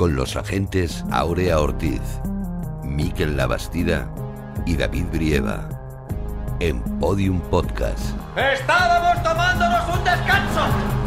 Con los agentes Aurea Ortiz, Miquel Labastida y David Brieva. En Podium Podcast. ¡Estábamos tomándonos un descanso!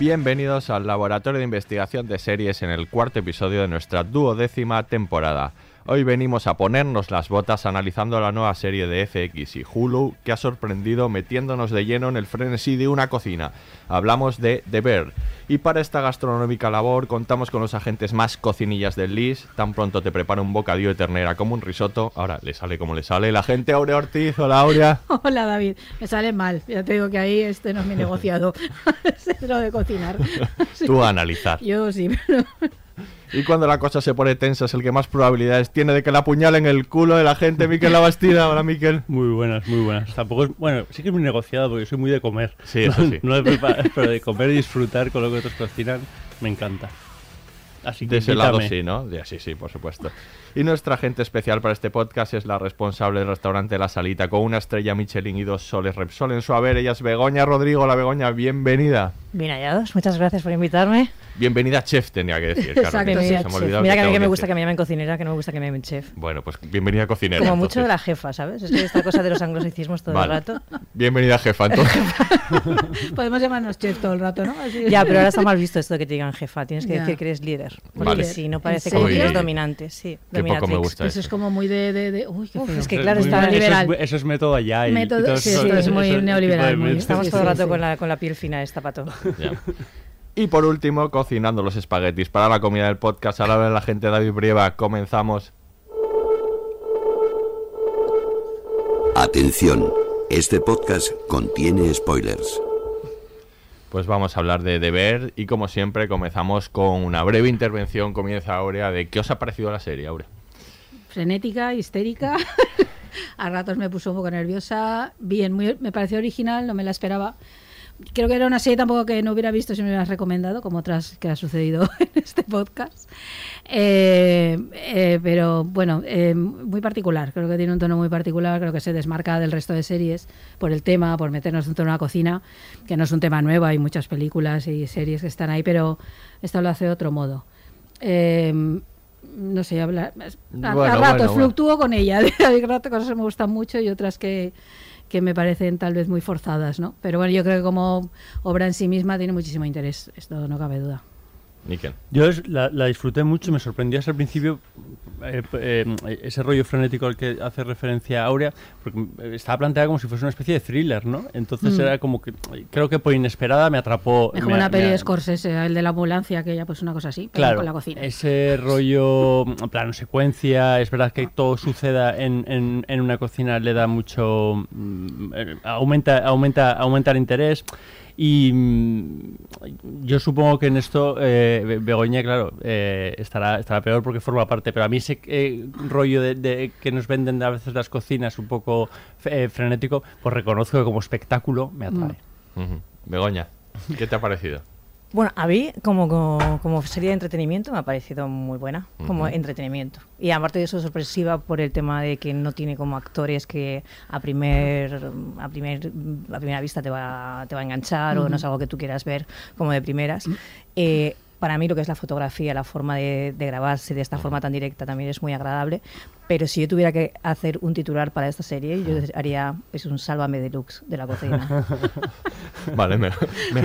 Bienvenidos al Laboratorio de Investigación de Series en el cuarto episodio de nuestra duodécima temporada. Hoy venimos a ponernos las botas analizando la nueva serie de FX y Hulu que ha sorprendido metiéndonos de lleno en el frenesí de una cocina. Hablamos de The Bear. Y para esta gastronómica labor contamos con los agentes más cocinillas del LIS. Tan pronto te prepara un bocadillo de ternera como un risotto. Ahora le sale como le sale. La gente Aurea Ortiz. Hola Aurea. Hola David, me sale mal. Ya te digo que ahí este no es mi negociado. es lo de cocinar. Tú a analizar. Yo sí, pero Y cuando la cosa se pone tensa es el que más probabilidades tiene de que la apuñalen el culo de la gente, Miquel Labastida. Hola, Miquel. Muy buenas, muy buenas. Tampoco es, bueno, sí que es muy negociado porque soy muy de comer. Sí, eso sí. No de preparar, pero de comer y disfrutar con lo que otros cocinan, me encanta. Así que De ese lado sí, ¿no? Sí, sí, por supuesto. Y nuestra agente especial para este podcast es la responsable del restaurante La Salita, con una estrella Michelin y dos soles Repsol en su haber. Ella es Begoña Rodrigo. La Begoña, bienvenida. Bien hallados, muchas gracias por invitarme. Bienvenida chef, tenía que decir. claro, Exacto, que sí, se me Mira que a mí que me gusta que me llamen cocinera, que no me gusta que me llamen chef. Bueno, pues bienvenida cocinera. Como mucho entonces. la jefa, ¿sabes? Es que esta cosa de los anglosicismos todo Vale. el rato. Bienvenida jefa, entonces. podemos llamarnos chef todo el rato, ¿no? Así- Ya, pero ahora está mal visto esto de que te digan jefa. Tienes que Ya. decir que eres líder. Porque Vale. si no parece ¿En como que eres dominante. Sí, Poco me gusta Eso es como muy de... de, de- Uy, qué Uf, es que Eso claro, está eso es- liberal. Eso es método allá. y- Método- y todo sí, eso- sí, es eso- muy neoliberal, de muy-. Estamos Sí, todo el rato sí. Con, la, con la piel fina esta pato. Y por último, cocinando los espaguetis para la comida del podcast. A la hora de la gente David Brieva, comenzamos. Atención, este podcast contiene spoilers. Pues vamos a hablar de deber y como siempre comenzamos con una breve intervención. Comienza Aurea de qué os ha parecido la serie, Aurea. frenética, histérica. A ratos me puso un poco nerviosa. Bien, muy, me pareció original, no me la esperaba. Creo que era una serie tampoco que no hubiera visto si me hubieras recomendado, como otras que ha sucedido en este podcast. Eh, eh, pero bueno, eh, muy particular. Creo que tiene un tono muy particular. Creo que se desmarca del resto de series por el tema, por meternos dentro de una cocina, que no es un tema nuevo. Hay muchas películas y series que están ahí, pero esto lo hace de otro modo. Eh, no sé, hablar. A, a Bueno, ratos bueno, fluctúo con ella. Hay ratos cosas que me gustan mucho y otras que, que me parecen tal vez muy forzadas, ¿no? Pero bueno, yo creo que como obra en sí misma tiene muchísimo interés. Esto no cabe duda. Yo es- la, la disfruté mucho, me sorprendió hasta el principio eh, eh, ese rollo frenético al que hace referencia Aurea, porque eh, estaba planteada como si fuese una especie de thriller, ¿no? Entonces Mm. era como que, creo que por inesperada me atrapó. Es como me- una peli de Scorsese, el de la ambulancia, que ya pues una cosa así, pero Claro, con la cocina. ese rollo, en plano secuencia, es verdad que todo suceda en, en- en una cocina le da mucho, mm, eh, aumenta, aumenta, aumenta el interés. Y mm, yo supongo que en esto eh, Be- Begoña, claro, eh, estará, estará peor porque forma parte, pero a mí ese eh, rollo de, que nos venden a veces las cocinas un poco eh, frenético, pues reconozco que como espectáculo me atrae. Ujú. Begoña, ¿qué te ha parecido? Bueno, a mí, como, como, como serie de entretenimiento, me ha parecido muy buena, como Ujú. entretenimiento. Y aparte de eso, sorpresiva por el tema de que no tiene como actores que a primer a primer a primera vista te va, te va a enganchar o no es algo que tú quieras ver como de primeras. Eh, para mí lo que es la fotografía, la forma de, de grabarse de esta forma tan directa también es muy agradable. Pero si yo tuviera que hacer un titular para esta serie, yo haría es un sálvame deluxe de la cocina. Vale, me, me,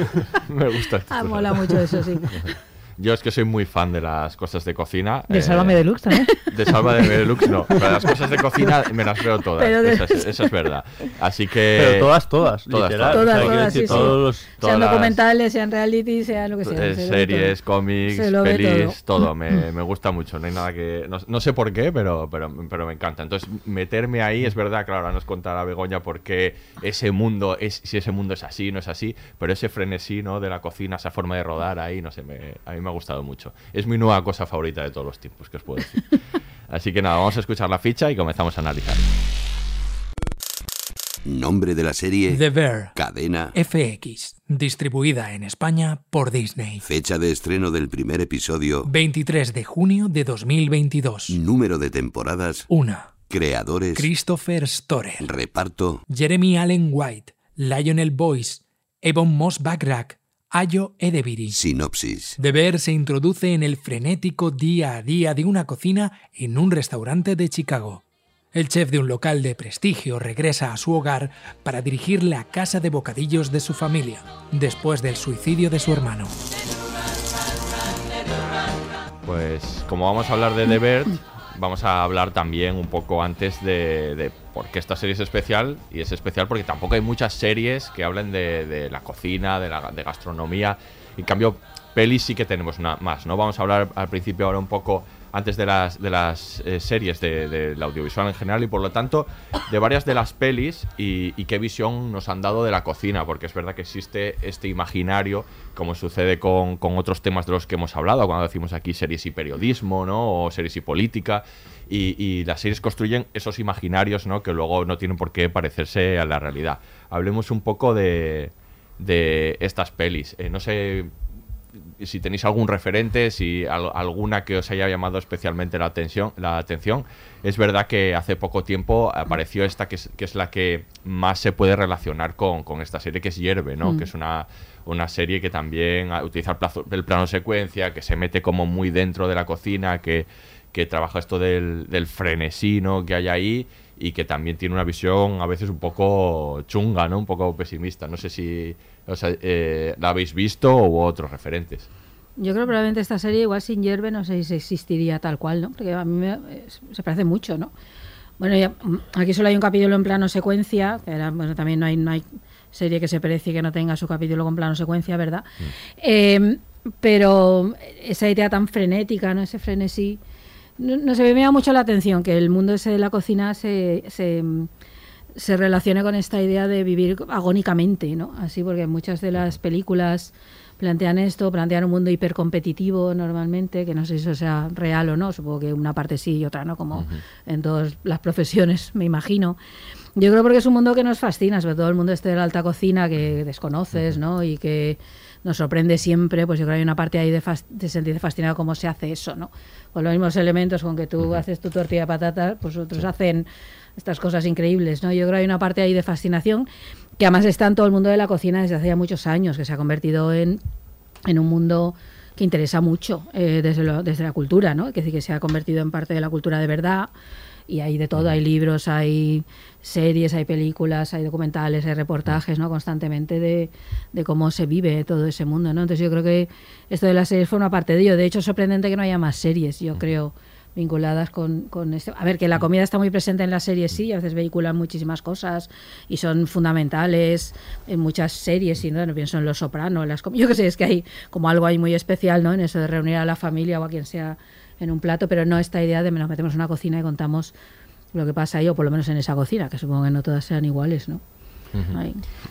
me gusta. Ah, mola mucho eso, sí. Yo es que soy muy fan de las cosas de cocina. De eh, Sálvame Deluxe también. De Salva de Deluxe no, pero las cosas de cocina me las veo todas. Pero de- Eso, es, eso es verdad. Así que. Pero todas, todas, Todas, literal. todas. O sea, Todas, quiero todas, decir, sí, sí. todos los- todas sean documentales, sean reality, sean lo que sea. Eh, se series, todo. cómics, Se pelis, todo. todo, me, me gusta mucho. No hay nada que. No, no sé por qué, pero, pero, pero me encanta. Entonces, meterme ahí es verdad, claro, ahora nos contará Begoña por qué ese mundo es, si ese mundo es así, no es así, pero ese frenesí ¿no? de la cocina, esa forma de rodar ahí, no sé, me- a mí me ha gustado mucho. Es mi nueva cosa favorita de todos los tiempos, que os puedo decir. Así que nada, vamos a escuchar la ficha y comenzamos a analizar. Nombre de la serie. The Bear. Cadena. FX. Distribuida en España por Disney. Fecha de estreno del primer episodio. 23 de junio de 2022. Número de temporadas. 1. Creadores. Christopher Storer. Reparto. Jeremy Allen White. Lionel Boyce. Ebon Moss Backrack. Ayo Edebiri. Sinopsis. The Bear se introduce en el frenético día a día de una cocina en un restaurante de Chicago. El chef de un local de prestigio regresa a su hogar para dirigir la casa de bocadillos de su familia, después del suicidio de su hermano. Pues como vamos a hablar de The Bird, vamos a hablar también un poco antes de, de por qué esta serie es especial. Y es especial porque tampoco hay muchas series que hablen de, de la cocina, de la de gastronomía. En cambio, pelis sí que tenemos una más, ¿no? Vamos a hablar al principio ahora un poco antes de las, de las eh, series de- del audiovisual en general y por lo tanto de varias de las pelis y, qué visión nos han dado de la cocina, porque es verdad que existe este imaginario, como sucede con, con otros temas de los que hemos hablado, cuando decimos aquí series y periodismo, ¿no? O series y política, y, y las series construyen esos imaginarios, ¿no? Que luego no tienen por qué parecerse a la realidad. Hablemos un poco de, de estas pelis. Eh, no sé si tenéis algún referente, si al- alguna que os haya llamado especialmente la atención, la atención. Es verdad que hace poco tiempo apareció esta que es, que es la que más se puede relacionar con, con esta serie, que es Hierve, ¿no? Mm. Que es una, una serie que también ah, utiliza el, plazo- el plano secuencia, que se mete como muy dentro de la cocina, que, que trabaja esto del, del frenesí, ¿no? que hay ahí y que también tiene una visión a veces un poco chunga, ¿no? Un poco pesimista. No sé si o sea, eh, la habéis visto u otros referentes. Yo creo que probablemente esta serie, igual sin Hierve, no sé si existiría tal cual, ¿no? Porque a mí me- es- se parece mucho, ¿no? Bueno, ya, mm, aquí solo hay un capítulo en plano secuencia, que era, bueno, también no hay, no hay serie que se precie que no tenga su capítulo con plano secuencia, ¿verdad? Eh, pero esa idea tan frenética, ¿no? Ese frenesí, no, no sé, me llama mucho la atención que el mundo ese de la cocina se, se, se relacione con esta idea de vivir agónicamente, ¿no? Así, porque muchas de las películas plantean esto, plantean un mundo hipercompetitivo normalmente, que no sé si eso sea real o no, supongo que una parte sí y otra no, como en todas las profesiones, me imagino. Yo creo porque es un mundo que nos fascina, sobre todo el mundo este de la alta cocina que desconoces, ¿no? Y que nos sorprende siempre, pues yo creo que hay una parte ahí de, de sentirse fascinado cómo se hace eso, ¿no? Con los mismos elementos con que tú haces tu tortilla de patatas, pues otros hacen estas cosas increíbles, ¿no? Yo creo que hay una parte ahí de fascinación que además está en todo el mundo de la cocina desde hace ya muchos años, que se ha convertido en, en un mundo que interesa mucho eh, desde, lo- desde la cultura, ¿no? Que, decir, que se ha convertido en parte de la cultura de verdad y hay de todo, hay libros, hay series, hay películas, hay documentales, hay reportajes, ¿no? Constantemente de, de cómo se vive todo ese mundo, ¿no? Entonces yo creo que esto de las series forma parte de ello. De hecho, es sorprendente que no haya más series, yo creo, vinculadas con, con esto. A ver, que la comida está muy presente en las series, sí, a veces vehiculan muchísimas cosas y son fundamentales en muchas series, y no, no pienso en Los Soprano, en las yo que sé, es que hay como algo ahí muy especial, ¿no? En eso de reunir a la familia o a quien sea en un plato, pero no esta idea de nos metemos en una cocina y contamos lo que pasa ahí, o por lo menos en esa cocina, que supongo que no todas sean iguales, ¿no?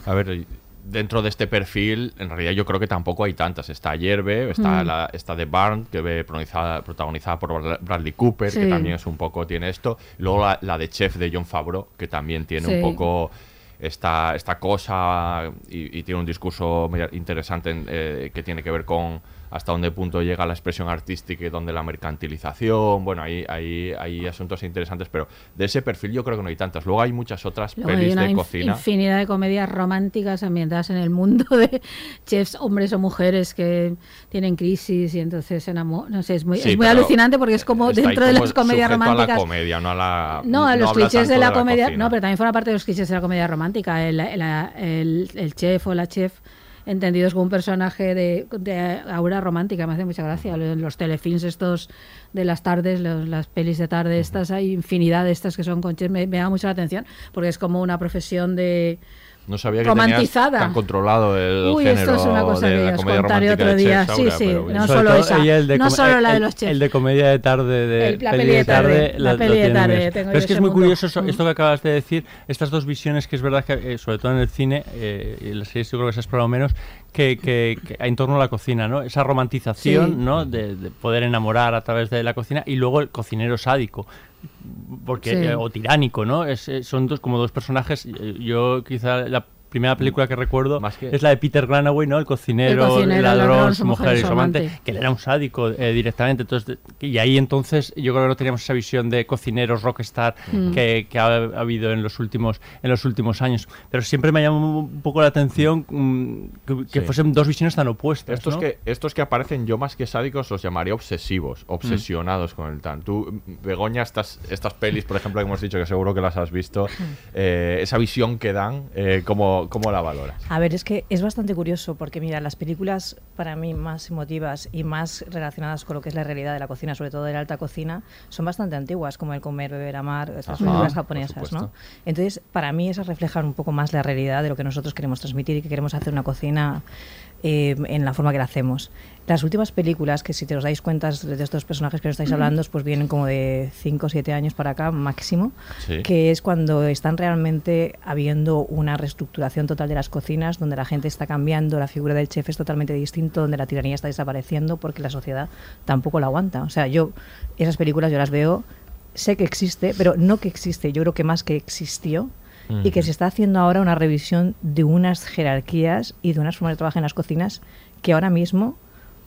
A ver, dentro de este perfil, en realidad yo creo que tampoco hay tantas. Está Yerbe, está Mm. la está The Barn, que ve protagonizada, protagonizada por Bra- Bradley Cooper, que también es un poco, tiene esto. Luego la, la de Chef de John Favreau, que también tiene Sí. un poco esta, esta cosa y, y tiene un discurso interesante en, eh, que tiene que ver con hasta dónde punto llega la expresión artística y dónde la mercantilización. Bueno, hay, hay, hay asuntos interesantes, pero de ese perfil yo creo que no hay tantas. Luego hay muchas otras Luego hay pelis una de cocina. infinidad de comedias románticas ambientadas en el mundo de chefs, hombres o mujeres que tienen crisis y entonces se enamoran. No sé, es muy, Sí, es muy alucinante porque es como Está ahí dentro de como las comedias románticas. A la comedia, no a la. No, a los clichés de la comedia. cocina. no, pero también forma parte de los clichés de la comedia romántica. El, el- el- el chef o la chef entendidos como un personaje de, de aura romántica. Me hace mucha gracia. Los, los telefilms estos de las tardes, los- las pelis de tarde, estas, hay infinidad de estas que son con chef. Me, me llama mucho la atención porque es como una profesión de. No sabía que Romantizada. tan controlado el Uy, género esto es una cosa de que la os comedia contaré romántica otro de día. Sí, sí, no solo todo- esa, y el de no solo la de los chefs. El de comedia de tarde, de El- la peli de tarde, la peli de tarde, tengo Pero es que es muy mundo. curioso eso- Mm. esto que acabas de decir, estas dos visiones que es verdad que, eh, sobre todo en el cine, eh, y en las series yo creo que se ha explorado menos, que, que- que en torno a la cocina, ¿no? Esa romantización, Sí. ¿no? De, de poder enamorar a través de la cocina y luego el cocinero sádico. Porque, Sí. eh, o tiránico, ¿no? Es, eh, son dos, como dos personajes. eh, Yo quizá la primera película que recuerdo Más que- es la de Peter Granaway, ¿no? El cocinero, El cocinero, ladrón, ladrón, su mujer y su amante, que él era un sádico eh, directamente. Entonces, y ahí entonces yo creo que no teníamos esa visión de cocineros rockstar Mm. que, que ha, ha habido en los últimos en los últimos años. Pero siempre me llamó un poco la atención mm, que, que Sí. fuesen dos visiones tan opuestas. Estos, ¿no? que, estos que aparecen, yo más que sádicos los llamaría obsesivos, obsesionados con el tan. Tú, Begoña, estas, estas pelis, por ejemplo, que hemos dicho que seguro que las has visto, eh, esa visión que dan, eh, ¿cómo, ¿cómo la valoras? A ver, es que es bastante curioso porque, mira, las películas para mí más emotivas y más relacionadas con lo que es la realidad de la cocina, sobre todo de la alta cocina, son bastante antiguas, como El comer, beber, amar, estas Ajá, películas japonesas, ¿no? Entonces, para mí esas reflejan un poco más la realidad de lo que nosotros queremos transmitir y que queremos hacer una cocina eh, en la forma que la hacemos. Las últimas películas, que si te os dais cuenta de estos personajes que os estáis hablando, pues vienen como de 5 o 7 años para acá máximo, Sí. que es cuando están realmente habiendo una reestructuración total de las cocinas, donde la gente está cambiando, la figura del chef es totalmente distinto, donde la tiranía está desapareciendo porque la sociedad tampoco la aguanta. O sea, yo esas películas yo las veo, sé que existe, pero no que existe, yo creo que más que existió y que se está haciendo ahora una revisión de unas jerarquías y de unas formas de trabajar en las cocinas que ahora mismo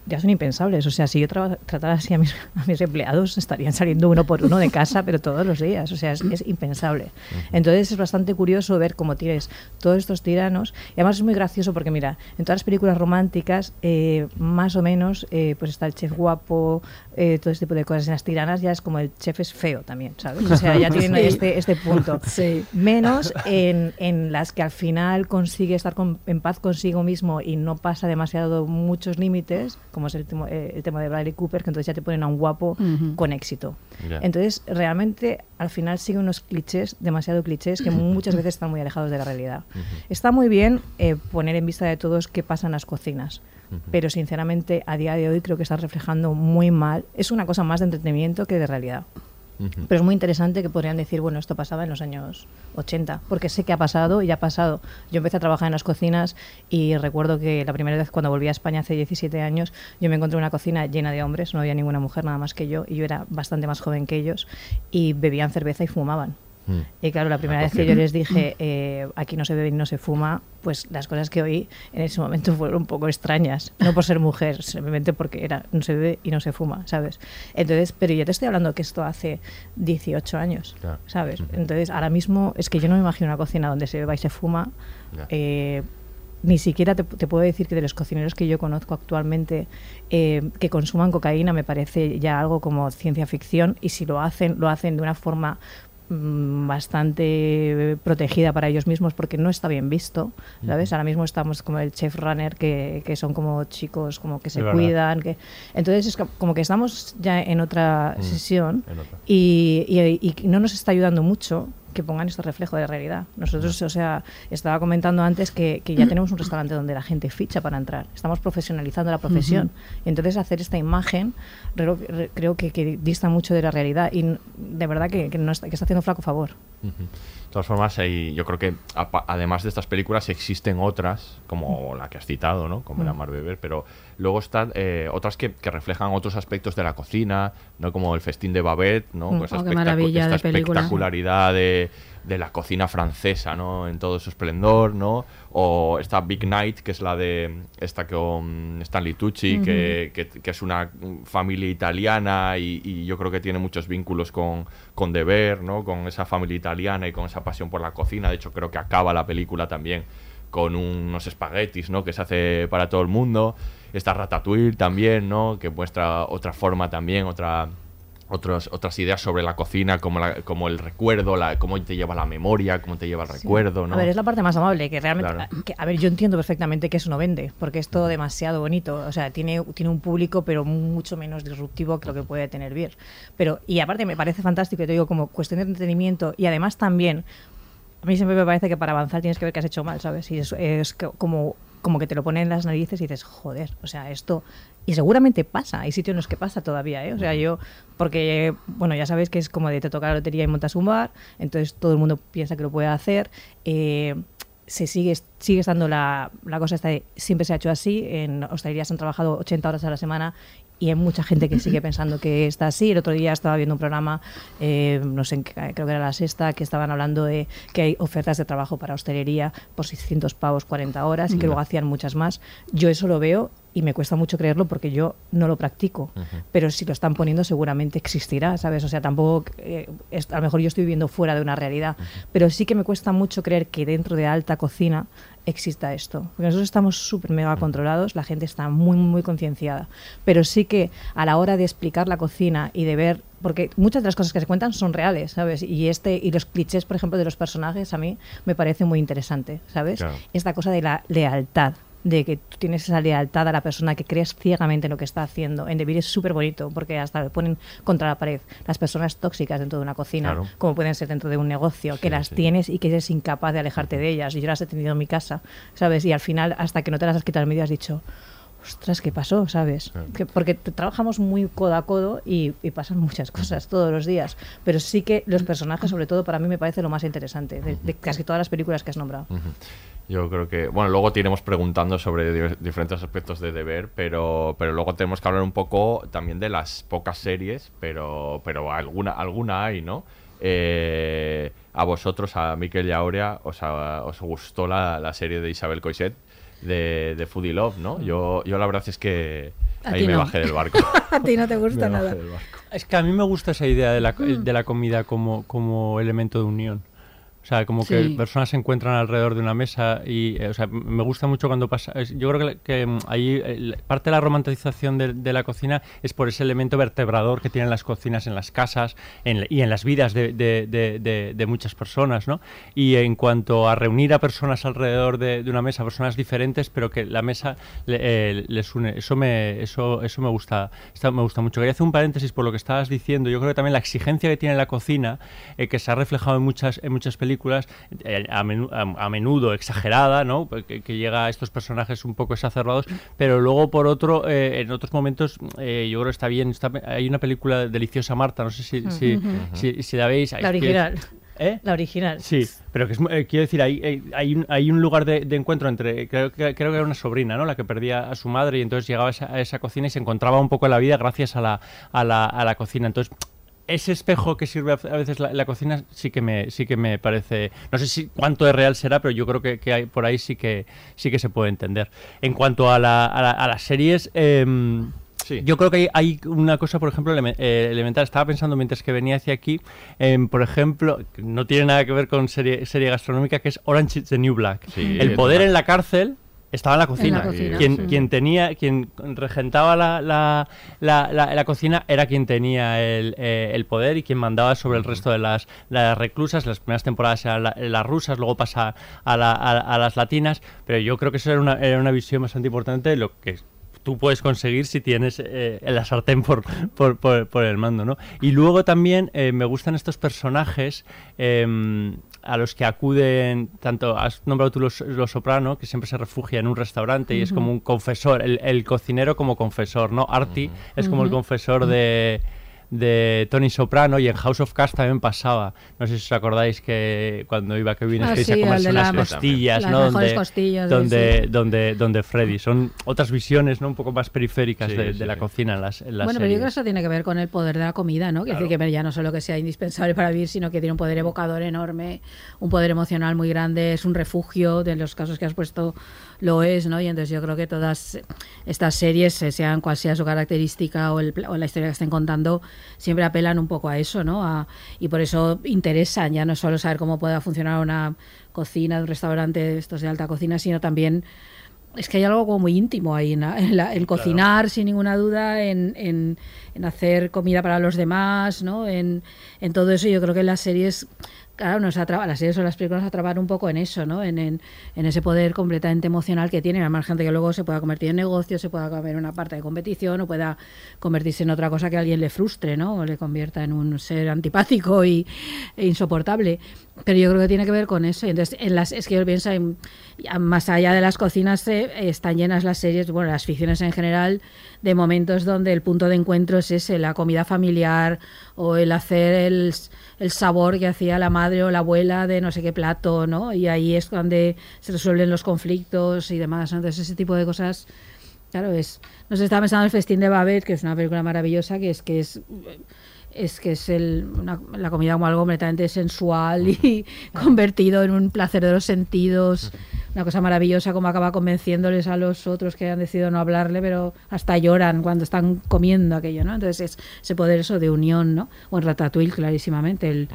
ya son impensables. O sea, si yo tratara así a mis, a mis empleados, estarían saliendo uno por uno de casa, pero todos los días. O sea, es, es impensable. Entonces es bastante curioso ver cómo tienes todos estos tiranos. Y además es muy gracioso porque, mira, en todas las películas románticas, eh, más o menos, eh, pues está el chef guapo, eh, todo este tipo de cosas. En las tiranas ya es como el chef es feo también, ¿sabes? O sea, ya tienen Sí. este, este punto. Sí. Menos en, en las que al final consigue estar con- en paz consigo mismo y no pasa demasiado muchos límites, como es el, tema- eh, el tema de Bradley Cooper, que entonces ya te ponen a un guapo Ujú. con éxito. Ya. Entonces, realmente, al final sigue unos clichés, demasiado clichés, que muchas veces están muy alejados de la realidad. Está muy bien eh, poner en vista de todos qué pasa en las cocinas, pero sinceramente, a día de hoy creo que está reflejando muy mal. Es una cosa más de entretenimiento que de realidad. Pero es muy interesante que podrían decir, bueno, esto pasaba en los años 80, porque sé que ha pasado y ha pasado. Yo empecé a trabajar en las cocinas y recuerdo que la primera vez cuando volví a España hace 17 años, yo me encontré una cocina llena de hombres, no había ninguna mujer nada más que yo, y yo era bastante más joven que ellos, y bebían cerveza y fumaban. Mm. Y claro, la primera vez que yo les dije, eh, aquí no se bebe y no se fuma, pues las cosas que oí en ese momento fueron un poco extrañas. No por ser mujer, simplemente porque era no se bebe y no se fuma, ¿sabes? Entonces, pero yo te estoy hablando que esto hace 18 años, Claro. ¿sabes? Entonces, ahora mismo es que yo no me imagino una cocina donde se beba y se fuma. Eh, ni siquiera te, te puedo decir que de los cocineros que yo conozco actualmente eh, que consuman cocaína me parece ya algo como ciencia ficción y si lo hacen, lo hacen de una forma bastante protegida para ellos mismos porque no está bien visto, ¿sabes? Ahora mismo estamos como el chef runner que, que son como chicos como que se Es cuidan, que entonces es co- como que estamos ya en otra Mm, sesión en otra. y, y- y no nos está ayudando mucho que pongan este reflejo de realidad. Nosotros, o sea, estaba comentando antes que, que ya tenemos un restaurante donde la gente ficha para entrar. Estamos profesionalizando la profesión. Entonces hacer esta imagen creo, re- creo que, que dista mucho de la realidad y de verdad que, que no está, que está haciendo flaco favor. De todas formas, hay- yo creo que además de estas películas existen otras, como la que has citado, ¿no? Como la Mar Beber, pero luego están eh, otras que, que reflejan otros aspectos de la cocina, ¿no? Como el festín de Babette, ¿no? Mm. Con esa Oh, espectacu- esta de espectacularidad de, de la cocina francesa, ¿no? En todo su esplendor, ¿no? O esta Big Night, que es la de esta con Stanley Tucci, que, que- que es una familia italiana y, y yo creo que tiene muchos vínculos con, con Deber, ¿no? Con esa familia italiana y con esa pasión por la cocina. De hecho, creo que acaba la película también con unos espaguetis, ¿no? Que se hace para todo el mundo. Está Ratatouille también, ¿no? Que muestra otra forma también, otra otros, otras ideas sobre la cocina, como, la- como el recuerdo, la, cómo te lleva la memoria, cómo te lleva el recuerdo, ¿no? A ver, es la parte más amable, que realmente... Claro. que- a ver, yo entiendo perfectamente que eso no vende, porque es todo demasiado bonito. O sea, tiene, tiene un público, pero mucho menos disruptivo que lo que puede tener Beer. Pero, y aparte me parece fantástico, te digo, como cuestión de entretenimiento, y además también, a mí siempre me parece que para avanzar tienes que ver que has hecho mal, ¿sabes? Y es, es como, como que te lo ponen en las narices y dices, joder, o sea, esto... Y seguramente pasa, hay sitios en los que pasa todavía, ¿eh? O sea, yo, porque, bueno, ya sabes que es como de te toca la lotería y montas un bar, entonces todo el mundo piensa que lo puede hacer. eh, se sigue, sigue estando la, la cosa esta de siempre se ha hecho así, en hostelería se han trabajado 80 horas a la semana y hay mucha gente que sigue pensando que está así. El otro día estaba viendo un programa, eh, no sé, creo que era la sexta, que estaban hablando de que hay ofertas de trabajo para hostelería por 600 pavos 40 horas y que luego hacían muchas más. Yo eso lo veo y me cuesta mucho creerlo porque yo no lo practico. Pero si lo están poniendo seguramente existirá, ¿sabes? O sea, tampoco, eh, es- a lo mejor yo estoy viviendo fuera de una realidad, pero sí que me cuesta mucho creer que dentro de alta cocina exista esto. Porque nosotros estamos súper mega controlados, la gente está muy, muy concienciada. Pero sí que a la hora de explicar la cocina y de ver, porque muchas de las cosas que se cuentan son reales, ¿sabes? Y este y los clichés, por ejemplo, de los personajes a mí me parece muy interesante, ¿sabes? Claro. Esta cosa de la lealtad de que tú tienes esa lealtad a la persona que crees ciegamente en lo que está haciendo. En Beer es súper bonito porque hasta le ponen contra la pared las personas tóxicas dentro de una cocina, Claro. como pueden ser dentro de un negocio, que las sí. tienes y que eres incapaz de alejarte de ellas. Y yo las he tenido en mi casa, ¿sabes? Y al final, hasta que no te las has quitado en medio, has dicho, ostras, ¿qué pasó? ¿Sabes? Que- porque trabajamos muy codo a codo y, y pasan muchas cosas todos los días. Pero sí que los personajes, sobre todo, para mí me parece lo más interesante de, de casi todas las películas que has nombrado. Yo creo que, bueno, luego te iremos preguntando sobre di- diferentes aspectos de deber, pero, pero luego tenemos que hablar un poco también de las pocas series, pero, pero alguna, alguna hay, ¿no? Eh, a vosotros, a Miquel y a Aurea, os, ha- os gustó la, la serie de Isabel Coixet de, de Foodie Love, ¿no? Yo, yo la verdad es que A ahí me no. bajé del barco. A ti no te gusta nada. Es que a mí me gusta esa idea de la, de la comida como, como elemento de unión. O sea, como que Sí. personas se encuentran alrededor de una mesa y, eh, o sea, me gusta mucho cuando pasa. Yo creo que, que, mm, ahí eh, parte de la romantización de, de la cocina es por ese elemento vertebrador que tienen las cocinas en las casas en y en las vidas de, de- de- muchas personas, ¿no? Y en cuanto a reunir a personas alrededor de, de una mesa, personas diferentes, pero que la mesa le- eh, les une, eso me, eso, eso me gusta, está- me gusta mucho. Quería hacer un paréntesis por lo que estabas diciendo. Yo creo que también la exigencia que tiene la cocina, eh, que se ha reflejado en muchas, en muchas películas, eh, a, menu- a- a menudo exagerada, ¿no? Que, que llega a estos personajes un poco exacerbados, pero luego por otro, eh, en otros momentos, eh, yo creo que está bien. está- hay una película deliciosa Marta, no sé si, si, si, si la veis. La original. ¿Eh? La original. Sí, pero que es, eh, quiero decir, hay, hay- hay, un, hay un lugar de, de encuentro entre, creo que, creo que era una sobrina, ¿no? La que perdía a su madre y entonces llegaba a esa, a esa cocina y se encontraba un poco en la vida gracias a la, a la, a la cocina. Entonces, ese espejo que sirve a veces la, la cocina sí que me sí que me parece no sé si cuánto de real será pero yo creo que, que hay, por ahí sí que sí que se puede entender en cuanto a, la, a, la- a las series em, Sí. yo creo que hay, hay una cosa, por ejemplo, eh, elemental. Estaba pensando mientras que venía hacia aquí, en, por ejemplo, no tiene nada que ver con serie, serie gastronómica, que es Orange is the New Black. Sí, el poder en la cárcel estaba en la cocina. cocina, quien, sí. quien tenía, quien regentaba la, la, la, la- la cocina era quien tenía el, eh, el poder y quien mandaba sobre el resto de las, las reclusas. Las primeras temporadas eran la- las rusas, luego pasa a, la- a- a las latinas, pero yo creo que eso era una, era una visión bastante importante de lo que tú puedes conseguir si tienes eh, la sartén por, por, por- por el mando, ¿no? Y luego también eh, me gustan estos personajes em, a los que acuden, tanto has nombrado tú los, los Soprano, que siempre se refugia en un restaurante y es como un confesor, el, el cocinero como confesor, ¿no? Artie es como el confesor de de Tony Soprano y en House of Cards también pasaba. No sé si os acordáis que cuando iba Kevin Ah, Spacey sí, a comerse unas la- costillas, las donde, costillas, donde, sí. donde, donde Freddy. Son otras visiones, ¿no? Un poco más periféricas Sí, de, sí, de la cocina en las, en las Bueno, pero yo creo que series. eso tiene que ver con el poder de la comida, ¿no? Que Claro. decir que ya no solo que sea indispensable para vivir, sino que tiene un poder evocador enorme, un poder emocional muy grande, es un refugio, de los casos que has puesto lo es, ¿no? Y entonces yo creo que todas estas series, eh, sean cual sea su característica o, el o la historia que estén contando, siempre apelan un poco a eso, ¿no? A- y por eso interesan ya no solo saber cómo pueda funcionar una cocina un restaurante de estos de alta cocina, sino también es que hay algo como muy íntimo ahí en, la- en la- en cocinar sin ninguna duda, en, en- en hacer comida para los demás, ¿no? En, en todo eso yo creo que las series, claro, nos atrapa, las series o las películas nos atrapan un poco en eso, ¿no? En, en, en ese poder completamente emocional que tienen, además gente que luego se pueda convertir en negocio, se pueda comer una parte de competición o pueda convertirse en otra cosa que a alguien le frustre, ¿no? O le convierta en un ser antipático y, e insoportable. Pero yo creo que tiene que ver con eso. Y Entonces, en las, es que yo pienso, en- más allá de las cocinas, eh, están llenas las series, bueno, las ficciones en general, de momentos donde el punto de encuentro es ese, la comida familiar o el hacer el, el sabor que hacía la madre o la abuela de no sé qué plato, ¿no? Y ahí es donde se resuelven los conflictos y demás. ¿no? Entonces, ese tipo de cosas, claro, es... Nos estaba pensando en el Festín de Babette, que es una película maravillosa, que es que es es que es el, una- la comida como algo completamente sensual y convertido en un placer de los sentidos. Una cosa maravillosa como acaba convenciéndoles a los otros que han decidido no hablarle, pero hasta lloran cuando están comiendo aquello, ¿no? Entonces es ese poder eso de unión, ¿no? O en Ratatouille, clarísimamente, el-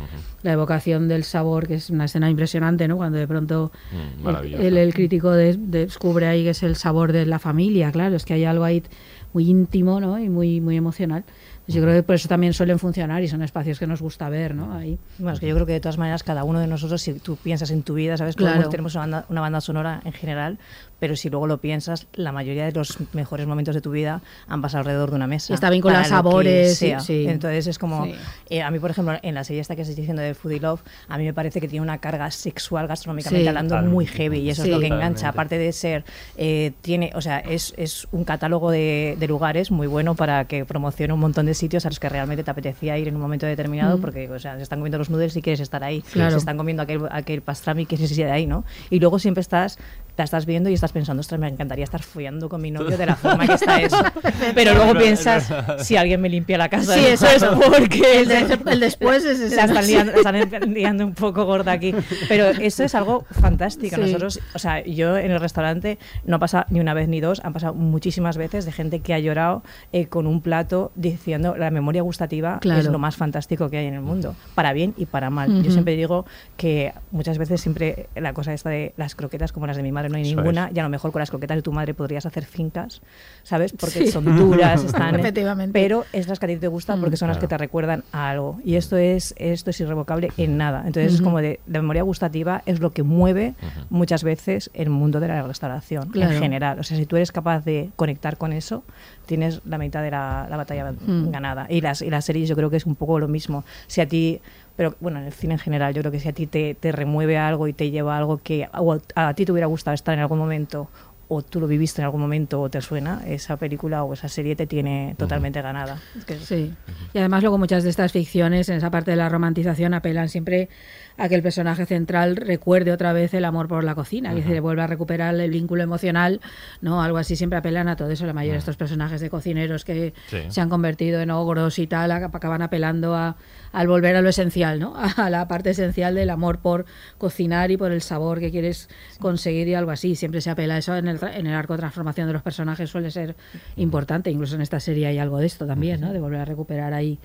la evocación del sabor, que es una escena impresionante, ¿no? Cuando de pronto Mm, el, maravilloso. el- el crítico de- descubre ahí que es el sabor de la familia, claro, es que hay algo ahí muy íntimo, ¿no? Y muy, muy emocional. Yo creo que por eso también suelen funcionar y son espacios que nos gusta ver, ¿no? Ahí. Bueno, es que yo creo que de todas maneras cada uno de nosotros, si tú piensas en tu vida, ¿sabes? Claro. Todos tenemos una banda, una banda sonora en general, pero si luego lo piensas, la mayoría de los mejores momentos de tu vida han pasado alrededor de una mesa. Y está vinculado a sabores, sea. sí. Entonces es como, Sí. eh, a mí por ejemplo, en la serie esta que estáis diciendo de Foodie Love, a mí me parece que tiene una carga sexual gastronómicamente Sí. hablando muy heavy y eso Sí. es lo que Totalmente. engancha. Aparte de ser, eh, tiene, o sea, es, es un catálogo de, de lugares muy bueno para que promocione un montón de sitios a los que realmente te apetecía ir en un momento determinado Mm. porque, o sea, se están comiendo los noodles y quieres estar ahí. Claro. Se están comiendo aquel, aquel pastrami que es de ahí, ¿no? Y luego siempre estás, la estás viendo y estás pensando, ostras, me encantaría estar follando con mi novio de la forma que está eso. Pero luego piensas, si alguien me limpia la casa, Sí, eso es porque el, de- el después es ese. la están liando, la están liando un poco gorda aquí. Pero eso es algo fantástico. Sí. Nosotros, o sea, yo en el restaurante no pasa ni una vez ni dos, han pasado muchísimas veces de gente que ha llorado eh, con un plato diciendo la memoria gustativa Claro. es lo más fantástico que hay en el mundo, para bien y para mal. Yo Ujú. siempre digo que muchas veces siempre la cosa esta de las croquetas como las de mi madre no hay Eso ninguna es. y a lo mejor con las croquetas de tu madre podrías hacer fincas, ¿sabes? Porque Sí. son duras, están... Efectivamente. Pero es las que a ti te gustan porque son las que Claro. te recuerdan a algo. Y esto es, esto es irrevocable en nada. Entonces es Ujú. como de la memoria gustativa es lo que mueve muchas veces el mundo de la restauración Claro. en general. O sea, si tú eres capaz de conectar con eso, tienes la mitad de la, la batalla Mm. ganada. Y las, y las series yo creo que es un poco lo mismo. Si a ti pero bueno, en el cine en general, yo creo que si a ti te, te remueve algo y te lleva a algo que o a, a ti te hubiera gustado estar en algún momento o tú lo viviste en algún momento o te suena, esa película o esa serie te tiene totalmente ganada. Es que- Sí. Y además luego muchas de estas ficciones, en esa parte de la romantización, apelan siempre a que el personaje central recuerde otra vez el amor por la cocina, que se vuelva a recuperar el vínculo emocional, ¿no? Algo así siempre apelan a todo eso. La mayoría de estos personajes de cocineros que Sí. se han convertido en ogros y tal, ac- acaban apelando a, al volver a lo esencial, ¿no? A la parte esencial del amor por cocinar y por el sabor que quieres conseguir y algo así. Siempre se apela a eso en el, en el arco de transformación de los personajes suele ser importante. Incluso en esta serie hay algo de esto también, ¿no? De volver a recuperar ahí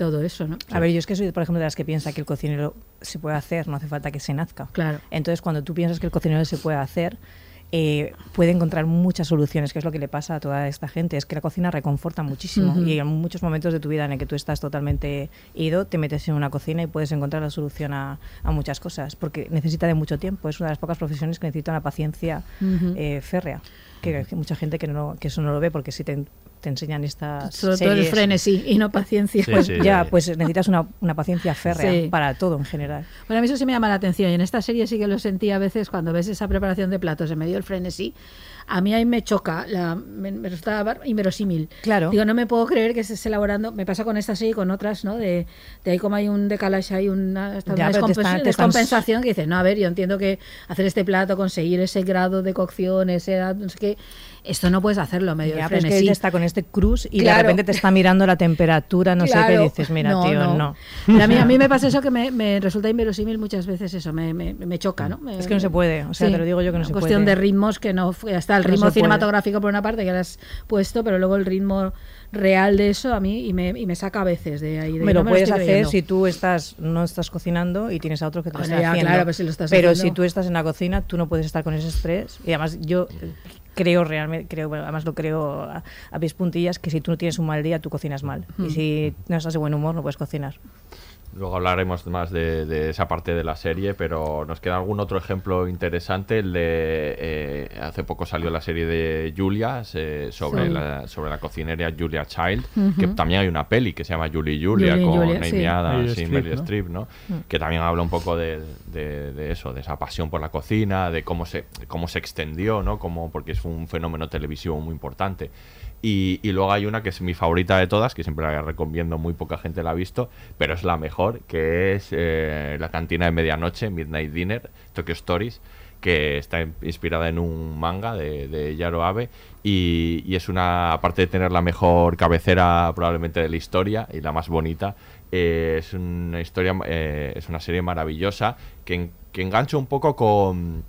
todo eso, ¿no? A ver, yo es que soy, por ejemplo, de las que piensa que el cocinero se puede hacer, no hace falta que se nazca. Claro. Entonces, cuando tú piensas que el cocinero se puede hacer, eh, puede encontrar muchas soluciones, que es lo que le pasa a toda esta gente. Es que la cocina reconforta muchísimo y en muchos momentos de tu vida en el que tú estás totalmente ido, te metes en una cocina y puedes encontrar la solución a, a muchas cosas, porque necesita de mucho tiempo. Es una de las pocas profesiones que necesita una paciencia eh, férrea, que, que mucha gente que, no, que eso no lo ve, porque si te, te enseñan estas Sobre todo el frenesí y no paciencia. Sí, pues sí, ya, sí. pues necesitas una, una paciencia férrea Sí. para todo en general. Bueno, a mí eso sí me llama la atención y en esta serie sí que lo sentí a veces cuando ves esa preparación de platos en medio del frenesí. A mí ahí me choca, la, me, me resulta inverosímil. Claro. Digo, no me puedo creer que se esté elaborando, me pasa con esta serie y con otras, ¿no? De, de ahí como hay un decalaje, hay una, esta- Ya, una te te descompensación que dices, no, a ver, yo entiendo que hacer este plato, conseguir ese grado de cocción, ese no sé qué, esto no puedes hacerlo medio Ya, pero es que frenesí. ella está con este cruz y Claro. de repente te está mirando la temperatura, no sé qué, dices, mira, tío, no. Pero a, mí, a mí me pasa eso que me, me resulta inverosímil muchas veces eso, me, me, me choca, ¿no? Es que no se puede, o sea, te lo digo yo que no se cuestión puede. de ritmos que no está el ritmo cinematográfico por una parte que le has puesto, pero luego el ritmo real de eso a mí y me, y me saca a veces de ahí. De, Me lo puedes hacer creyendo. si tú estás no estás cocinando y tienes a otro que te lo Bueno, está ya, haciendo. claro, pues si lo estás Pero haciendo- si tú estás en la cocina, tú no puedes estar con ese estrés. Y además yo creo realmente, creo, bueno, además lo creo a, a pies puntillas, que si tú no tienes un mal día, tú cocinas mal. Mm. Y si no estás de buen humor, no puedes cocinar. Luego hablaremos más de, de esa parte de la serie, pero nos queda algún otro ejemplo interesante. El de eh, hace poco salió la serie de Julia se- sobre, Sí. la, sobre la cocinera Julia Child, que también hay una peli que se llama Julie y Julia Julie y con Julia, Amy sí. Adams Meryl y Streep, Meryl ¿no? Streep, ¿no? que también habla un poco de, de- de eso, de esa pasión por la cocina, de cómo se, cómo se extendió, ¿no? Como, porque es un fenómeno televisivo muy importante. Y, y luego hay una que es mi favorita de todas, que siempre la recomiendo, muy poca gente la ha visto, pero es la mejor, que es eh, La cantina de medianoche, Midnight Dinner, Tokyo Stories, que está in- inspirada en un manga de, de Yaro Abe y, y es una, aparte de tener la mejor cabecera probablemente de la historia y la más bonita, eh, es una historia, eh, es una serie maravillosa que, en- que engancha un poco con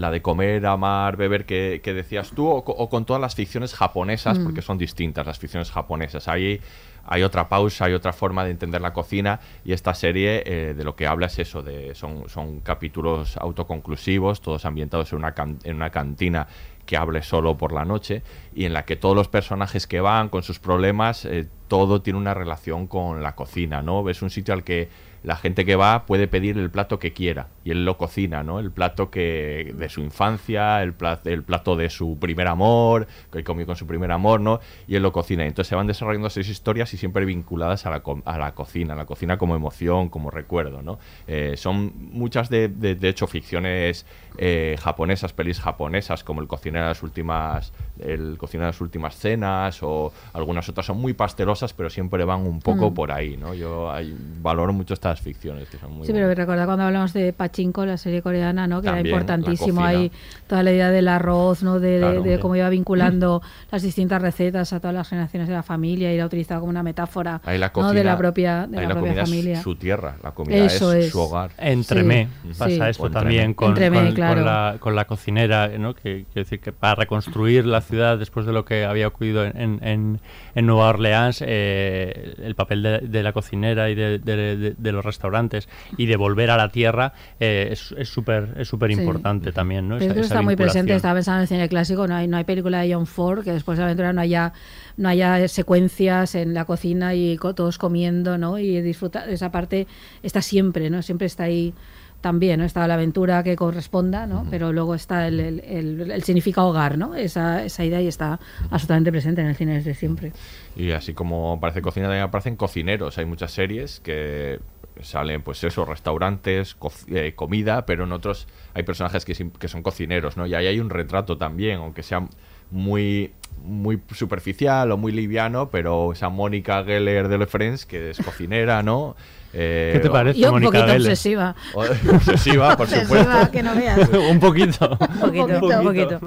la de comer, amar, beber que, que decías tú, o, co- o con todas las ficciones japonesas, Mm. porque son distintas las ficciones japonesas. Hay, hay otra pausa, hay otra forma de entender la cocina, y esta serie eh, de lo que habla es eso, de, son, son capítulos autoconclusivos, todos ambientados en una, can- en una cantina que hable solo por la noche, y en la que todos los personajes que van con sus problemas, eh, todo tiene una relación con la cocina, ¿no? Es un sitio al que la gente que va puede pedir el plato que quiera y él lo cocina, ¿no? El plato que de su infancia, el plato, el plato de su primer amor, que comió con su primer amor, ¿no? Y él lo cocina. Entonces se van desarrollando seis historias y siempre vinculadas a la, a la cocina, la cocina como emoción, como recuerdo, ¿no? Eh, son muchas de, de, de hecho ficciones eh, japonesas, pelis japonesas, como el cocinero de las últimas, el cocinero de las últimas cenas o algunas otras son muy pastelosas, pero siempre van un poco Mm. por ahí, ¿no? Yo ahí valoro mucho estas ficciones que son muy Sí, pero buenas. recuerda cuando hablamos de Pachinko, la serie coreana, ¿no? Que También, era importantísimo ahí toda la idea del arroz, ¿no? De, de- Claro. de cómo iba vinculando las distintas recetas a todas las generaciones de la familia y la utilizaba como una metáfora Ahí la ¿no? cocina, de la propia, de ahí la la propia familia. es su tierra, la comida Eso es, es. su hogar. Entremé Sí, pasa sí. esto también con, Entremé, con- con claro. la, con la cocinera, ¿no? que quiero decir que para reconstruir la ciudad después de lo que había ocurrido en- en- en Nueva Orleans, eh, el papel de, de la cocinera y de, de- de- de los restaurantes y de volver a la tierra eh, es súper es súper Sí. importante también. ¿no? Esa- esa está muy presente, estaba pensando en el cine clásico, no hay, no hay película de John Ford que después de la aventura no haya, no haya secuencias en la cocina y co- todos comiendo, ¿no? Y disfrutar, esa parte está siempre, ¿no? Siempre está ahí también, ¿no? Está la aventura que corresponda, ¿no? Pero luego está el, el, el- el significado hogar, ¿no? Esa, esa idea y está absolutamente presente en el cine desde siempre. Y así como aparece cocina, también aparecen cocineros. Hay muchas series que salen, pues eso, restaurantes, co- eh, comida, pero en otros hay personajes que, que son cocineros, ¿no? Y ahí hay un retrato también, aunque sea muy muy superficial o muy liviano, pero esa Mónica Geller de Le Friends, que es cocinera, ¿no? Eh, ¿Qué te parece, Y un Mónica poquito Geller? obsesiva. o- obsesiva, por Obsesiva, supuesto. que no veas. un poquito. Un poquito, un poquito.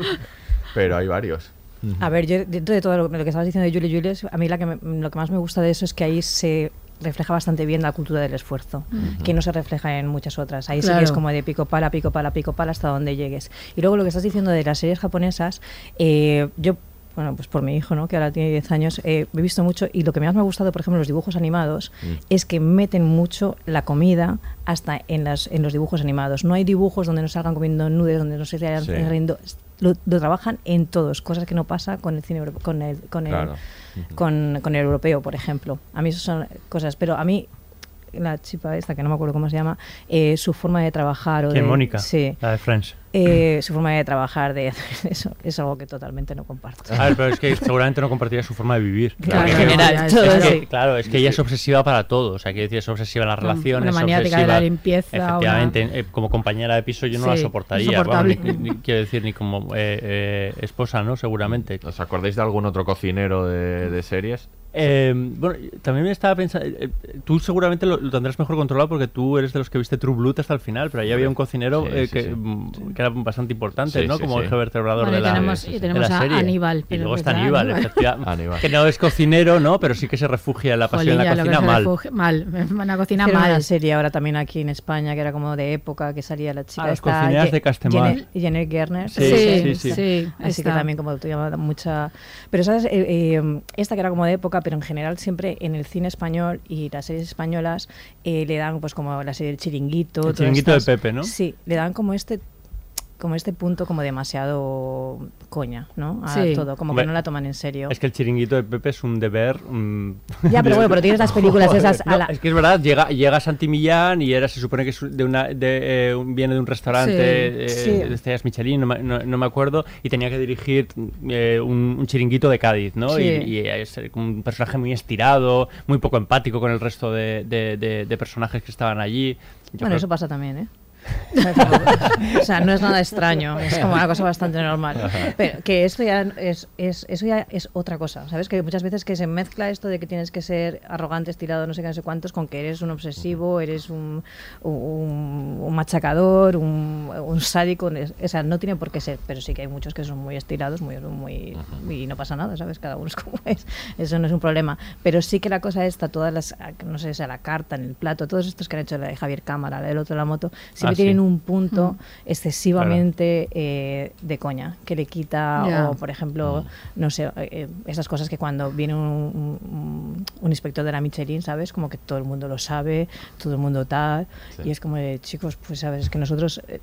Pero hay varios. A ver, yo dentro de todo lo, lo que estabas diciendo de Julie Julius, a mí la que me- lo que más me gusta de eso es que ahí se refleja bastante bien la cultura del esfuerzo, que no se refleja en muchas otras. Ahí sí que es Claro. como de pico pala, pico pala, pico pala hasta donde llegues. Y luego lo que estás diciendo de las series japonesas, eh, yo bueno, pues por mi hijo, ¿no? que ahora tiene 10 años, eh, he visto mucho y lo que más me ha gustado, por ejemplo, en los dibujos animados, es que meten mucho la comida hasta en, las, en los dibujos animados. No hay dibujos donde no salgan comiendo nudes, donde no se estén Sí. riendo. Lo, lo trabajan en todos, cosas que no pasa con el cine con el, con el, Con, con el europeo, por ejemplo. A mí eso son cosas, pero a mí la chica esta, que no me acuerdo cómo se llama, eh, su forma de trabajar... O ¿Quién, de, Mónica? Sí. La de Friends. Eh, su forma de trabajar, de eso, es algo que totalmente no comparto. A ver, pero es que seguramente no compartiría su forma de vivir. Claro, Claro, en general, todo es que, claro, es que ella es obsesiva para todo. O sea, quiero decir, es obsesiva en las Una- relaciones. una maniática de obsesiva- la limpieza, Efectivamente, eh, como compañera de piso yo no la soportaría. vamos, ni, insoportable. ni- quiero decir, ni como eh, eh, esposa, ¿no? Seguramente. ¿Os acordáis de algún otro cocinero de, de series? Eh, bueno, también me estaba pensando, eh, tú seguramente lo, lo tendrás mejor controlado porque tú eres de los que viste True Blood hasta el final, pero ahí había un cocinero Sí, eh, sí, que, sí. mm, que era bastante importante, Sí, ¿no? sí, Como sí. eje vertebrador Bueno, de y la, tenemos- y de tenemos la a serie. Aníbal, Y pero luego está. Aníbal, Aníbal. Aníbal. Que no es cocinero, ¿no? Pero sí que se refugia en la pasión en la cocina se mal. refugia- mal. Una cocina mal. una serie ahora también aquí en España que era como de época, que salía la chica Ah, las cocineras de Castemar. Jenny- Jenny Gerner. Sí, Sí, sí, sí. sí, Así que también como tú llamas mucha... Pero sabes, Eh, eh, esta que era como de época, pero en general siempre en el cine español y las series españolas eh, le dan pues como la serie El Chiringuito. El Chiringuito de estas- Pepe, ¿no? Sí, le dan como este como este punto como demasiado coña, ¿no? A Sí. todo, como Hombre, que no la toman en serio. Es que el chiringuito de Pepe es un deber. mm, Ya, pero bueno, pero tienes las películas Joder, esas a no, la- Es que es verdad, llega, llega Santi Millán y era, se supone que es de una, de, eh, viene de un restaurante Sí, eh, sí. de estrellas Michelin, no, me- no- no me acuerdo, y tenía que dirigir eh, un, un chiringuito de Cádiz, ¿no? Sí. Y, y es un personaje muy estirado, muy poco empático con el resto de, de- de- de personajes que estaban allí. Yo bueno, creo- eso pasa también, ¿eh? O sea, no es nada extraño, es como una cosa bastante normal. Pero que esto ya es, es- eso ya es otra cosa, ¿sabes? Que muchas veces que se mezcla esto de que tienes que ser arrogante, estirado, no sé qué, no sé cuántos, con que eres un obsesivo, eres un, un, un machacador, un, un sádico, o sea, no tiene por qué ser, pero sí que hay muchos que son muy estirados, muy, muy y no pasa nada, ¿sabes? Cada uno es como es, eso no es un problema. Pero sí que la cosa está, todas las, no sé, sea, la carta, en el plato, todos estos que han hecho la de Javier Cámara, la del otro de la moto, siempre Tienen sí. un punto excesivamente eh, de coña, que le quita, o por ejemplo, no sé, eh, esas cosas que cuando viene un, un- un inspector de la Michelin, ¿sabes? Como que todo el mundo lo sabe, todo el mundo tal, y es como de, chicos, pues sabes, es que nosotros... eh,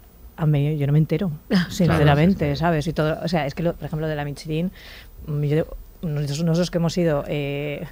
yo no me entero, sinceramente, ¿sabes? Y todo, o sea, es que, lo- por ejemplo, de la Michelin, mm, yo- nosotros, nosotros que hemos sido eh,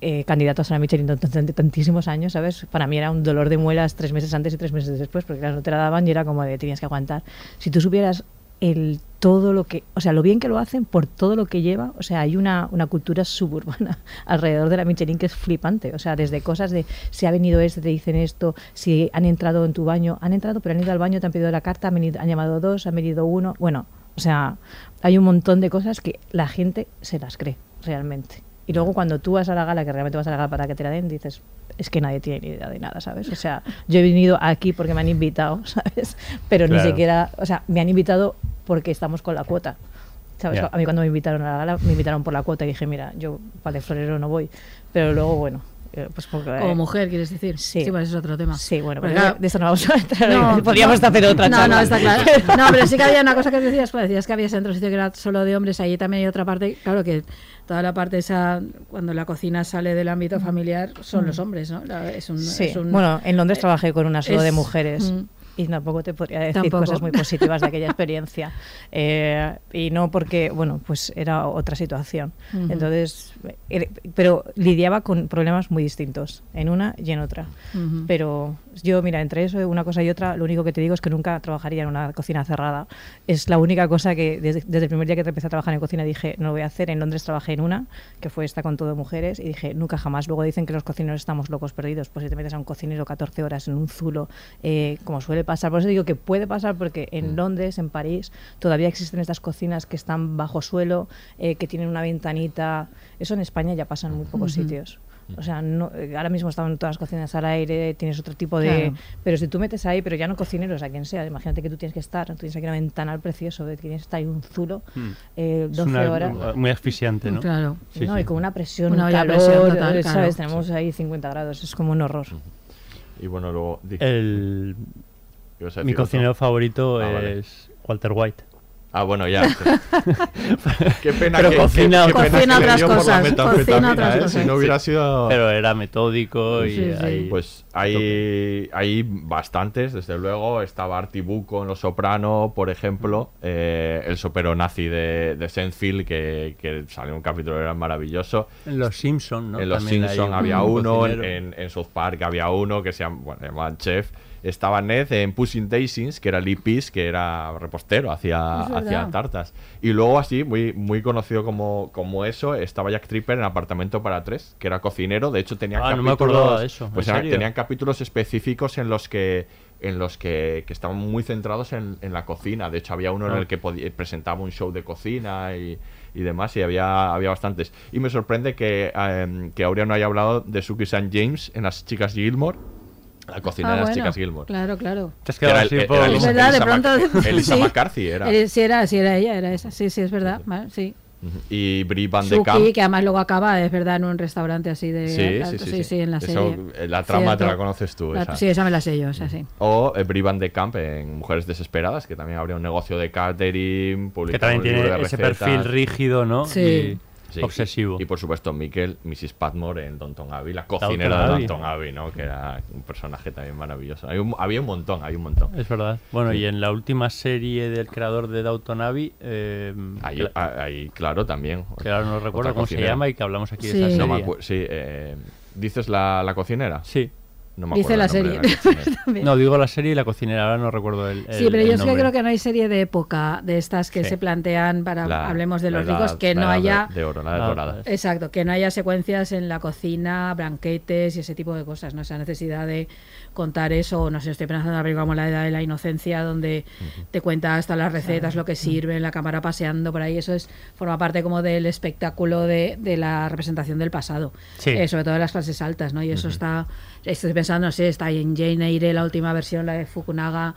eh, candidatos a la Michelin durante tantísimos años, ¿sabes? Para mí era un dolor de muelas tres meses antes y tres meses después, porque claro, no te la daban y era como de tenías que aguantar. Si tú supieras el todo lo que, o sea, lo bien que lo hacen por todo lo que lleva, o sea, hay una, una cultura suburbana alrededor de la Michelin que es flipante, o sea, desde cosas de si ha venido este, te dicen esto, si han entrado en tu baño, han entrado, pero han ido al baño, te han pedido la carta, han, venido- han llamado dos, han venido uno, bueno, o sea, hay un montón de cosas que la gente se las cree realmente. Y luego cuando tú vas a la gala, que realmente vas a la gala para que te la den, dices, es que nadie tiene ni idea de nada, ¿sabes? O sea, yo he venido aquí porque me han invitado, ¿sabes? Pero ni siquiera, o sea, me han invitado porque estamos con la cuota. ¿Sabes? A mí cuando me invitaron a la gala, me invitaron por la cuota y dije, mira, yo para de florero no voy. Pero luego, bueno, pues porque... Como mujer, quieres decir. Sí. Sí, pues es otro tema. Sí, bueno, pero claro, de esto no vamos a entrar. No, Podríamos no. hacer otra no, charla. No, está claro. No, pero sí que había una cosa que decías, pues decías que habías entrado a un sitio que era solo de hombres, ahí también hay otra parte, claro que toda la parte esa, cuando la cocina sale del ámbito familiar, son los hombres, ¿no? La- Es un, Mm. Sí, es un- bueno, en Londres trabajé con una solo de es- mujeres. mm. Y tampoco te podría decir Tampoco. cosas muy positivas de aquella experiencia. Eh, y no porque, bueno, pues era otra situación. Ujú. Entonces, eh, pero lidiaba con problemas muy distintos, en una y en otra. Ujú. Pero yo, mira, entre eso, una cosa y otra, lo único que te digo es que nunca trabajaría en una cocina cerrada. Es la única cosa que desde, desde el primer día que empecé a trabajar en cocina dije, no lo voy a hacer. En Londres trabajé en una, que fue esta con todo mujeres, y dije, nunca jamás. Luego dicen que los cocineros estamos locos perdidos. Pues si te metes a un cocinero 14 horas en un zulo, eh, como suele pasar. Por eso digo que puede pasar porque en Londres, en París, todavía existen estas cocinas que están bajo suelo, eh, que tienen una ventanita. Eso en España ya pasa en muy pocos sitios. O sea, no, eh, ahora mismo están todas las cocinas al aire, tienes otro tipo de... Claro. Pero si tú metes ahí, pero ya no cocineros, a quien sea, imagínate que tú tienes que estar, tú tienes aquí una ventanal precioso, de que tienes que estar ahí un zulo, Mm. eh, Es 12 una- horas. Muy asfixiante, ¿no? Claro. Sí, no, sí. y con una presión, Una calor, presión total, eh, claro. ¿sabes? Tenemos ahí 50 grados, es como un horror. Y bueno, luego... El, mi otro. cocinero favorito Ah, vale. es Walter White. Ah, bueno, ya. qué pena Pero que, cocina- qué- qué pena cocina que otras dio por la cosas, metanfetamina, cocina otras ¿eh? cosas. Si no hubiera Sí. sido... Pero era metódico y Sí, sí. ahí- Pues hay, hay bastantes, desde luego. Estaba Artibuco en Los Soprano, por ejemplo. eh, el sopero nazi de, de Seinfeld, que, que salió un capítulo, era maravilloso. En Los Simpson, ¿no? en Los hay Simpson un había uno, en, en- en South Park había uno que se llama, bueno, se llamaba Chef. Estaba Ned en Pushing Daisies, que era Lee Pease, que era repostero, hacía, hacía tartas. Y luego así, muy, muy conocido como, como eso, estaba Jack Tripper en Apartamento para Tres, que era cocinero. De hecho, tenía Ah, no me capítulos... acordaba de eso, ¿en Pues tenían capítulos específicos en los que en los que, que estaban muy centrados en, en la cocina. De hecho, había uno en Ah. el que podía- presentaba un show de cocina y, y demás, y había, había bastantes. Y me sorprende que, eh, que Aurea no haya hablado de Suki St. James en las chicas Gilmore, la cocina Ah, de las bueno, chicas Gilmore. Claro, claro. Te has quedado así Es verdad, de Elisa pronto. Elisa sí. McCarthy era. Eh, sí, era, sí, era ella, era esa. Sí, sí, es verdad. vale, sí. Y Brie Van de Kamp. que además luego acaba, es verdad, en un restaurante así de. Sí, sí, sí, sí. en la Eso, serie. eh, la trama te la conoces tú, La- esa. sí, esa me la sé yo, esa sí. O eh, Brie Van de Kamp en Mujeres Desesperadas, que también habría un negocio de catering, que también un libro tiene ese recetas. perfil rígido, ¿no? Sí. Sí, obsesivo. Y, y por supuesto, Mikel, Mrs. Patmore en Downton Abbey, la cocinera de. Downton Abbey, ¿no? Que era un personaje también maravilloso. Hay un- había un montón, hay un montón. Es verdad. Bueno, y en la última serie del creador de Downton Abbey, eh, Ahí, ah, ahí, claro, también. que ahora no recuerdo cómo se llama y que hablamos aquí Sí. de esa No me serie. acuerdo. Sí, eh, ¿dices la, la cocinera? Sí. No me Dice la serie. de la. No, digo la serie y la cocinera, ahora no recuerdo el, Sí, el- pero el yo nombre. creo que no hay serie de época de estas que Sí. se plantean para La- hablemos de los edad- ricos que la no edad de- haya De, oro, la edad Ah, dorada. pues. Exacto, que no haya secuencias en la cocina, branquetes y ese tipo de cosas, no esa necesidad de contar eso, no sé, estoy pensando en una película como La Edad de la Inocencia, donde te cuenta hasta las recetas, lo que sirve, la cámara paseando por ahí, eso es forma parte como del espectáculo de, de la representación del pasado, Sí. Eh, sobre todo de las clases altas, ¿no? Y eso está, estoy pensando, no sé, está ahí en Jane Eyre, la última versión, la de Fukunaga,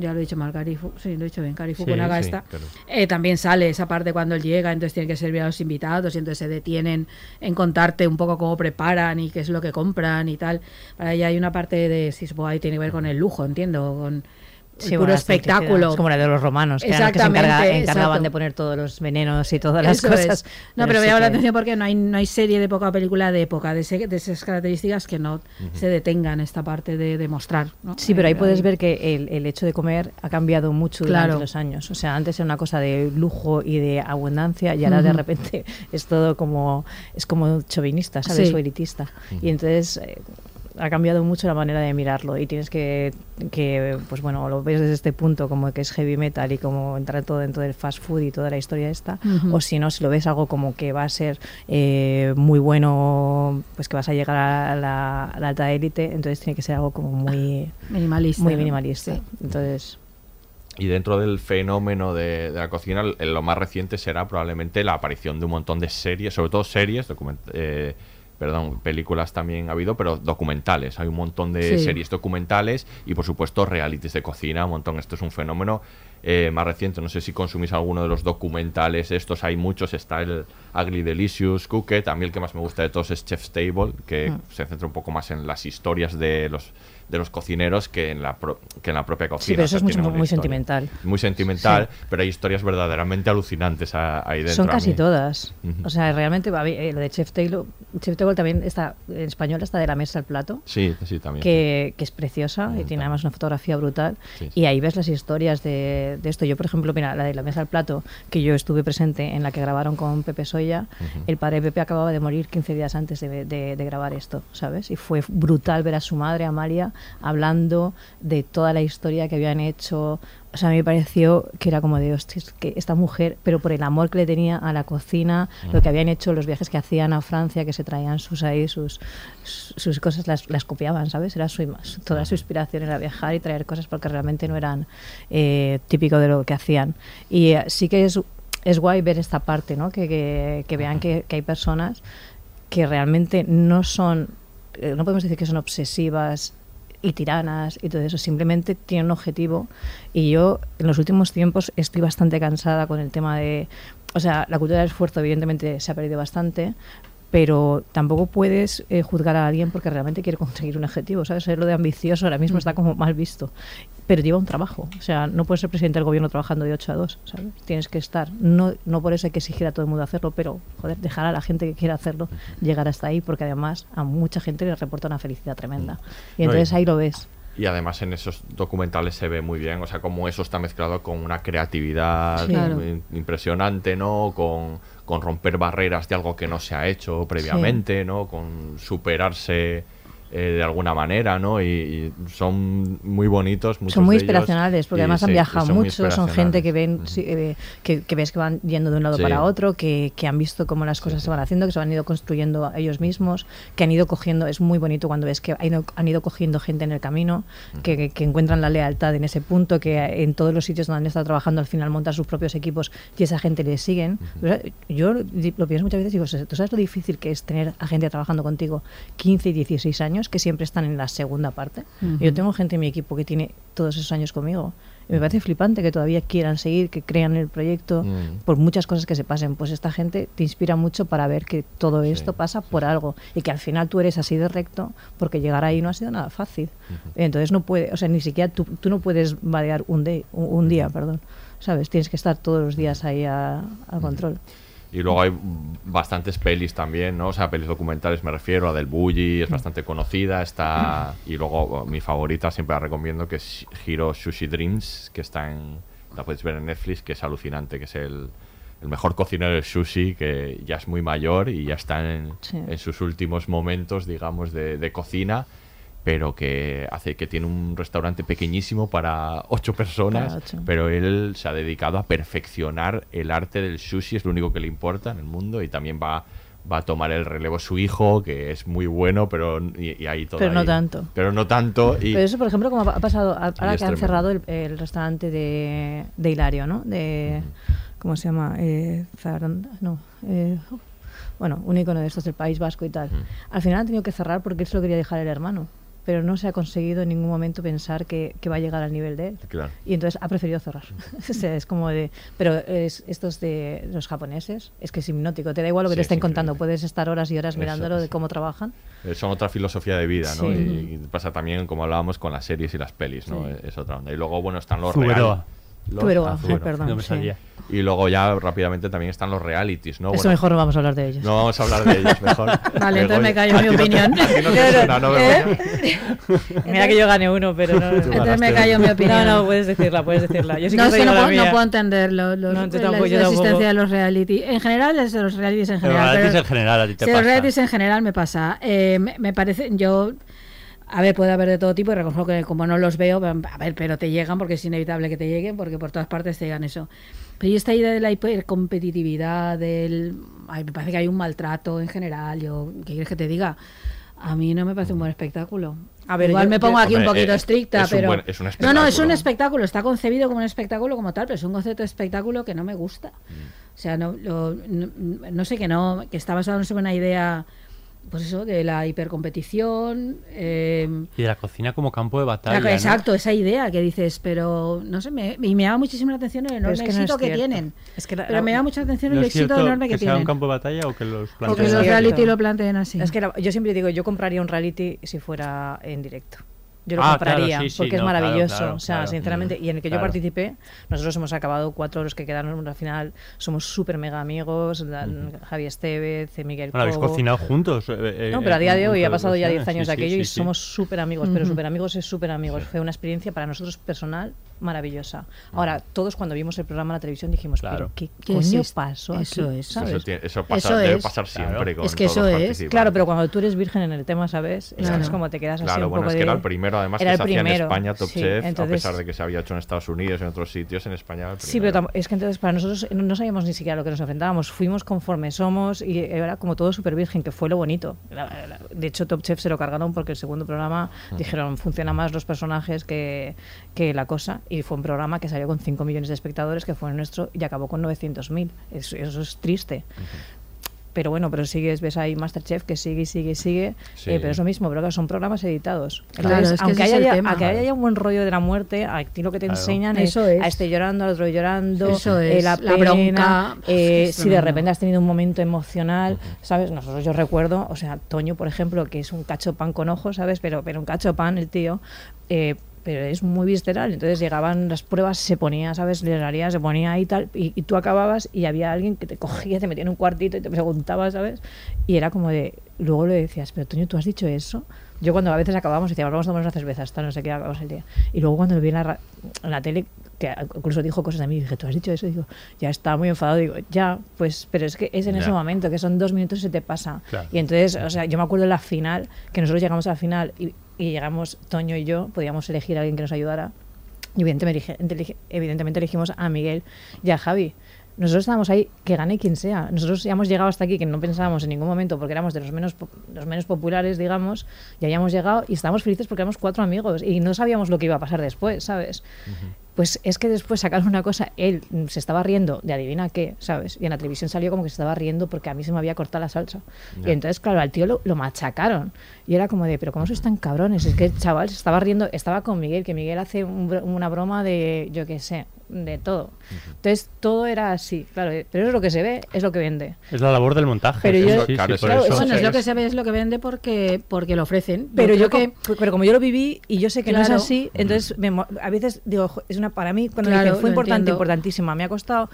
ya lo he dicho mal, Kari, Fu- sí, lo he dicho bien, Kari Sí, Fukunaga sí, está. Eh, también sale esa parte cuando él llega, entonces tiene que servir a los invitados y entonces se detienen en contarte un poco cómo preparan y qué es lo que compran y tal. Para ella hay una parte de, si supongo ahí tiene que ver con el lujo, entiendo, con el Sí, puro espectáculo. Es como la de los romanos, que eran los que se encarga- encargaban exacto. de poner todos los venenos y todas las Eso cosas. es. No, pero me sí llama la que- atención porque no hay, no hay serie de época o película de época de, ese- de esas características que no se detengan esta parte de, de mostrar. ¿no? Sí, pero ahí Eh, puedes ver que el, el hecho de comer ha cambiado mucho durante Claro. los años. O sea, antes era una cosa de lujo y de abundancia y ahora de repente es todo como es como chauvinista, ¿sabes? Sí. O elitista. Y entonces eh, ha cambiado mucho la manera de mirarlo y tienes que, que, pues bueno, lo ves desde este punto como que es heavy metal y como entrar todo dentro del fast food y toda la historia esta, o si no, si lo ves algo como que va a ser eh, muy bueno, pues que vas a llegar a la, a la alta élite, entonces tiene que ser algo como muy Minimalista. muy minimalista. Sí. Entonces, Y dentro del fenómeno de, de la cocina, lo más reciente será probablemente la aparición de un montón de series, sobre todo series, document- eh, perdón, películas también ha habido, pero documentales. Hay un montón de Sí. series documentales y, por supuesto, realities de cocina, un montón. Esto es un fenómeno eh, más reciente. No sé si consumís alguno de los documentales estos. Hay muchos. Está el Ugly Delicious Cooked. A mí el que más me gusta de todos es Chef's Table, que Mm. se centra un poco más en las historias de los de los cocineros que en la pro- que en la propia cocina. sí, pero O eso sea, es muy sentimental. muy sentimental, pero hay historias verdaderamente alucinantes ahí dentro. Son casi todas. Ujú. O sea, realmente, eh, lo de Chef Table, Chef Table también está, en español está de la mesa al plato. Sí, sí, también. Que, que es preciosa y Mm, tiene también. además una fotografía brutal. Sí, sí. Y ahí ves las historias de, de esto. Yo, por ejemplo, mira, la de la mesa al plato, que yo estuve presente en la que grabaron con Pepe Soya, Ujú. el padre de Pepe acababa de morir 15 días antes de, de- de grabar esto, ¿sabes? Y fue brutal ver a su madre, Amalia, hablando de toda la historia que habían hecho. O sea, a mí me pareció que era como de, hostia, es que esta mujer, pero por el amor que le tenía a la cocina, lo que habían hecho, los viajes que hacían a Francia, que se traían sus ahí, sus, sus cosas, las, las copiaban, ¿sabes? Era su, su- toda su inspiración era viajar y traer cosas porque realmente no eran eh, típico de lo que hacían. Y eh, sí que es, es guay ver esta parte, ¿no? Que, que, que vean que, que hay personas que realmente no son, eh, no podemos decir que son obsesivas y tiranas y todo eso, simplemente tienen un objetivo y yo en los últimos tiempos estoy bastante cansada con el tema de, o sea, la cultura del esfuerzo evidentemente se ha perdido bastante, pero tampoco puedes eh, juzgar a alguien porque realmente quiere conseguir un objetivo, ¿sabes? Ser lo de ambicioso ahora mismo está como mal visto, pero lleva un trabajo, o sea, no puedes ser presidente del gobierno trabajando de 8 a 2, ¿sabes? Tienes que estar, no, no por eso hay que exigir a todo el mundo hacerlo, pero, joder, dejar a la gente que quiera hacerlo llegar hasta ahí, porque además a mucha gente le reporta una felicidad tremenda. Y No, entonces y- ahí lo ves. Y además en esos documentales se ve muy bien, o sea, como eso está mezclado con una creatividad Sí. Claro. muy impresionante, ¿no? Con, con romper barreras de algo que no se ha hecho previamente, ¿no? Con superarse eh, de alguna manera, ¿no? Y, y son muy bonitos, son muy de ellos, inspiracionales porque y además han sí, viajado son mucho, son gente que ven, eh, que, que ves que van yendo de un lado Sí. para otro, que, que han visto cómo las cosas sí. se van haciendo, que se han ido construyendo a ellos mismos, que han ido cogiendo, es muy bonito cuando ves que han ido, han ido cogiendo gente en el camino, que, que- que encuentran la lealtad en ese punto, que en todos los sitios donde han estado trabajando al final montan sus propios equipos y esa gente les siguen. O sea, yo lo pienso muchas veces y digo, ¿tú sabes lo difícil que es tener a gente trabajando contigo 15 y 16 años que siempre están en la segunda parte? Yo tengo gente en mi equipo que tiene todos esos años conmigo. Y me parece flipante que todavía quieran seguir, que crean el proyecto, Mm. por muchas cosas que se pasen. Pues esta gente te inspira mucho para ver que todo Sí, esto pasa por algo y que al final tú eres así de recto porque llegar ahí no ha sido nada fácil. Entonces no puede, o sea, ni siquiera tú, tú no puedes vadear un, de- un, un día, perdón. ¿Sabes? Tienes que estar todos los días ahí a, a control. Y luego hay bastantes pelis también, ¿no? O sea, pelis documentales me refiero, a del Bully, es bastante conocida, está... Y luego mi favorita, siempre la recomiendo, que es Hiro Sushi Dreams, que está en... La puedes ver en Netflix, que es alucinante, que es el, el mejor cocinero de sushi, que ya es muy mayor y ya está en, Sí. en sus últimos momentos, digamos, de, de cocina pero que hace que tiene un restaurante pequeñísimo para ocho personas, Para ocho. pero él se ha dedicado a perfeccionar el arte del sushi, es lo único que le importa en el mundo y también va va a tomar el relevo su hijo, que es muy bueno, pero y, y ahí todo Pero no ahí- tanto. Pero no tanto y Pero eso, por ejemplo, como ha pasado ahora que han cerrado el, el restaurante de, de Hilario, ¿no? De, ¿Cómo se llama? Eh, Zaranda- no. eh, uf. bueno, un icono de estos del País Vasco y tal. Al final han tenido que cerrar porque él se lo quería dejar el hermano. Pero no se ha conseguido en ningún momento pensar que, que va a llegar al nivel de él. Claro. Y entonces ha preferido cerrar. o sea, es como de. Pero es, estos de los japoneses, es que es hipnótico. Te da igual lo que Sí, te estén sí, contando. Puedes estar horas y horas Eso, mirándolo de cómo trabajan. Son otra filosofía de vida, ¿no? Sí. Y, y pasa también, como hablábamos, con las series y las pelis, ¿no? Sí. Es otra onda. Y luego, bueno, están los real- los- Zuberoa. perdón, No me sí. salía. Y luego ya rápidamente también están los realities, ¿no? Eso Bueno, mejor no vamos a hablar de ellos. No vamos a hablar de ellos, mejor. Vale, entonces me callo mi opinión. a ti no te Claro, suena, ¿no, ¿eh? Mira que yo gané uno, pero no. Entonces me callo mi opinión. No, no, puedes decirla, puedes decirla. Yo sí no, que es que digo no, la puedo, no puedo entender lo- los- No, la, la existencia de los reality. En general, es de los realities en Pero general. realities pero- en general a ti te sí, los pasa. realities en general me pasa. Eh, me, me parece, yo, a ver, puede haber de todo tipo y reconozco que como no los veo, a ver, pero te llegan porque es inevitable que te lleguen porque por todas partes te llegan eso. Pero y esta idea de la hipercompetitividad, del, ay, me parece que hay un maltrato en general, yo, ¿qué quieres que te diga? A mí no me parece un buen espectáculo. A ver, Igual yo- me pongo aquí un poquito eh, estricta, es un pero... buen- es un no, no, es un espectáculo. espectáculo, está concebido como un espectáculo como tal, pero es un concepto de espectáculo que no me gusta. Mm. O sea, no, lo- no, no sé que no, que está basado en una idea, pues eso, de la hipercompetición. eh, Y de la cocina como campo de batalla. exacto, esa idea que dices, pero no sé, me, y me llama muchísimo la atención el enorme es que no éxito es que tienen. Es que la- pero me llama mucha atención ¿No el éxito enorme que, que sea un campo de batalla o que los O que los reality lo planteen así. Es que la- yo siempre digo, yo compraría un reality si fuera en directo. Yo lo Ah, claro, compraría sí, sí, porque es no, maravilloso. claro, o sea, sinceramente, y en el que yo participé, nosotros hemos acabado cuatro los que quedaron al final. Somos súper mega amigos. la- Javi Estevez, Miguel Bueno, habéis cocinado juntos. eh, eh, No, pero a día de hoy ha pasado ya 10 producciones. años Sí, de aquello y somos súper amigos, pero súper amigos es súper amigos. Fue una experiencia para nosotros personal maravillosa. Ahora, todos cuando vimos el programa en la televisión dijimos, Claro. pero ¿qué ¿Qué coño es pasó Eso es. ¿sabes? Eso, tiene- eso pasa- Eso debe es. pasar siempre Claro. con Es que todos eso es. Claro, pero cuando tú eres virgen en el tema, ¿sabes? Es, Claro. es como te quedas así Claro, un bueno, poco es que de- era el primero, además, Era que el se hacía en primero, España Top sí, Chef, a entonces- pesar de que se había hecho en Estados Unidos en otros sitios, en España era el Sí, pero es que entonces para nosotros no sabíamos ni siquiera a lo que nos enfrentábamos. Fuimos conforme somos y era como todo súper virgen, que fue lo bonito. De hecho, Top Chef se lo cargaron porque el segundo programa dijeron funciona más los personajes que, que la cosa. Y fue un programa que salió con 5 millones de espectadores, que fue nuestro, y acabó con 900.000. Eso, eso es triste. Pero bueno, pero sigues, ves ahí Masterchef que sigue y sigue y sigue, Sí. eh, pero es lo mismo, pero son programas editados. Claro, Entonces, es que aunque, es haya, tema. aunque haya ya un buen rollo de la muerte, a ti lo que te Claro. enseñan es, Eso es. a este llorando, al otro llorando, Eso eh, es, la, la pena, bronca. eh, Es si de repente has tenido un momento emocional, ¿sabes? Nosotros yo recuerdo, o sea, Toño, por ejemplo, que es un cacho pan con ojos, ¿sabes? Pero, pero un cacho pan, el tío, eh, pero es muy visceral. Entonces llegaban las pruebas, se ponía, ¿sabes? Le haría, se ponía ahí y tal, y, y tú acababas y había alguien que te cogía, te metía en un cuartito y te preguntaba, ¿sabes? Y era como de, luego le decías, pero Toño, ¿tú has dicho eso? Yo cuando a veces acabábamos decía, vamos a tomar unas cervezas, hasta no sé qué, acabamos el día. Y luego cuando lo vi en la, ra- en la tele, que incluso dijo cosas de mí, dije, ¿tú has dicho eso? digo, ya estaba muy enfadado, digo, ya, pues, pero es que es en Ya. ese momento, que son dos minutos y se te pasa. Claro. Y entonces, o sea, yo me acuerdo de la final, que nosotros llegamos a la final y, y llegamos, Toño y yo, podíamos elegir a alguien que nos ayudara. Y evidentemente, evidentemente elegimos a Miguel y a Javi. Nosotros estábamos ahí, que gane quien sea. Nosotros ya hemos llegado hasta aquí, que no pensábamos en ningún momento, porque éramos de los menos, los menos populares, digamos, y habíamos llegado y estábamos felices porque éramos cuatro amigos y no sabíamos lo que iba a pasar después, ¿sabes? Pues es que después sacaron una cosa, él se estaba riendo de adivina qué, ¿sabes? Y en la televisión salió como que se estaba riendo porque a mí se me había cortado la salsa. Y entonces, claro, al tío lo, lo machacaron. Y era como de, pero ¿cómo sois tan cabrones? Es que el chaval se estaba riendo, estaba con Miguel, que Miguel hace un una broma de, yo qué sé, de todo. Entonces, todo era así, claro. Pero es lo que se ve, es lo que vende. Es la labor del montaje. Pero yo- sí, sí, Claro, eso- eso. bueno, es lo que se ve, es lo que vende porque, porque lo ofrecen. Pero yo, que... co- pero como yo lo viví y yo sé que no Claro. es así, entonces me a veces digo, "Jo, es una para mí cuando Claro, dije, fue importante, entiendo. importantísima, me ha costado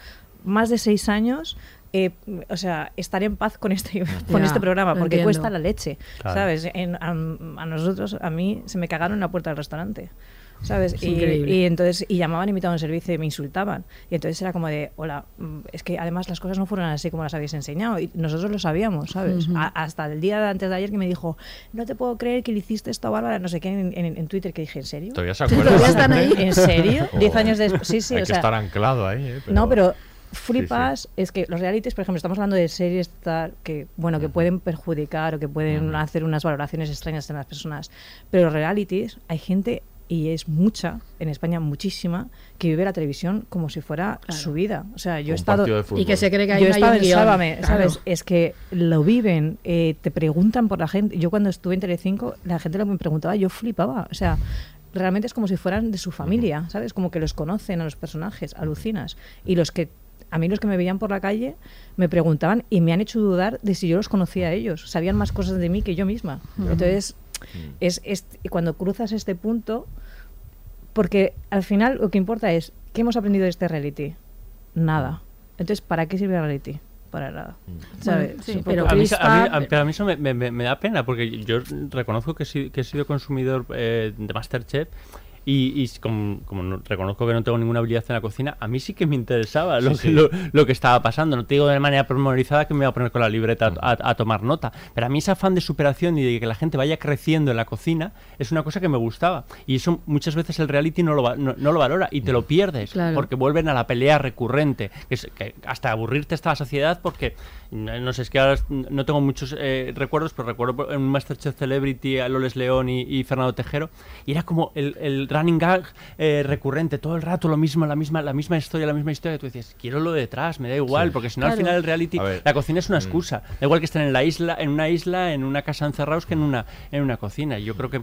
más de seis años eh, o sea, estar en paz con este, con Ya, este programa, porque entiendo. cuesta la leche, Claro. ¿sabes? En- a, a nosotros, a mí, se me cagaron en la puerta del restaurante. ¿Sabes? Es y, y entonces y llamaban invitados un servicio y me insultaban. Y entonces era como de, hola, mm, es que además las cosas no fueron así como las habéis enseñado. Y nosotros lo sabíamos, ¿sabes? Ujú. A- hasta el día de antes de ayer que me dijo, no te puedo creer que le hiciste esto a Bárbara, no sé qué, en, en- en Twitter, que dije, ¿en serio? ¿Todavía se acuerdan? ¿Todavía están ahí? ¿En serio? Diez Joder. años después. Sí, sí, Hay o que sea, estar anclado ahí, ¿eh? no, pero flipas es que los realities, por ejemplo, estamos hablando de series tal, que bueno que pueden perjudicar o que pueden hacer unas valoraciones extrañas en las personas, pero los realities hay gente y es mucha en España muchísima que vive la televisión como si fuera Claro. su vida. O sea, yo he Un estado partido de fútbol. Y que se cree que hay yo he estado un en Sálvame, claro. ¿sabes? Es que lo viven, eh, te preguntan por la gente. Yo cuando estuve en Telecinco, la gente lo me preguntaba, yo flipaba. O sea, realmente es como si fueran de su familia, ¿sabes? Como que los conocen a los personajes, alucinas. Y los que, a mí los que me veían por la calle, me preguntaban y me han hecho dudar de si yo los conocía a ellos. Sabían más cosas de mí que yo misma. Entonces, es, es y cuando cruzas este punto, porque al final lo que importa es, ¿qué hemos aprendido de este reality? Nada. Entonces, ¿para qué sirve el reality? Para nada. ¿Sabes? Bueno, sí, Es un pero a mí, a mí- a- pero a mí eso me, me- me- me da pena porque yo reconozco que, he sido- que he sido consumidor eh, de Masterchef y, y como, como no- reconozco que no tengo ninguna habilidad en la cocina, a mí sí que me interesaba lo, Sí, que- sí. lo, lo que estaba pasando. No te digo de manera pormenorizada que me voy a poner con la libreta a, a- a tomar nota, pero a mí ese afán de superación y de que la gente vaya creciendo en la cocina es una cosa que me gustaba. Y eso muchas veces el reality no lo, va- no, no lo valora y te lo pierdes Claro. porque vuelven a la pelea recurrente, que, es- que hasta aburrirte hasta la saciedad porque, no no sé, es que ahora no tengo muchos eh, recuerdos, pero recuerdo en un Masterchef Celebrity a Loles León y, y Fernando Tejero, y era como el, el running gag eh, recurrente, todo el rato lo mismo, la misma, la misma historia, la misma historia, y tú dices, quiero lo de detrás, me da igual, porque si no al final el reality, la cocina es una excusa, da igual que estén en la isla, en una isla, en una casa encerrados que en una, en una cocina, y yo creo que...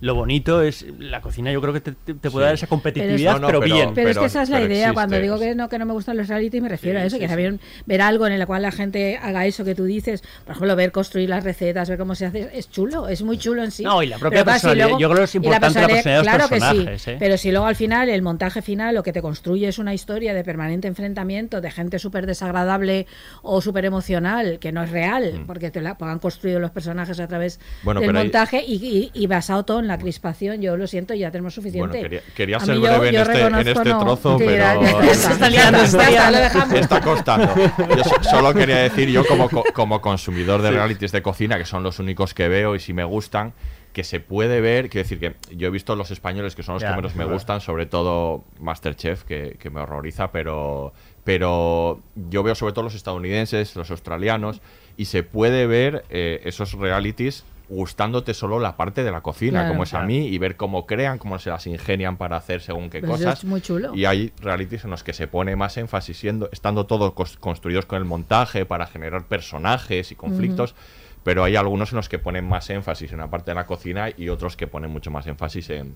Lo bonito es la cocina, yo creo que te, puede Sí. dar esa competitividad, No, no, pero, pero- bien. Pero, es que esa es la idea. existe, Cuando digo que no, que no me gustan los reality, me refiero Sí, a eso, sí, que sí. ver, ver algo en el cual la gente haga eso que tú dices. Por ejemplo, ver construir las recetas, ver cómo se hace, es chulo, es muy chulo en sí. No, y la propia personalidad, yo creo que es la importante la personalidad de los Claro que sí, ¿eh? pero si luego al final, el montaje final, lo que te construye es una historia de permanente enfrentamiento, de gente súper desagradable o súper emocional, que no es real, porque te la, han construido los personajes a través Mm. Bueno, del montaje y, y- y basado todo en la crispación. Yo lo siento, ya tenemos suficiente. Bueno, quería, ser mí yo- breve en yo este, en reconozco este no- trozo, pero ya- ya- está. Está está costando. Yo so- solo quería decir, yo como, co- como consumidor de realities de cocina, que son los únicos que veo y si me gustan, que se puede ver, quiero decir que yo he visto los españoles que son los Ya, que menos me gustan, sobre todo Masterchef, que, que me horroriza, pero, pero yo veo sobre todo los estadounidenses, los australianos, y se puede ver eh, esos realities gustándote solo la parte de la cocina, Claro. como es a mí, y ver cómo crean, cómo se las ingenian para hacer según qué Pues cosas. es muy chulo. Y hay realities en los que se pone más énfasis siendo, estando todos construidos con el montaje para generar personajes y conflictos, pero hay algunos en los que ponen más énfasis en la parte de la cocina y otros que ponen mucho más énfasis en,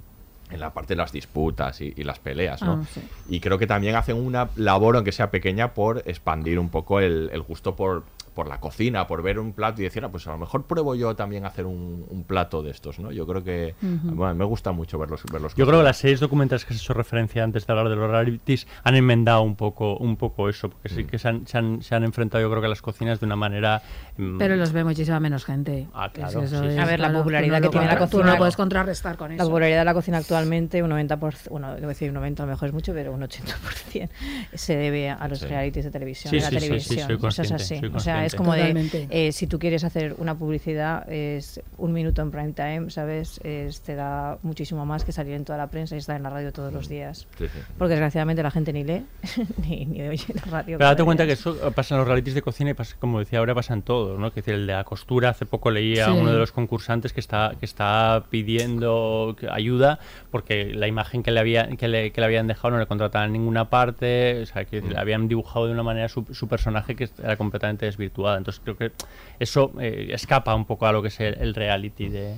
en la parte de las disputas y, y las peleas, ¿no? Ah, sí. Y creo que también hacen una labor, aunque sea pequeña, por expandir un poco el, el gusto por, por la cocina, por ver un plato y decir, ah, pues a lo mejor pruebo yo también hacer un, un plato de estos, ¿no? Yo creo que, bueno, me gusta mucho verlos, verlos Yo creo que las series documentales que has hecho referencia antes de hablar de los realities han enmendado un poco, un poco eso, porque Mm. sí que se han, se, han, se han enfrentado yo creo que a las cocinas de una manera... mm, Pero los ve muchísima menos gente. Ah, claro, sí, es, A ver, la popularidad que tiene la contra- Tú cocina- no puedes contrarrestar con La eso. popularidad de la cocina actualmente, un 90%, bueno, debo decir un 90 a lo mejor es mucho, pero un 80% se debe a los Sí. realities de televisión, Sí, de la sí, sí, sí, televisión. soy Eso es consciente, así. soy O sea, es como Totalmente. de, eh, si tú quieres hacer una publicidad, es un minuto en prime time, ¿sabes? Es- te da muchísimo más que salir en toda la prensa y estar en la radio todos los días. Sí, sí. Porque desgraciadamente la gente ni lee, ni, ni oye la radio. Pero date cuenta que eso pasa en los realities de cocina y pasa, como decía ahora, pasa en todo, ¿no? Que decir, el de la costura, hace poco leía a Sí. uno de los concursantes que está, que está pidiendo ayuda porque la imagen que le, había, que le, que le habían dejado no le contrataban en ninguna parte, o sea, que le habían dibujado de una manera su, su personaje que era completamente Entonces creo que eso eh, escapa un poco a lo que es el, el reality de,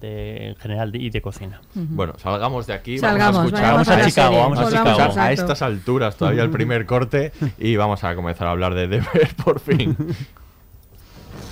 de- en general de- y de cocina. Bueno, salgamos de aquí. Salgamos, vamos a escuchar vayamos a Chicago, serie. vamos a Chicago. a estas alturas todavía el primer corte y vamos a comenzar a hablar de Deber por fin.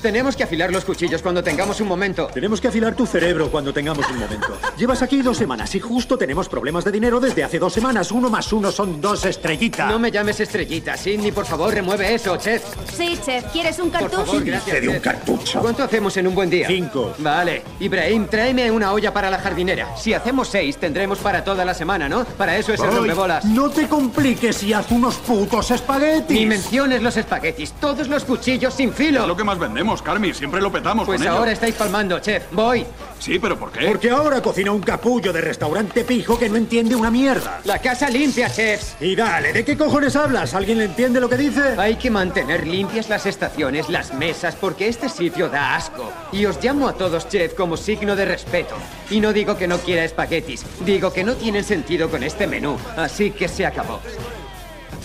Tenemos que afilar los cuchillos cuando tengamos un momento. Tenemos que afilar tu cerebro cuando tengamos un momento. Llevas aquí dos semanas y justo tenemos problemas de dinero desde hace dos semanas. Uno más uno son dos estrellitas. No me llames estrellita, Sidney, por favor, remueve eso, chef. Sí, chef. ¿Quieres un Por cartucho? favor, gracias. Un cartucho. ¿Cuánto hacemos en un buen día? Cinco. Vale. Ibrahim, tráeme una olla para la jardinera. Si hacemos seis, tendremos para toda la semana, ¿no? Para eso es el Ay, rompebolas. No te compliques y haz unos putos espaguetis. Ni menciones los espaguetis, todos los cuchillos sin filo. Es lo que más vendemos, Carmi. Siempre lo petamos Pues con ello. ahora estáis palmando, chef. Voy. Sí, pero ¿por qué? Porque ahora cocina un capullo de restaurante pijo que no entiende una mierda. La casa limpia, chefs. Y dale, ¿de qué cojones hablas? ¿Alguien le entiende lo que dice? Hay que mantener limpias las estaciones, las mesas, porque este sitio da asco. Y os llamo a todos chef como signo de respeto. Y no digo que no quiera espaguetis, digo que no tienen sentido con este menú. Así que se acabó.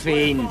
Fin.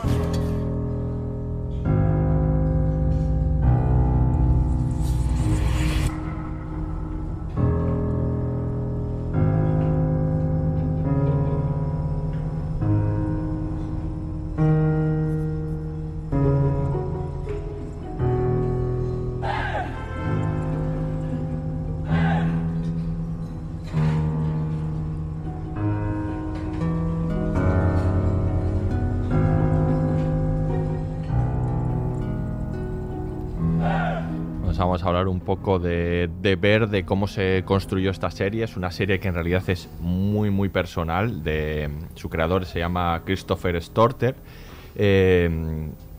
Poco de, de ver de cómo se construyó esta serie. Es una serie que en realidad es muy, muy personal. De, su creador se llama Christopher Storter. eh,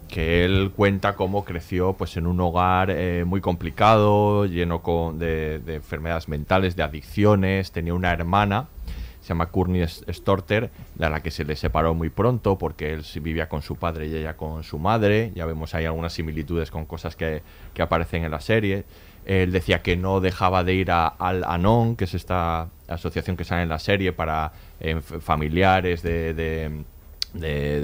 que él cuenta cómo creció pues, en un hogar eh, muy complicado, lleno con- de, de enfermedades mentales, de adicciones. Tenía una hermana se llama Courtney Storter, de la que se le separó muy pronto porque él vivía con su padre y ella con su madre. Ya vemos ahí algunas similitudes con cosas que, que aparecen en la serie. Él decía que no dejaba de ir a Al Anon, que es esta asociación que sale en la serie para eh, familiares de,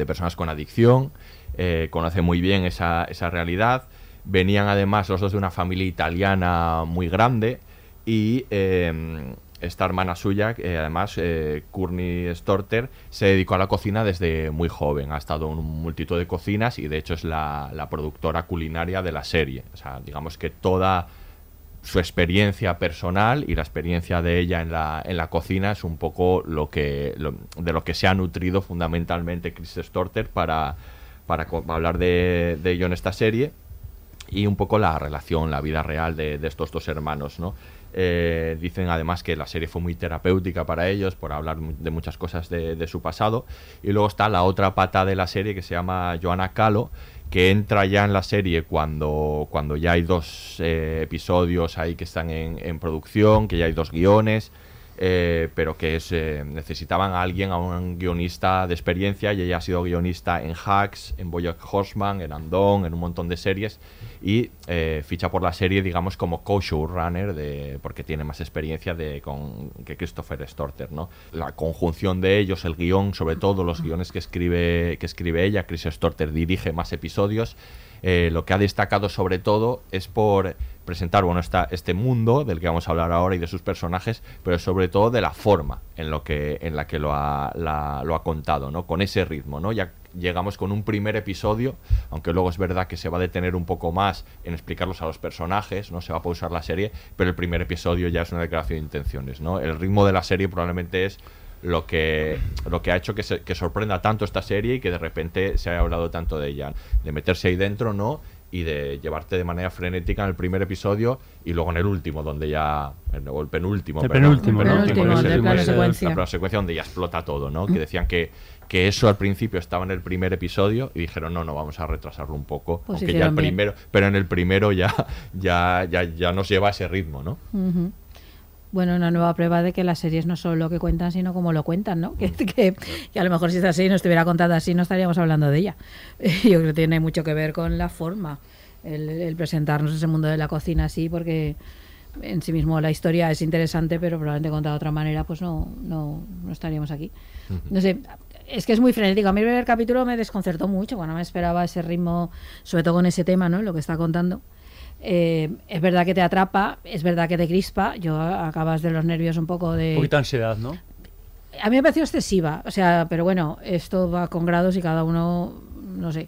personas con adicción. Eh, conoce muy bien esa, realidad. Venían además los dos de una familia italiana muy grande y eh, esta hermana suya, eh, además, eh, Courtney Storter, se dedicó a la cocina desde muy joven. Ha estado en multitud de cocinas y de hecho es la productora culinaria de la serie. O sea, digamos que toda su experiencia personal y la experiencia de ella en la, en la cocina es un poco lo que lo- de lo que se ha nutrido fundamentalmente Chris Storter para, para co- hablar de, de ello en esta serie y un poco la relación, la vida real de, de estos dos hermanos, ¿no? Eh, dicen además que la serie fue muy terapéutica para ellos por hablar de muchas cosas de, de su pasado. Y luego está la otra pata de la serie que se llama Joanna Calo, que entra ya en la serie cuando, cuando ya hay dos eh, episodios ahí que están en, en producción, que ya hay dos guiones. Eh, pero que es, eh, necesitaban a alguien, a un guionista de experiencia, y ella ha sido guionista en Hacks, en Bojack Horseman, en Andon, en un montón de series, y eh, ficha por la serie, digamos, como co-showrunner, de, porque tiene más experiencia de, con, que Christopher Storter, ¿no? La conjunción de ellos, el guion, sobre todo los guiones que escribe, que escribe ella, Chris Storter dirige más episodios, eh, lo que ha destacado sobre todo es por presentar bueno, esta, este mundo del que vamos a hablar ahora y de sus personajes, pero sobre todo de la forma en, lo que, en la que lo ha, lo ha contado, ¿no? con ese ritmo. ¿no? Ya llegamos con un primer episodio, aunque luego es verdad que se va a detener un poco más en explicarlos a los personajes, no se va a pausar la serie, pero el primer episodio ya es una declaración de intenciones. ¿no? El ritmo de la serie probablemente es lo que, lo que ha hecho que, se- que sorprenda tanto esta serie y que de repente se haya hablado tanto de ella. De meterse ahí dentro, ¿no? Y de llevarte de manera frenética en el primer episodio y luego en el último, donde ya. O el penúltimo, El perdón, penúltimo, ¿no? que es Penúltimo, el- plano el- secuencia. La plano secuencia donde ya explota todo, ¿no? Que decían que, que eso al principio estaba en el primer episodio y dijeron, no, no, vamos a retrasarlo un poco. Pues aunque ya el bien. primero. Pero en el primero ya, ya, ya, ya nos lleva a ese ritmo, ¿no? Bueno, una nueva prueba de que las series no son lo que cuentan, sino como lo cuentan, ¿no? Que, que- que a lo mejor si esta serie no estuviera contada así, no estaríamos hablando de ella. Yo creo que tiene mucho que ver con la forma, el, el presentarnos ese mundo de la cocina así, porque en sí mismo la historia es interesante, pero probablemente contada de otra manera, pues no, no, no estaríamos aquí. No sé, es que es muy frenético. A mí el primer capítulo me desconcertó mucho, cuando me esperaba ese ritmo, sobre todo con ese tema, ¿no? Lo que está contando. Eh, es verdad que te atrapa, es verdad que te crispa. Yo acabas de los nervios un poco de. Un poquito de ansiedad, ¿no? A mí me pareció excesiva, o sea, pero bueno, esto va con grados y cada uno, no sé.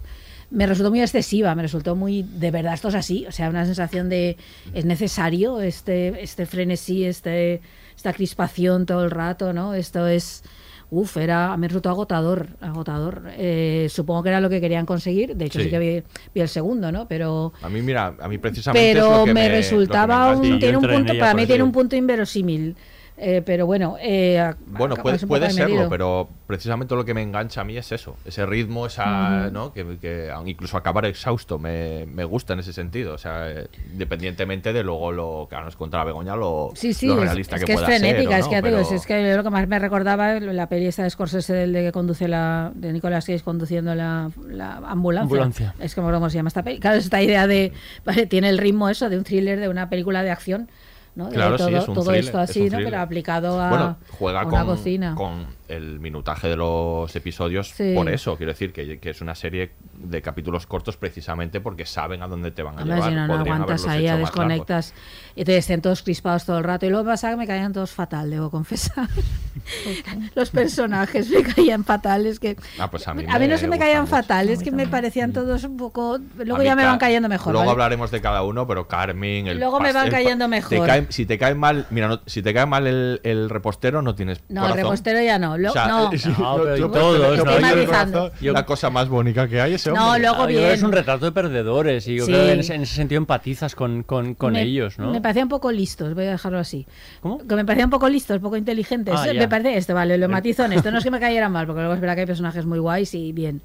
me resultó muy excesiva, me resultó muy, de verdad, esto es así, o sea, una sensación de, es necesario este, este frenesí, este, esta crispación todo el rato, ¿no? Esto es, uff, era, me resultó agotador, agotador. Eh, supongo que era lo que querían conseguir, de hecho sí, Sí. que vi, vi el segundo, ¿no? Pero, A mí, mira, a mí precisamente es pero lo que me, me, resultaba lo que me un, tiene un punto, para mí tiene un punto inverosímil. Eh, pero bueno, eh, a- Bueno, puede, puede serlo, pero precisamente lo que me engancha a mí es eso, ese ritmo, esa, Ujú. ¿no? Que, que incluso acabar exhausto me, me gusta en ese sentido, o sea, eh, independientemente de luego lo que ahora nos contará Begoña, lo, Sí, sí, lo es, realista es que, que es pueda ser, frenética, ¿o es que te digo, Pero- es que lo que más me recordaba la peli esta de Scorsese del de que conduce la de Nicolas Cage conduciendo la, la ambulancia. Ambulancia. Es que me acuerdo cómo se llama esta peli. Claro, esta idea de vale, tiene el ritmo eso de un thriller de una película de acción, ¿no? Claro, sí, todo, es un todo thriller, esto es así, un ¿no? thriller. Pero aplicado a, bueno, juega a una con, cocina. con el minutaje de los episodios Sí. por eso, quiero decir que, que es una serie de capítulos cortos precisamente porque saben a dónde te van a llevar. si no, no aguantas ahí, ya desconectas y te estén todos crispados todo el rato. Y luego pasaba que me caían todos fatal, debo confesar. Los personajes me caían fatales. Que... Ah, pues a mí, A mí no se me caían mucho. fatal, es que me parecían todos un poco. Luego ya me van cayendo mejor. Luego ¿vale? hablaremos de cada uno, pero Carmen, el Luego me van cayendo te mejor. si te cae mal, mira, no- si te cae mal el, el repostero, no tienes No, el repostero ya no. Lo- O sea, no. sí, No, pero yo- todos, yo- ¿no? yo- Estoy yo- matizando. yo- La cosa más bonita que hay ese No, hombre. luego Ah, bien. es un retrato de perdedores y yo Sí. creo que en ese, en ese sentido empatizas con, con, con me, ellos, ¿no? Me parecían un poco listos, voy a dejarlo así. ¿Cómo? Que me parecían un poco listos, poco inteligentes. Ah, me parece esto, vale, lo matizo en esto. No es que me cayeran mal, porque luego es verdad que hay personajes muy guays y bien.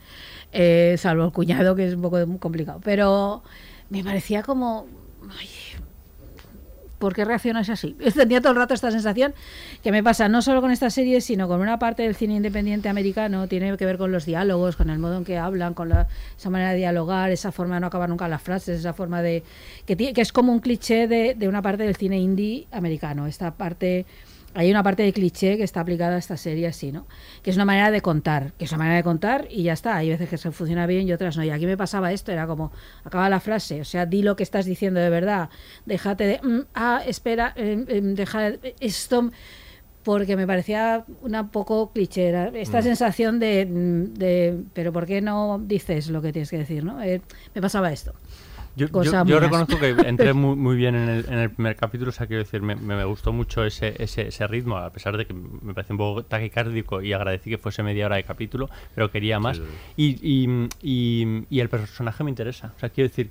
Eh, salvo el cuñado, que es un poco complicado. Pero me parecía como. ay, ¿Por qué reaccionas así? Tenía todo el rato esta sensación que me pasa no solo con esta serie, sino con una parte del cine independiente americano. Tiene que ver con los diálogos, con el modo en que hablan, con la- esa manera de dialogar, esa forma de no acabar nunca las frases, esa forma de. que, que es como un cliché de, de una parte del cine indie americano. Esta parte. Hay una parte de cliché que está aplicada a esta serie así, ¿no? Que es una manera de contar, que es una manera de contar y ya está. Hay veces que se funciona bien y otras no. Y aquí me pasaba esto, era como, acaba la frase, o sea, di lo que estás diciendo de verdad. Déjate de, "Mm, ah, espera, eh, eh, deja esto, porque me parecía una poco clichera. Esta Mm. sensación de, mm, de, pero ¿por qué no dices lo que tienes que decir, no? Eh, me pasaba esto. Yo, reconozco que entré muy, muy bien en el, en el primer capítulo, o sea, quiero decir, me, me, me gustó mucho ese, ese, ese ritmo, a pesar de que me pareció un poco taquicárdico y agradecí que fuese media hora de capítulo, pero quería más. Y, y, y, y el personaje me interesa, o sea, quiero decir,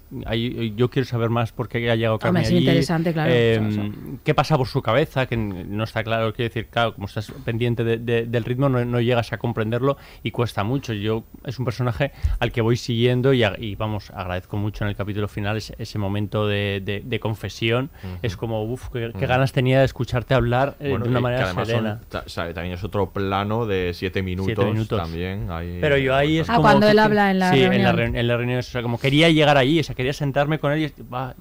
yo quiero saber más por qué ha llegado Carmen es allí, interesante, claro, eh, qué pasa por su cabeza, que no está claro, quiero decir, claro, como estás pendiente de- de- del ritmo, no, no llegas a comprenderlo y cuesta mucho. Yo es un personaje al que voy siguiendo y, a- y, vamos, agradezco mucho en el capítulo final ese, ese momento de, de- de confesión. Es como, uff, qué, ganas tenía de escucharte hablar eh, Bueno, de una que- manera que son- sabe, también es otro plano de siete minutos, minutos. también. ahí- Pero yo ahí es Ah, como cuando que- él habla en la sí, en la, reunión. reun- en la reunión, o sea, como quería llegar ahí, o sea, quería sentarme con él y va,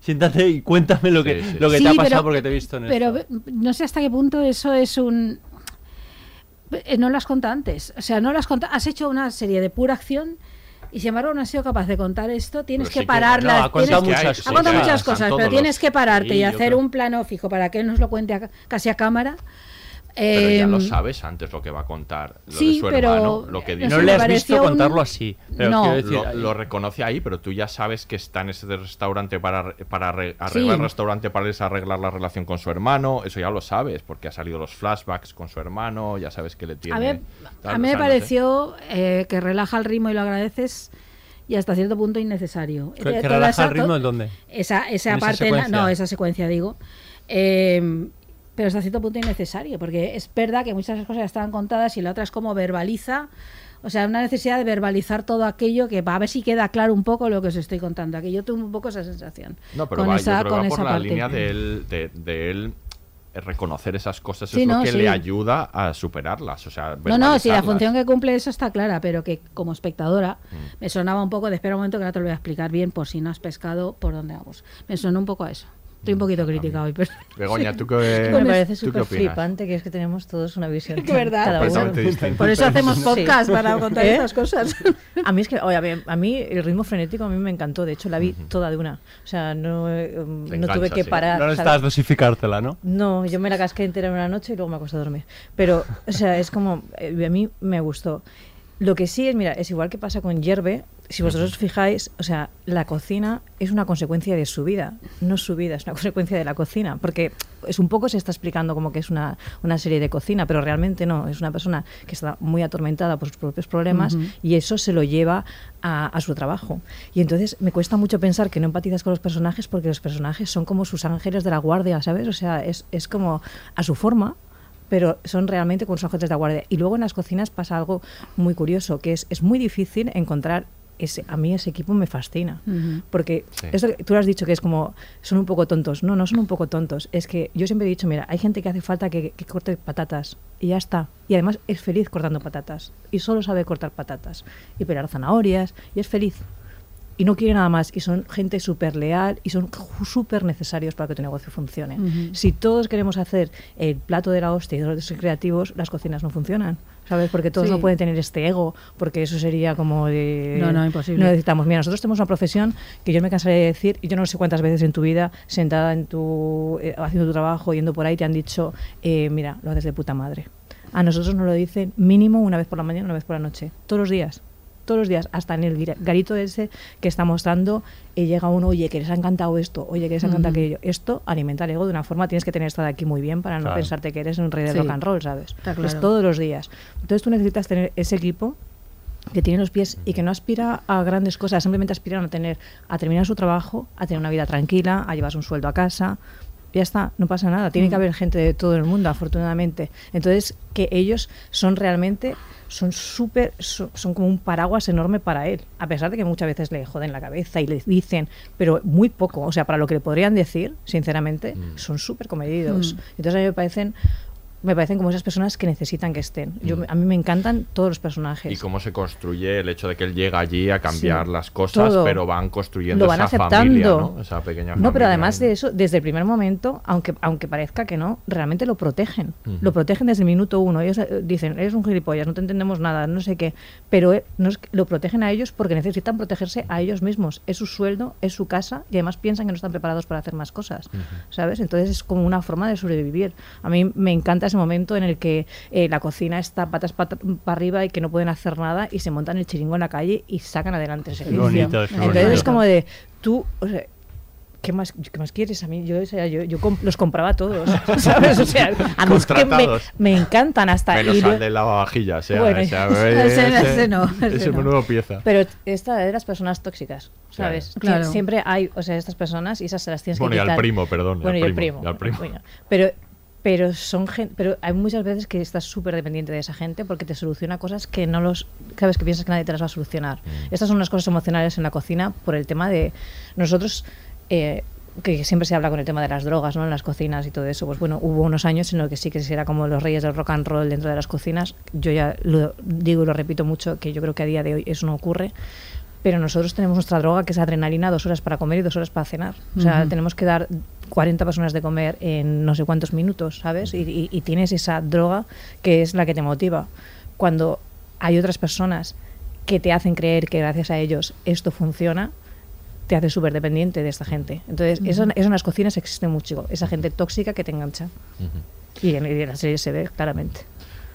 siéntate y cuéntame lo que, Sí, sí. lo que Sí, te ha pero- pasado porque te he visto en Pero esto. no sé hasta qué punto eso es un... eh, No lo has contado antes. O sea, no lo has contado. Has hecho una serie de pura acción y sin embargo no has sido capaz de contar esto. Tienes Pero que sí que- pararla. no, ha contado tienes- muchas ha contado cosas. muchas cosas, pero tienes que pararte Sí, y hacer creo- un plano fijo para que él nos lo cuente a- casi a cámara. Pero ya Em, lo sabes antes lo que va a contar. Lo sí, de su pero- hermano, lo que no dice. no sé, le has visto un- contarlo así. Pero No. decir, lo, reconoce ahí, pero tú ya sabes que está en ese restaurante para, para arre- arreglar Sí. el restaurante para arreglar la relación con su hermano. Eso ya lo sabes, porque ha salido los flashbacks con su hermano, ya sabes que le tiene. A ver, tal, a mí me pareció eh, que relaja el ritmo y lo agradeces y hasta cierto punto innecesario. ¿Que, Eh, relaja esa- el ritmo en dónde? Esa, esa ¿En esa parte, la- no, esa secuencia digo. Eh, pero hasta cierto punto innecesario, porque es verdad que muchas cosas estaban contadas y la otra es como verbaliza, o sea, una necesidad de verbalizar todo aquello que va a ver si queda claro un poco lo que os estoy contando. Aquí yo tuve un poco esa sensación. No, pero con va, esa, yo creo que con va por la parte. línea de él, de, de él reconocer esas cosas Sí, es lo que sí. le ayuda a superarlas. O sea, No, no, si la función que cumple eso está clara, pero que como espectadora Mm. me sonaba un poco de espera un momento que ahora te lo voy a explicar bien por si no has pescado por dónde vamos. Me sonó un poco a eso. Estoy un poquito crítica hoy, pero Begoña, ¿tú qué, Me parece ¿tú qué súper flipante que es que tenemos todos una visión Es verdad. por eso hacemos Sí. podcast para contar ¿Eh? estas cosas. A mí es que, oye, a, ver, a mí el ritmo frenético a mí me encantó, de hecho la vi toda de una. O sea, no, eh, um, no tuve que ¿eh? parar. No necesitas dosificártela, ¿no? No, yo me la casqué entera en una noche y luego me acosté a dormir. Pero, o sea, es como, eh, a mí me gustó. Lo que sí es, mira, es igual que pasa con Yerbe, si vosotros os fijáis, o sea, la cocina es una consecuencia de su vida, no su vida, es una consecuencia de la cocina, porque es un poco se está explicando como que es una, una serie de cocina, pero realmente no, es una persona que está muy atormentada por sus propios problemas y eso se lo lleva a, a su trabajo. Y entonces me cuesta mucho pensar que no empatizas con los personajes porque los personajes son como sus ángeles de la guardia, ¿sabes? O sea, es, es como a su forma, pero son realmente con sus ángeles de la guardia. Y luego en las cocinas pasa algo muy curioso, que es, es muy difícil encontrar ese, a mí ese equipo me fascina. Porque Sí. eso, tú lo has dicho que es como, son un poco tontos. No, no son un poco tontos. Es que yo siempre he dicho, mira, hay gente que hace falta que, que corte patatas y ya está. Y además es feliz cortando patatas. Y solo sabe cortar patatas y pelar zanahorias y es feliz. Y no quiere nada más. Y son gente súper leal y son súper necesarios para que tu negocio funcione. Si todos queremos hacer el plato de la hostia y todos de ser creativos, las cocinas no funcionan. ¿Sabes? Porque todos Sí. no pueden tener este ego, porque eso sería como de... No, no, imposible. No necesitamos. Mira, nosotros tenemos una profesión que yo me cansaré de decir, y yo no sé cuántas veces en tu vida, sentada en tu, eh, haciendo tu trabajo, yendo por ahí, te han dicho, eh, mira, lo haces de puta madre. A nosotros nos lo dicen mínimo una vez por la mañana, una vez por la noche, todos los días. Todos los días, hasta en el garito ese que estamos dando, y llega uno, oye, que les ha encantado esto, oye, que les ha encantado aquello. Esto alimenta el ego de una forma, tienes que tener estado aquí muy bien para no Claro. pensarte que eres un rey de Sí. rock and roll, ¿sabes? Está todos los días. Entonces tú necesitas tener ese equipo que tiene los pies y que no aspira a grandes cosas, simplemente aspiran a tener, a terminar su trabajo, a tener una vida tranquila, a llevarse un sueldo a casa. Ya está, no pasa nada. Tiene que Mm. haber gente de todo el mundo, afortunadamente. Entonces, que ellos son realmente, son súper, son, son como un paraguas enorme para él. A pesar de que muchas veces le joden la cabeza y le dicen, pero muy poco. O sea, para lo que le podrían decir, sinceramente, son súper comedidos. Mm. Entonces, a mí me parecen me parecen como esas personas que necesitan que estén. Yo, A mí me encantan todos los personajes. Y cómo se construye el hecho de que él llega allí a cambiar Sí, las cosas, todo. pero van construyendo Lo van esa aceptando. familia, ¿no? Esa pequeña No, pero familia. además de eso, desde el primer momento, aunque, aunque parezca que no, realmente lo protegen. Lo protegen desde el minuto uno. Ellos eh, dicen, eres un gilipollas, no te entendemos nada, no sé qué. Pero eh, no es que- lo protegen a ellos porque necesitan protegerse a ellos mismos. Es su sueldo, es su casa y además piensan que no están preparados para hacer más cosas. ¿Sabes? Entonces es como una forma de sobrevivir. A mí me encanta ese momento en el que eh, la cocina está patas para arriba y que no pueden hacer nada y se montan el chiringo en la calle y sacan adelante el servicio. bonito, es Entonces bonito. es como de, tú, o sea, ¿Qué más, ¿Qué más quieres? A mí, yo, o sea, yo, yo comp- los compraba todos, ¿sabes? O sea, a mí es que me, me encantan hasta... Menos y al de lavavajillas, ¿eh? Bueno, ese, ese- ese no, ese ese no. menudo pieza. Pero esta de las personas tóxicas, ¿sabes? Claro. Siempre hay, o sea, estas personas y esas se las tienes Bueno, que y al quitar. primo, perdón, Bueno, al y el primo, primo. y al primo. bueno. pero, pero son pero hay muchas veces que estás súper dependiente de esa gente porque te soluciona cosas que no los... Sabes que piensas que nadie te las va a solucionar. Mm. Estas son unas cosas emocionales en la cocina por el tema de... Nosotros... eh, que siempre se habla con el tema de las drogas, ¿no? En las cocinas y todo eso. Pues bueno, hubo unos años en los que sí que se era como los reyes del rock and roll dentro de las cocinas. Yo ya lo digo y lo repito mucho, que yo creo que a día de hoy eso no ocurre. Pero nosotros tenemos nuestra droga, que es adrenalina, dos horas para comer y dos horas para cenar. O sea, tenemos que dar 40 personas de comer en no sé cuántos minutos, ¿sabes? Y, y- y tienes esa droga que es la que te motiva. Cuando hay otras personas que te hacen creer que gracias a ellos esto funciona, te hace súper dependiente de esta gente. Entonces, eso en las cocinas existe mucho, esa gente tóxica que te engancha. Y en, y en la serie se ve claramente.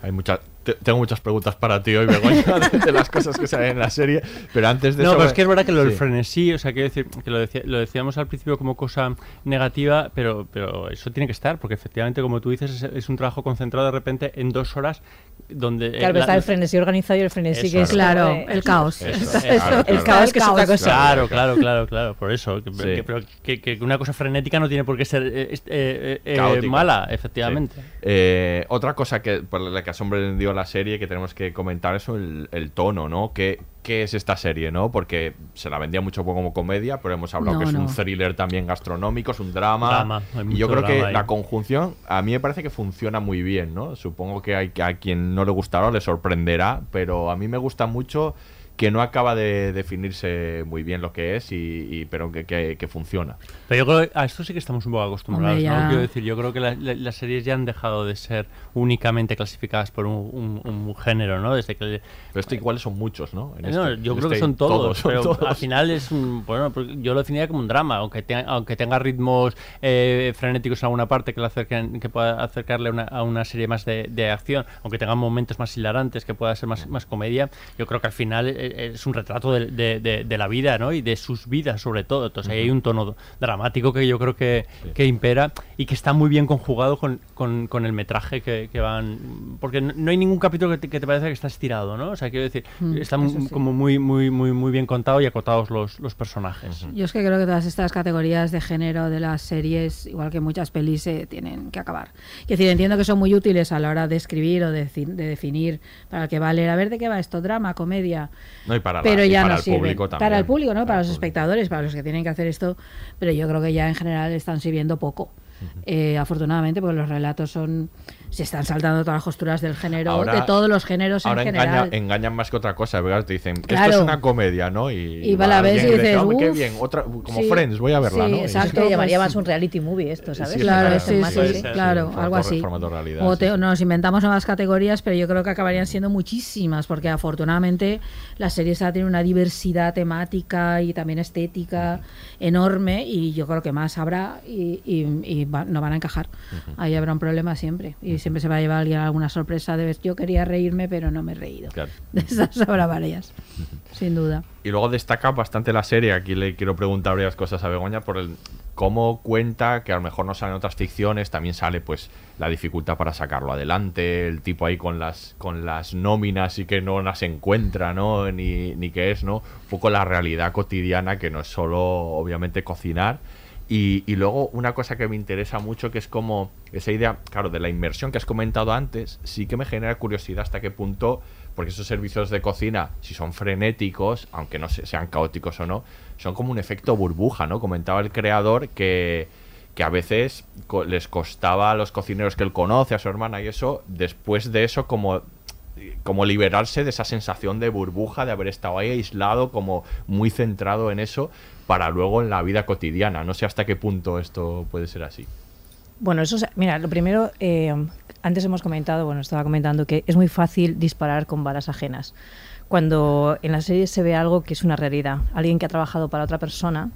Hay muchas, tengo muchas preguntas para ti hoy, Begoña, de, de las cosas que salen en la serie. Pero antes de No, eso. pero es que es verdad que lo del Sí. frenesí, o sea, quiero decir, que lo, decía- lo decíamos al principio como cosa negativa, pero, pero eso tiene que estar, porque efectivamente, como tú dices, es, es un trabajo concentrado de repente en dos horas donde... eh, Claro, la- está el frenesí organizado y el frenesí Eso, que es Claro, de- el caos. Eso, Eso, eso, claro, el claro. caos que es otra cosa. Claro, claro, claro, claro, por eso. Que, Sí. que- pero que, que una cosa frenética no tiene por qué ser eh, eh, eh, mala, efectivamente. Sí. Eh, otra cosa que por la que ha sorprendido la serie que tenemos que comentar es el, el tono, ¿no? ¿Qué, qué es esta serie, no? Porque se la vendía mucho como comedia, pero hemos hablado No, que es un thriller también gastronómico, es un drama. Y yo creo que ahí. la conjunción a mí me parece que funciona muy bien, ¿no? Supongo que hay, a quien no le gustará le sorprenderá, pero a mí me gusta mucho que no acaba de definirse muy bien lo que es, y, y- pero que, que- que funciona. Pero yo creo que a esto sí que estamos un poco acostumbrados, Hombre, ¿no? Quiero decir, yo creo que la- la- las series ya han dejado de ser únicamente clasificadas por un, un- un género, ¿no? Desde que... Pero esto igual son muchos, ¿no? En No, este- yo en creo que este- son todos, pero todos. al final es un, bueno, porque yo lo definiría como un drama, aunque tenga, aunque tenga ritmos eh, frenéticos en alguna parte que le acerquen, que pueda acercarle a una, a una serie más de, de acción, aunque tenga momentos más hilarantes, que pueda ser más, más comedia, yo creo que al final eh, es un retrato de, de- de- de la vida, ¿no? Y de sus vidas, sobre todo. Entonces ahí hay un tono dramático que yo creo que, que impera y que está muy bien conjugado con, con- con el metraje que, que van... Porque no, no hay ningún capítulo que te, que te parece que está estirado, ¿no? O sea, quiero decir, Mm, está sí. como muy, muy, muy, muy bien contado y acotados los, los personajes. Yo es que creo que todas estas categorías de género de las series, igual que muchas pelis, se tienen que acabar. Es decir, entiendo que son muy útiles a la hora de escribir o de, de definir para el que va a leer, a ver de qué va esto, drama, comedia. No, y para, la- pero y ya para no el sirven. público también. Para el público, ¿no? Para los espectadores, para los que tienen que hacer esto. Pero yo creo que ya en general están sirviendo poco. Eh, afortunadamente, porque los relatos son. Se están saltando todas las costuras del género, Ahora- de todos los géneros Ahora en engaña- general. engañan más que otra cosa, ¿verdad? Te dicen, esto Claro. es una comedia, ¿no? Y, Y va la ves y dices, "Hombre, qué bien, otra, como Sí. Friends, voy a verla, Sí, ¿no? Exacto. Es que llamaría pues- más un reality movie esto, ¿sabes? Sí, Claro, sí, más sí, claro, Sí, algo así. formato realidad, O te- nos inventamos nuevas categorías, pero yo creo que acabarían siendo muchísimas, porque afortunadamente la serie esa tiene una diversidad temática y también estética enorme, y yo creo que más habrá y, y- y va- no van a encajar. Ahí habrá un problema siempre, y siempre se va a llevar alguien alguna sorpresa de yo quería reírme, pero no me he reído. Claro. De esas habrá varias, sin duda. Y luego destaca bastante la serie. Aquí le quiero preguntar varias cosas a Begoña por el cómo cuenta, que a lo mejor no salen otras ficciones, también sale pues la dificultad para sacarlo adelante, el tipo ahí con las con las nóminas y que no las encuentra, ¿no? Ni, ni qué es, ¿no? Un poco la realidad cotidiana que no es solo obviamente cocinar. Y, y luego una cosa que me interesa mucho que es como esa idea, claro, de la inmersión que has comentado antes, sí que me genera curiosidad hasta qué punto, porque esos servicios de cocina, si son frenéticos, aunque no se- sean caóticos o no, son como un efecto burbuja, ¿no? Comentaba el creador que, que a veces les costaba a los cocineros que él conoce, a su hermana y eso, después de eso como como liberarse de esa sensación de burbuja, de haber estado ahí aislado, como muy centrado en eso, para luego en la vida cotidiana. No sé hasta qué punto esto puede ser así. Bueno, eso, es- mira, lo primero, eh, antes hemos comentado, bueno, estaba comentando que es muy fácil disparar con balas ajenas. Cuando en la serie se ve algo que es una realidad, alguien que ha trabajado para otra persona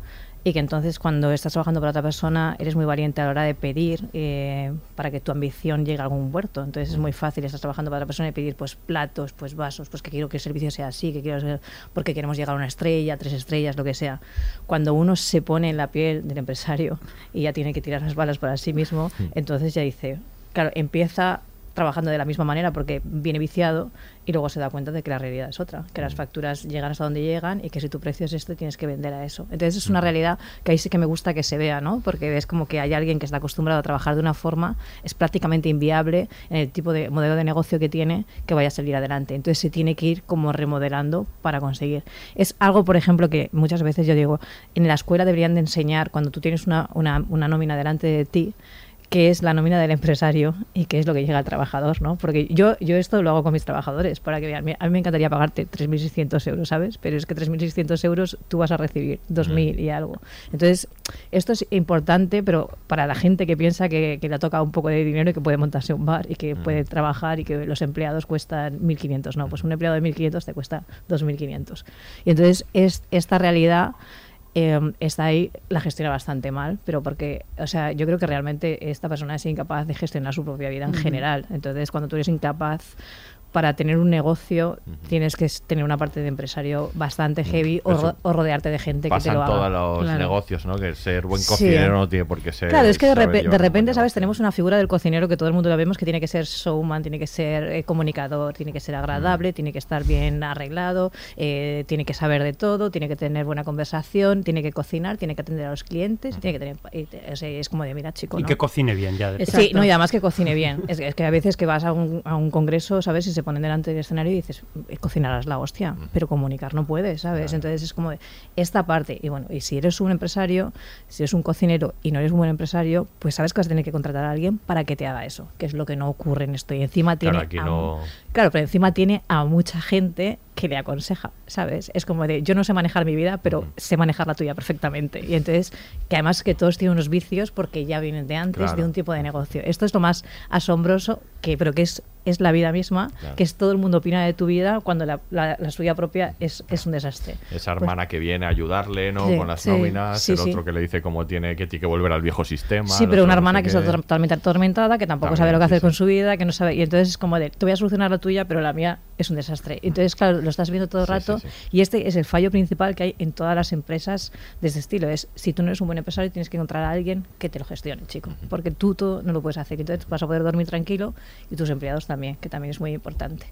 y que entonces cuando estás trabajando para otra persona eres muy valiente a la hora de pedir eh, para que tu ambición llegue a algún puerto. Entonces es muy fácil, estás trabajando para otra persona y pedir pues platos, pues vasos, pues que quiero que el servicio sea así, que quiero ser- porque queremos llegar a una estrella, tres estrellas, lo que sea. Cuando uno se pone en la piel del empresario y ya tiene que tirar las balas para sí mismo, entonces ya dice, claro, empieza trabajando de la misma manera porque viene viciado y luego se da cuenta de que la realidad es otra, que las facturas llegan hasta donde llegan y que si tu precio es esto tienes que vender a eso. Entonces es una realidad que ahí sí que me gusta que se vea, ¿no? Porque ves como que hay alguien que está acostumbrado a trabajar de una forma, es prácticamente inviable en el tipo de modelo de negocio que tiene que vaya a salir adelante. Entonces se tiene que ir como remodelando para conseguir. Es algo, por ejemplo, que muchas veces yo digo, en la escuela deberían de enseñar cuando tú tienes una, una, una nómina delante de ti, qué es la nómina del empresario y qué es lo que llega al trabajador, ¿no? Porque yo, yo esto lo hago con mis trabajadores, para que vean, a mí me encantaría pagarte 3.600 euros, ¿sabes? Pero es que 3.600 euros tú vas a recibir 2.000 y algo. Entonces, esto es importante, pero para la gente que piensa que, que le toca un poco de dinero y que puede montarse un bar y que puede trabajar y que los empleados cuestan 1.500, no, pues un empleado de 1.500 te cuesta 2.500. Y entonces, es, esta realidad eh, está ahí, la gestiona bastante mal, pero porque, o sea, yo creo que realmente esta persona es incapaz de gestionar su propia vida en general. Entonces, cuando tú eres incapaz para tener un negocio tienes que tener una parte de empresario bastante heavy o, Eso. ro- o rodearte de gente que te lo haga. todos los Claro. negocios, ¿no? Que ser buen Sí. cocinero no tiene por qué ser. Claro, es que de, repe- de repente, ¿sabes? Tenemos una figura del cocinero que todo el mundo la vemos que tiene que ser showman, tiene que ser eh, comunicador, tiene que ser agradable, tiene que estar bien arreglado, eh, tiene que saber de todo, tiene que tener buena conversación, tiene que cocinar, tiene que atender a los clientes, tiene que tener... y te- o sea, es como de, mira, chico, Y ¿no? que cocine bien ya. de Sí, no, y además que cocine bien. Es, que- es que a veces que vas a un, a un congreso, ¿sabes? Y se ponen delante del escenario y dices, "Eh, cocinarás la hostia, pero comunicar no puedes, ¿sabes? Entonces es como de esta parte. Y bueno, y si eres un empresario, si eres un cocinero y no eres un buen empresario, pues sabes que vas a tener que contratar a alguien para que te haga eso, que es lo que no ocurre en esto. Y encima tiene. Claro, aquí a- no. Claro, pero encima tiene a mucha gente que le aconseja, ¿sabes? Es como de, yo no sé manejar mi vida, pero sé manejar la tuya perfectamente. Y entonces, que además que todos tienen unos vicios porque ya vienen de antes Claro. de un tipo de negocio. Esto es lo más asombroso, que pero que es es la vida misma, Claro. que es todo el mundo opina de tu vida cuando la, la- la suya propia es, es un desastre. Esa Pues- hermana que viene a ayudarle, ¿no? Sí, Con las sí, nóminas, sí, el sí. otro que le dice cómo tiene que tiene que volver al viejo sistema. Sí, pero una no hermana sé que está totalmente atormentada, que tampoco sabe También, lo que sí, hacer con su vida, que no sabe. Y entonces es como de, te voy a solucionar la tuya, pero la mía es un desastre. Entonces, claro, lo estás viendo todo el Sí, rato. sí, sí. Y este es el fallo principal que hay en todas las empresas de este estilo. Es si tú no eres un buen empresario, tienes que encontrar a alguien que te lo gestione, chico. Porque tú todo no lo puedes hacer. Entonces vas a poder dormir tranquilo y tus empleados también, que también es muy importante.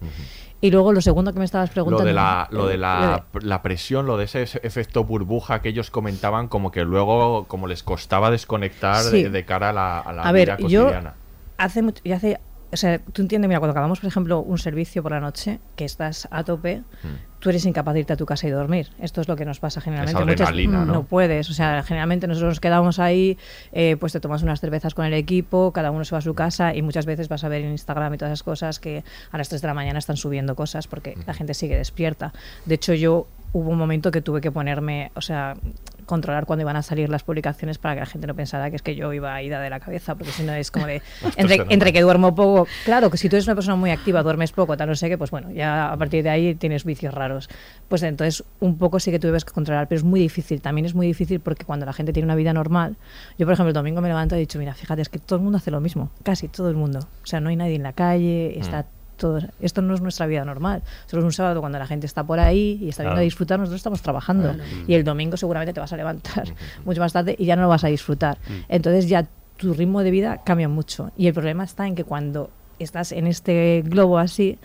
Y luego lo segundo que me estabas Lo preguntando. de, la, lo de eh, la, la presión, lo de ese ese efecto burbuja que ellos comentaban, como que luego como les costaba desconectar Sí. de, de cara a la, a la A vida ver, yo cotidiana. hace mucho, y hace, o sea, tú entiendes, mira, cuando acabamos, por ejemplo, un servicio por la noche, que estás a tope, tú eres incapaz de irte a tu casa y dormir. Esto es lo que nos pasa generalmente. Muchas- adrenalina, ¿no? puedes, o sea, generalmente nosotros nos quedamos ahí, eh, pues te tomas unas cervezas con el equipo, cada uno se va a su casa y muchas veces vas a ver en Instagram y todas esas cosas que a las 3 de la mañana están subiendo cosas porque la gente sigue despierta. De hecho, yo hubo un momento que tuve que ponerme, o sea, controlar cuando iban a salir las publicaciones para que la gente no pensara que es que yo iba ida de la cabeza, porque si no es como de, entre, entre que duermo poco, claro, que si tú eres una persona muy activa, duermes poco, tal, no sé qué, pues bueno, ya a partir de ahí tienes vicios raros. Pues entonces un poco sí que debes que controlar, pero es muy difícil, también es muy difícil porque cuando la gente tiene una vida normal, yo por ejemplo el domingo me levanto y he dicho, mira, fíjate, es que todo el mundo hace lo mismo, casi todo el mundo, o sea, no hay nadie en la calle, está todo, esto no es nuestra vida normal. Solo es un sábado cuando la gente está por ahí y está viendo Claro. a disfrutar, nosotros estamos trabajando. Claro. Y el domingo seguramente te vas a levantar mucho más tarde y ya no lo vas a disfrutar. Mm. Entonces ya tu ritmo de vida cambia mucho. Y el problema está en que cuando estás en este globo así,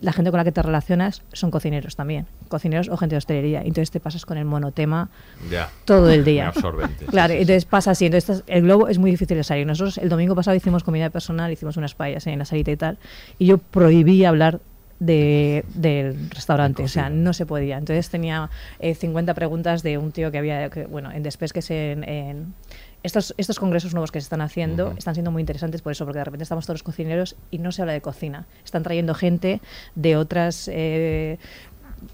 la gente con la que te relacionas son cocineros también, cocineros o gente de hostelería. Entonces te pasas con el monotema Ya. todo el día. Absorbente, sí, claro, sí, sí. entonces pasa así. Entonces el globo es muy difícil de salir. Nosotros el domingo pasado hicimos comida personal, hicimos unas paellas en la salita y tal, y yo prohibí hablar de, del restaurante, o sea, no se podía. Entonces tenía eh, 50 preguntas de un tío que había, que, bueno, en Despes, que es en... en- estos, estos congresos nuevos que se están haciendo están siendo muy interesantes por eso, porque de repente estamos todos cocineros y no se habla de cocina. Están trayendo gente de otras eh,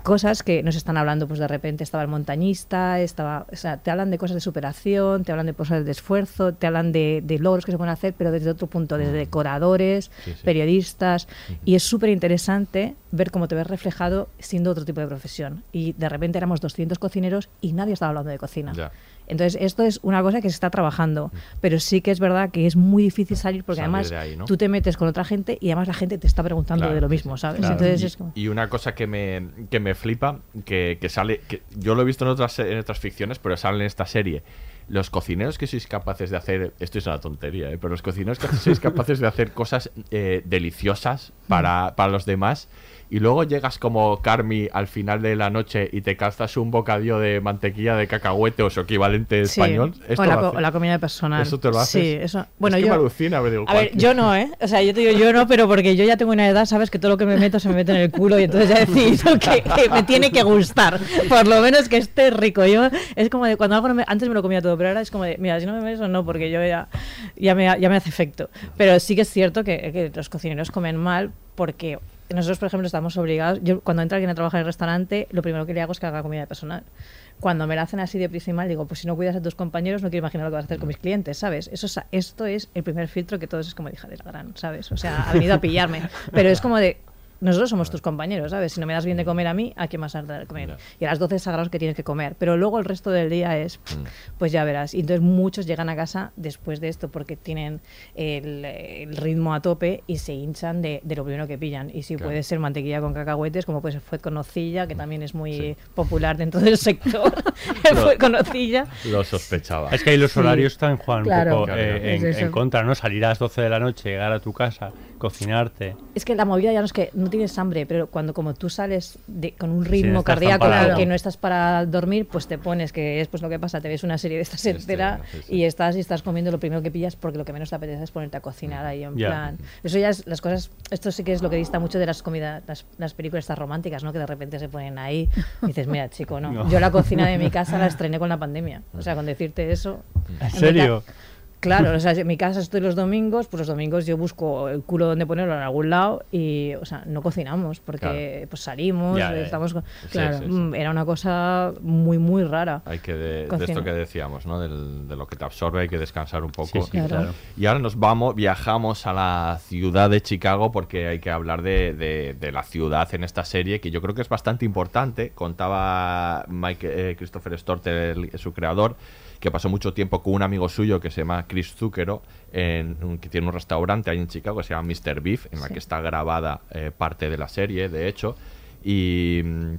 cosas que nos están hablando, pues de repente estaba el montañista, estaba, o sea, te hablan de cosas de superación, te hablan de cosas de esfuerzo, te hablan de, de logros que se pueden hacer, pero desde otro punto, desde decoradores, Sí, sí. periodistas, y es súper interesante ver cómo te ves reflejado siendo otro tipo de profesión. Y de repente éramos 200 cocineros y nadie estaba hablando de cocina. Ya. Entonces, esto es una cosa que se está trabajando, pero sí que es verdad que es muy difícil salir porque Salir además de ahí, ¿no? tú te metes con otra gente y además la gente te está preguntando Claro, de lo mismo, ¿sabes? claro. Entonces y, es como... y una cosa que me, que me flipa, que, que sale, que yo lo he visto en otras, en otras ficciones, pero sale en esta serie. Los cocineros que sois capaces de hacer, esto es una tontería, ¿eh? pero los cocineros que sois capaces de hacer cosas eh, deliciosas para, para los demás y luego llegas como Carmi al final de la noche y te calzas un bocadillo de mantequilla de cacahuete o su equivalente Sí, español. o ¿Esto la, co- haces? la comida personal. ¿Eso te lo haces? Sí, eso. Bueno, es que yo. me alucina, me digo, A ver, yo no, ¿eh? O sea, yo te digo yo no, pero porque yo ya tengo una edad, sabes que todo lo que me meto se me mete en el culo y entonces ya he decidido que, que me tiene que gustar. Por lo menos que esté rico. Yo es como de cuando algo no me- antes me lo comía todo, pero ahora es como de, mira, si no me metes o no, porque yo ya, ya, me, ya me hace efecto. Pero sí que es cierto que, que los cocineros comen mal porque nosotros, por ejemplo, estamos obligados. Yo, cuando entra alguien a trabajar en el restaurante, lo primero que le hago es que haga comida personal. Cuando me la hacen así de prisa mal, digo, pues si no cuidas a tus compañeros, no quiero imaginar lo que vas a hacer con mis clientes, ¿sabes? Eso es- esto es el primer filtro que todos es como, hija de la gran, ¿sabes? O sea, ha venido a pillarme. Pero es como de, nosotros somos tus compañeros, ¿sabes? Si no me das bien de comer a mí, ¿a quién más has de dar de comer? Y a las 12 es sagrados que tienes que comer. Pero luego el resto del día es, pues ya verás. Y entonces muchos llegan a casa después de esto porque tienen el, el ritmo a tope y se hinchan de, de lo primero que pillan. Y si Claro. puede ser mantequilla con cacahuetes, como puede ser fuet con nocilla, que también es muy popular dentro del sector. el fuet con nocilla. Lo sospechaba. Es que ahí los Sí. horarios están Juan Claro. un poco Claro, eh, en, en contra, ¿no? Salir a las 12 de la noche, llegar a tu casa, cocinarte. Es que la movida ya no es que no tienes hambre, pero cuando como tú sales de- con un ritmo cardíaco que no estás para dormir, pues te pones, que es pues lo que pasa, te ves una serie de estas entera sí, y estás y estás comiendo lo primero que pillas porque lo que menos te apetece es ponerte a cocinar ahí en plan. Eso ya es las cosas, esto sí que es lo que dista mucho de las comidas, las, las películas estas románticas, ¿no? Que de repente se ponen ahí y dices, mira, chico, no. No. Yo la cocina de mi casa la estrené con la pandemia. O sea, con decirte eso. ¿En serio? Claro, o sea, en mi casa estoy los domingos, pues los domingos yo busco el culo donde ponerlo en algún lado y, o sea, no cocinamos porque pues salimos, Ya, ya, ya. estamos... con- Sí, claro, sí, sí. mm, era una cosa muy, muy rara. Hay que de, esto que decíamos, ¿no? Del- de lo que te absorbe, hay que descansar un poco. Sí, sí, Claro. claro. Y ahora nos vamos, viajamos a la ciudad de Chicago porque hay que hablar de, de- de la ciudad en esta serie que yo creo que es bastante importante. Contaba Mike eh, Christopher Storter, el- su creador, que pasó mucho tiempo con un amigo suyo que se llama Chris Zucchero, en, que tiene un restaurante ahí en Chicago que se llama Mr. Beef, en la que está grabada eh, parte de la serie, de hecho. Y, mm,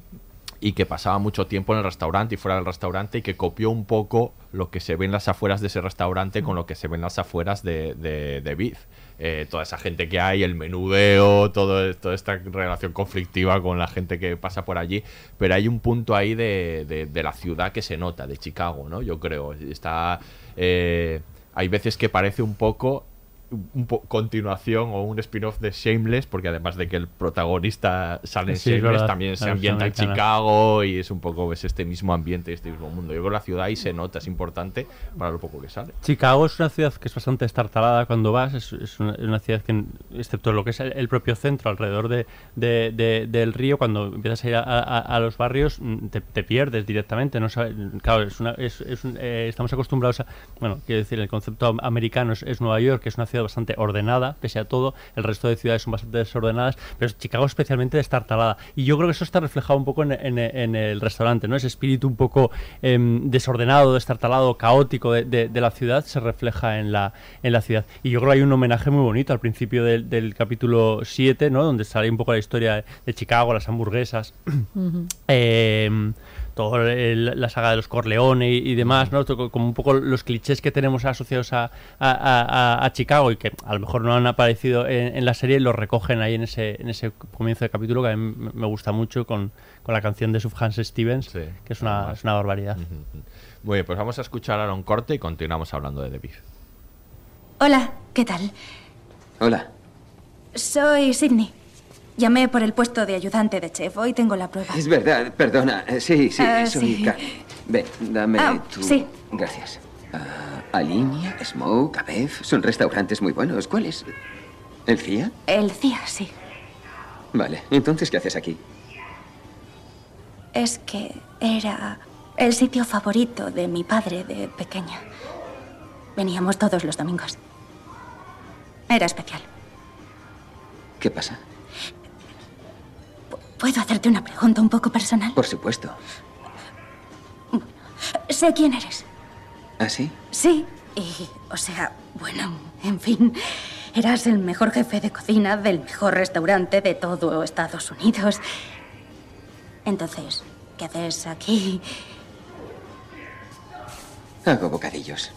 y que pasaba mucho tiempo en el restaurante y fuera del restaurante y que copió un poco lo que se ve en las afueras de ese restaurante con lo que se ve en las afueras de, de, Beef. Eh, toda esa gente que hay, el menudeo, todo, toda esta relación conflictiva con la gente que pasa por allí, pero hay un punto ahí de, de- de la ciudad que se nota, de Chicago, ¿no? Yo creo. Está, eh, hay veces que parece un poco un continuación o un spin-off de Shameless, porque además de que el protagonista sale en Sí, es Shameless, verdad, también se ambienta en. Chicago y es un poco es este mismo ambiente, este mismo mundo. Yo que la ciudad ahí se nota, es importante para lo poco que sale. Chicago es una ciudad que es bastante estartalada cuando vas, es, es una, una ciudad que, excepto lo que es el, propio centro alrededor de, de- de- del río, cuando empiezas a ir a, a- a los barrios mm, te, te pierdes directamente. No sabes, claro, es una, es, es un- eh, estamos acostumbrados a, bueno, quiero decir, el concepto am- americano es, es Nueva York, que es una ciudad bastante ordenada, pese a todo, el resto de ciudades son bastante desordenadas, pero Chicago especialmente destartalada. Y yo creo que eso está reflejado un poco en, en- en el restaurante, ¿no? Ese espíritu un poco em, desordenado, destartalado, caótico de, de- de la ciudad se refleja en la, en la ciudad. Y yo creo que hay un homenaje muy bonito al principio del, del capítulo 7, ¿no? Donde sale un poco la historia de Chicago, las hamburguesas. Eh, todo el- la saga de los Corleone y, y demás, ¿no? Como un poco los clichés que tenemos asociados a, a- a- a- a Chicago y que a lo mejor no han aparecido en, en la serie, los recogen ahí en ese, en ese comienzo de capítulo que a mí me- gusta mucho con, con la canción de Sufjan Stevens, que es una, es una barbaridad. Muy bien, pues vamos a escuchar ahora un corte y continuamos hablando de The Beef. Hola, ¿qué tal? Hola. Soy Sidney. Llamé por el puesto de ayudante de chef. Hoy tengo la prueba. Es verdad, perdona. Eh, Sí, sí, Ah, soy sí. Ven, dame Ah, tu... sí. Gracias. Ah, Alinea, Smoke, Abev, son restaurantes muy buenos. ¿Cuál es? ¿El CIA? El CIA, sí. Vale, entonces, ¿qué haces aquí? Es que era el sitio favorito de mi padre de pequeña. Veníamos todos los domingos. Era especial. ¿Qué pasa? ¿Puedo hacerte una pregunta un poco personal? Por supuesto. Sé quién eres. ¿Ah, sí? Sí. Y, o sea, bueno, en fin, eras el mejor jefe de cocina del mejor restaurante de todo Estados Unidos. Entonces, ¿qué haces aquí? Hago bocadillos.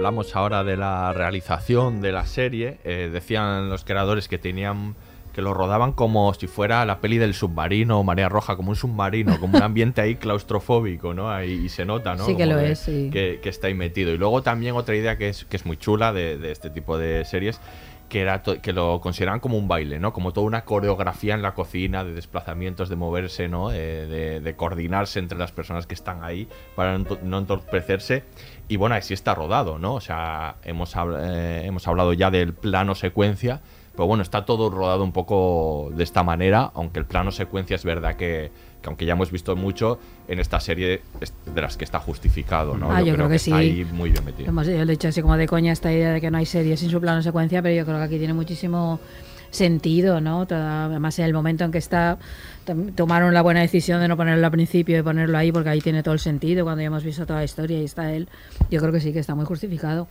Hablamos ahora de la realización de la serie. Eh, decían los creadores que tenían que lo rodaban como si fuera la peli del submarino, Marea Roja, como un submarino, como un ambiente ahí claustrofóbico, ¿no? Ahí y se nota, ¿no? Sí que Como lo es, sí. Que, que está ahí metido. Y luego también otra idea que es, que es muy chula de, de este tipo de series, que era to- que lo consideraban como un baile, ¿no? Como toda una coreografía en la cocina, de desplazamientos, de moverse, ¿no? Eh, de, de coordinarse entre las personas que están ahí para no entorpecerse. Y bueno, así está rodado, ¿no? O sea, hemos, habl- eh, hemos hablado ya del plano secuencia, pero bueno, está todo rodado un poco de esta manera, aunque el plano secuencia es verdad que, que aunque ya hemos visto mucho, en esta serie es de las que está justificado, ¿no? Ah, yo creo que está sí. ahí muy bien metido. Hemos, yo le he dicho así como de coña esta idea de que no hay serie sin su plano secuencia, pero yo creo que aquí tiene muchísimo sentido, ¿no? Toda- además, en el momento en que está, tom- tomaron la buena decisión de no ponerlo al principio y ponerlo ahí, porque ahí tiene todo el sentido, cuando ya hemos visto toda la historia y está él, yo creo que sí, que está muy justificado.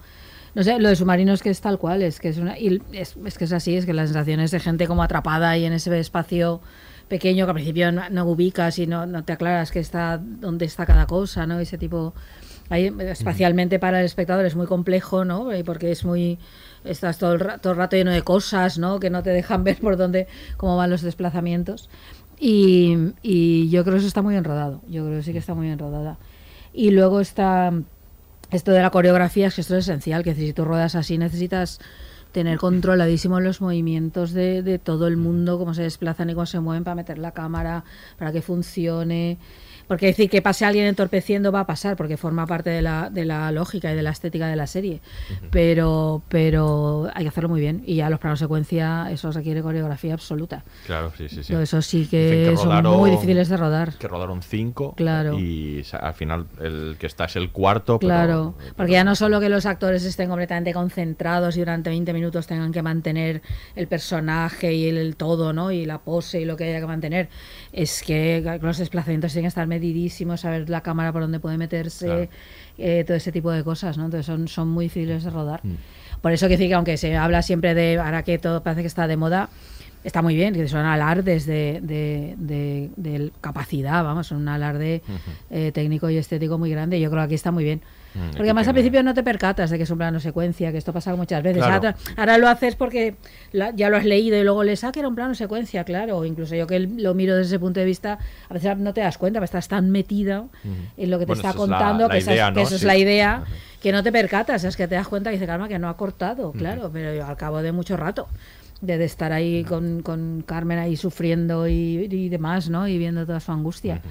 No sé, lo de submarinos que es tal cual, es que es una. Y es, es que es así, es que la sensación es de gente como atrapada ahí en ese espacio pequeño que al principio no, no ubicas y no, no te aclaras que está dónde está cada cosa, ¿no? Ese tipo. Ahí, espacialmente para el espectador es muy complejo, ¿no? Porque es muy. Estás todo el, ra- todo el rato lleno de cosas, ¿no? Que no te dejan ver por dónde. cómo van los desplazamientos. Y, yo creo que eso está muy bien rodado. Yo creo que sí que está muy bien rodada. Y luego está esto de la coreografía es que esto es esencial, que si tú ruedas así necesitas tener controladísimos los movimientos de, de todo el mundo, cómo se desplazan y cómo se mueven para meter la cámara, para que funcione. Porque decir que pase alguien entorpeciendo va a pasar, porque forma parte de la, de la lógica y de la estética de la serie. Pero pero hay que hacerlo muy bien. Y ya los planos secuencia, eso requiere coreografía absoluta. Claro, sí, sí, sí. Todo eso sí que, son rodaron- muy difíciles de rodar. Que rodaron cinco. Claro. Y al final el que está es el cuarto. pero- Claro, porque ya no solo que los actores estén completamente concentrados y durante 20 minutos tengan que mantener el personaje y el, el todo, ¿no? Y la pose y lo que haya que mantener, es que los desplazamientos tienen que estar medidísimos, saber la cámara por dónde puede meterse, Claro. eh, todo ese tipo de cosas, ¿no? Entonces son, son muy difíciles de rodar. Mm. Por eso que decir que aunque se habla siempre de, ahora que todo parece que está de moda, está muy bien, que son alardes de, de, de- de capacidad, vamos, son un alarde eh, técnico y estético muy grande. Yo creo que aquí está muy bien. Mm, Porque además al principio no te percatas de que es un plano secuencia, que esto pasa muchas veces. Claro. Ahora, ahora lo haces porque la- ya lo has leído y luego lees, ah, que era un plano secuencia, claro. O incluso yo que lo miro desde ese punto de vista, a veces no te das cuenta, pero estás tan metido en lo que te Bueno, está esa es la- contando, la que, esa que eso es la idea, que no te percatas, es que te das cuenta y dices, calma, que no ha cortado, claro, pero al cabo de mucho rato. De, estar ahí con, con Carmen ahí sufriendo y, y demás, ¿no? Y viendo toda su angustia.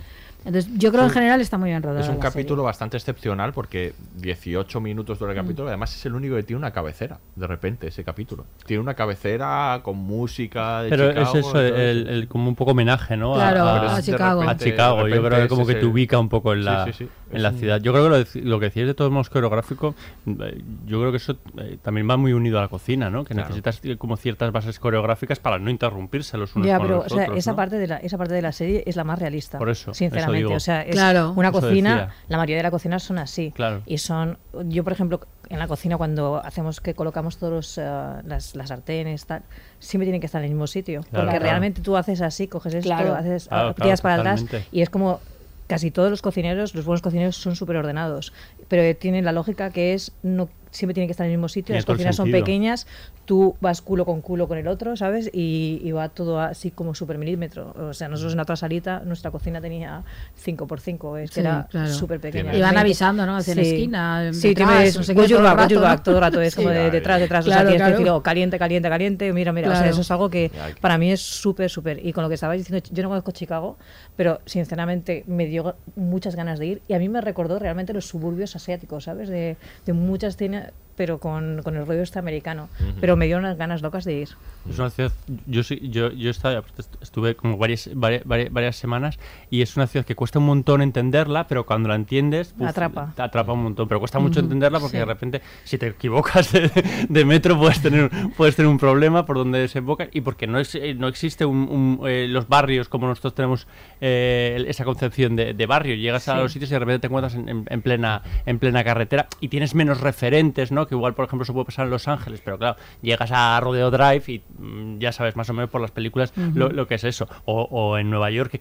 Entonces, yo creo que en general está muy bien rodada. Es un la serie. capítulo bastante excepcional porque 18 minutos dura el Mm. capítulo. Además, es el único que tiene una cabecera. De repente, ese capítulo. Tiene una cabecera con música de Pero Chicago. es eso, el, el- como un poco homenaje, ¿no? Claro, a, Chicago. A Chicago. Yo creo que como que te ubica un poco en la, sí, sí. en la un- ciudad. Yo creo que lo, que decías de todos modos coreográfico, eh, yo creo que eso eh, también va muy unido a la cocina, ¿no? Que Claro. necesitas eh, como ciertas bases coreográficas para no interrumpirse los unos Ya, con pero los o sea, otros, esa ¿no? parte de la esa parte de la serie es la más realista. Por eso, eso o sea, es Claro. una cocina, la mayoría de las cocinas son así Claro. y son yo por ejemplo en la cocina cuando hacemos que colocamos todos los, eh, las, las sartenes tal, siempre tienen que estar en el mismo sitio, Claro, porque claro. realmente tú haces así, coges esto, Claro. haces Claro, claro, tiras para atrás y es como casi todos los cocineros, los buenos cocineros son súper ordenados, pero tienen la lógica que es no siempre tienen que estar en el mismo sitio, Tiene las el cocinas son pequeñas, tú vas culo con culo con el otro, ¿sabes? Y, y va todo así como súper milímetro. O sea, nosotros en la otra salita, nuestra cocina tenía 5x5, es que Sí, era claro. súper pequeña. Y van 20. avisando, ¿no? Hacia la esquina, Sí, detrás, tienes no sé qué, todo el back, rato, ¿no? todo el rato, es Sí. como de detrás, detrás. o sea, Claro, tienes que claro. decir, oh, caliente, caliente, caliente, mira, mira. O sea, Claro. eso es algo que para mí es súper, súper. Y con lo que estabais diciendo, yo no conozco Chicago, pero sinceramente me dio muchas ganas de ir. Y a mí me recordó realmente los suburbios asiáticos, ¿sabes? De, de muchas escenas, pero con, con el rollo este americano. Pero me dio unas ganas locas de ir. Es una ciudad, yo yo, yo estaba, estuve como varias, varias, varias, semanas y es una ciudad que cuesta un montón entenderla, pero cuando la entiendes, Atrapa. te atrapa un montón. Pero cuesta mucho Ujú, entenderla porque sí. de repente, si te equivocas de, de metro, puedes tener, puedes tener un problema por donde desemboca y porque no, es, eh, no existe un, un, eh, los barrios como nosotros tenemos eh, esa concepción de, de barrio. Llegas a Sí. los sitios y de repente te encuentras en, en- en plena, en plena carretera y tienes menos referentes, ¿no? Que igual, por ejemplo, eso puede pasar en Los Ángeles, pero claro, llegas a Rodeo Drive y mm, ya sabes más o menos por las películas lo, lo que es eso. O, o en Nueva York, que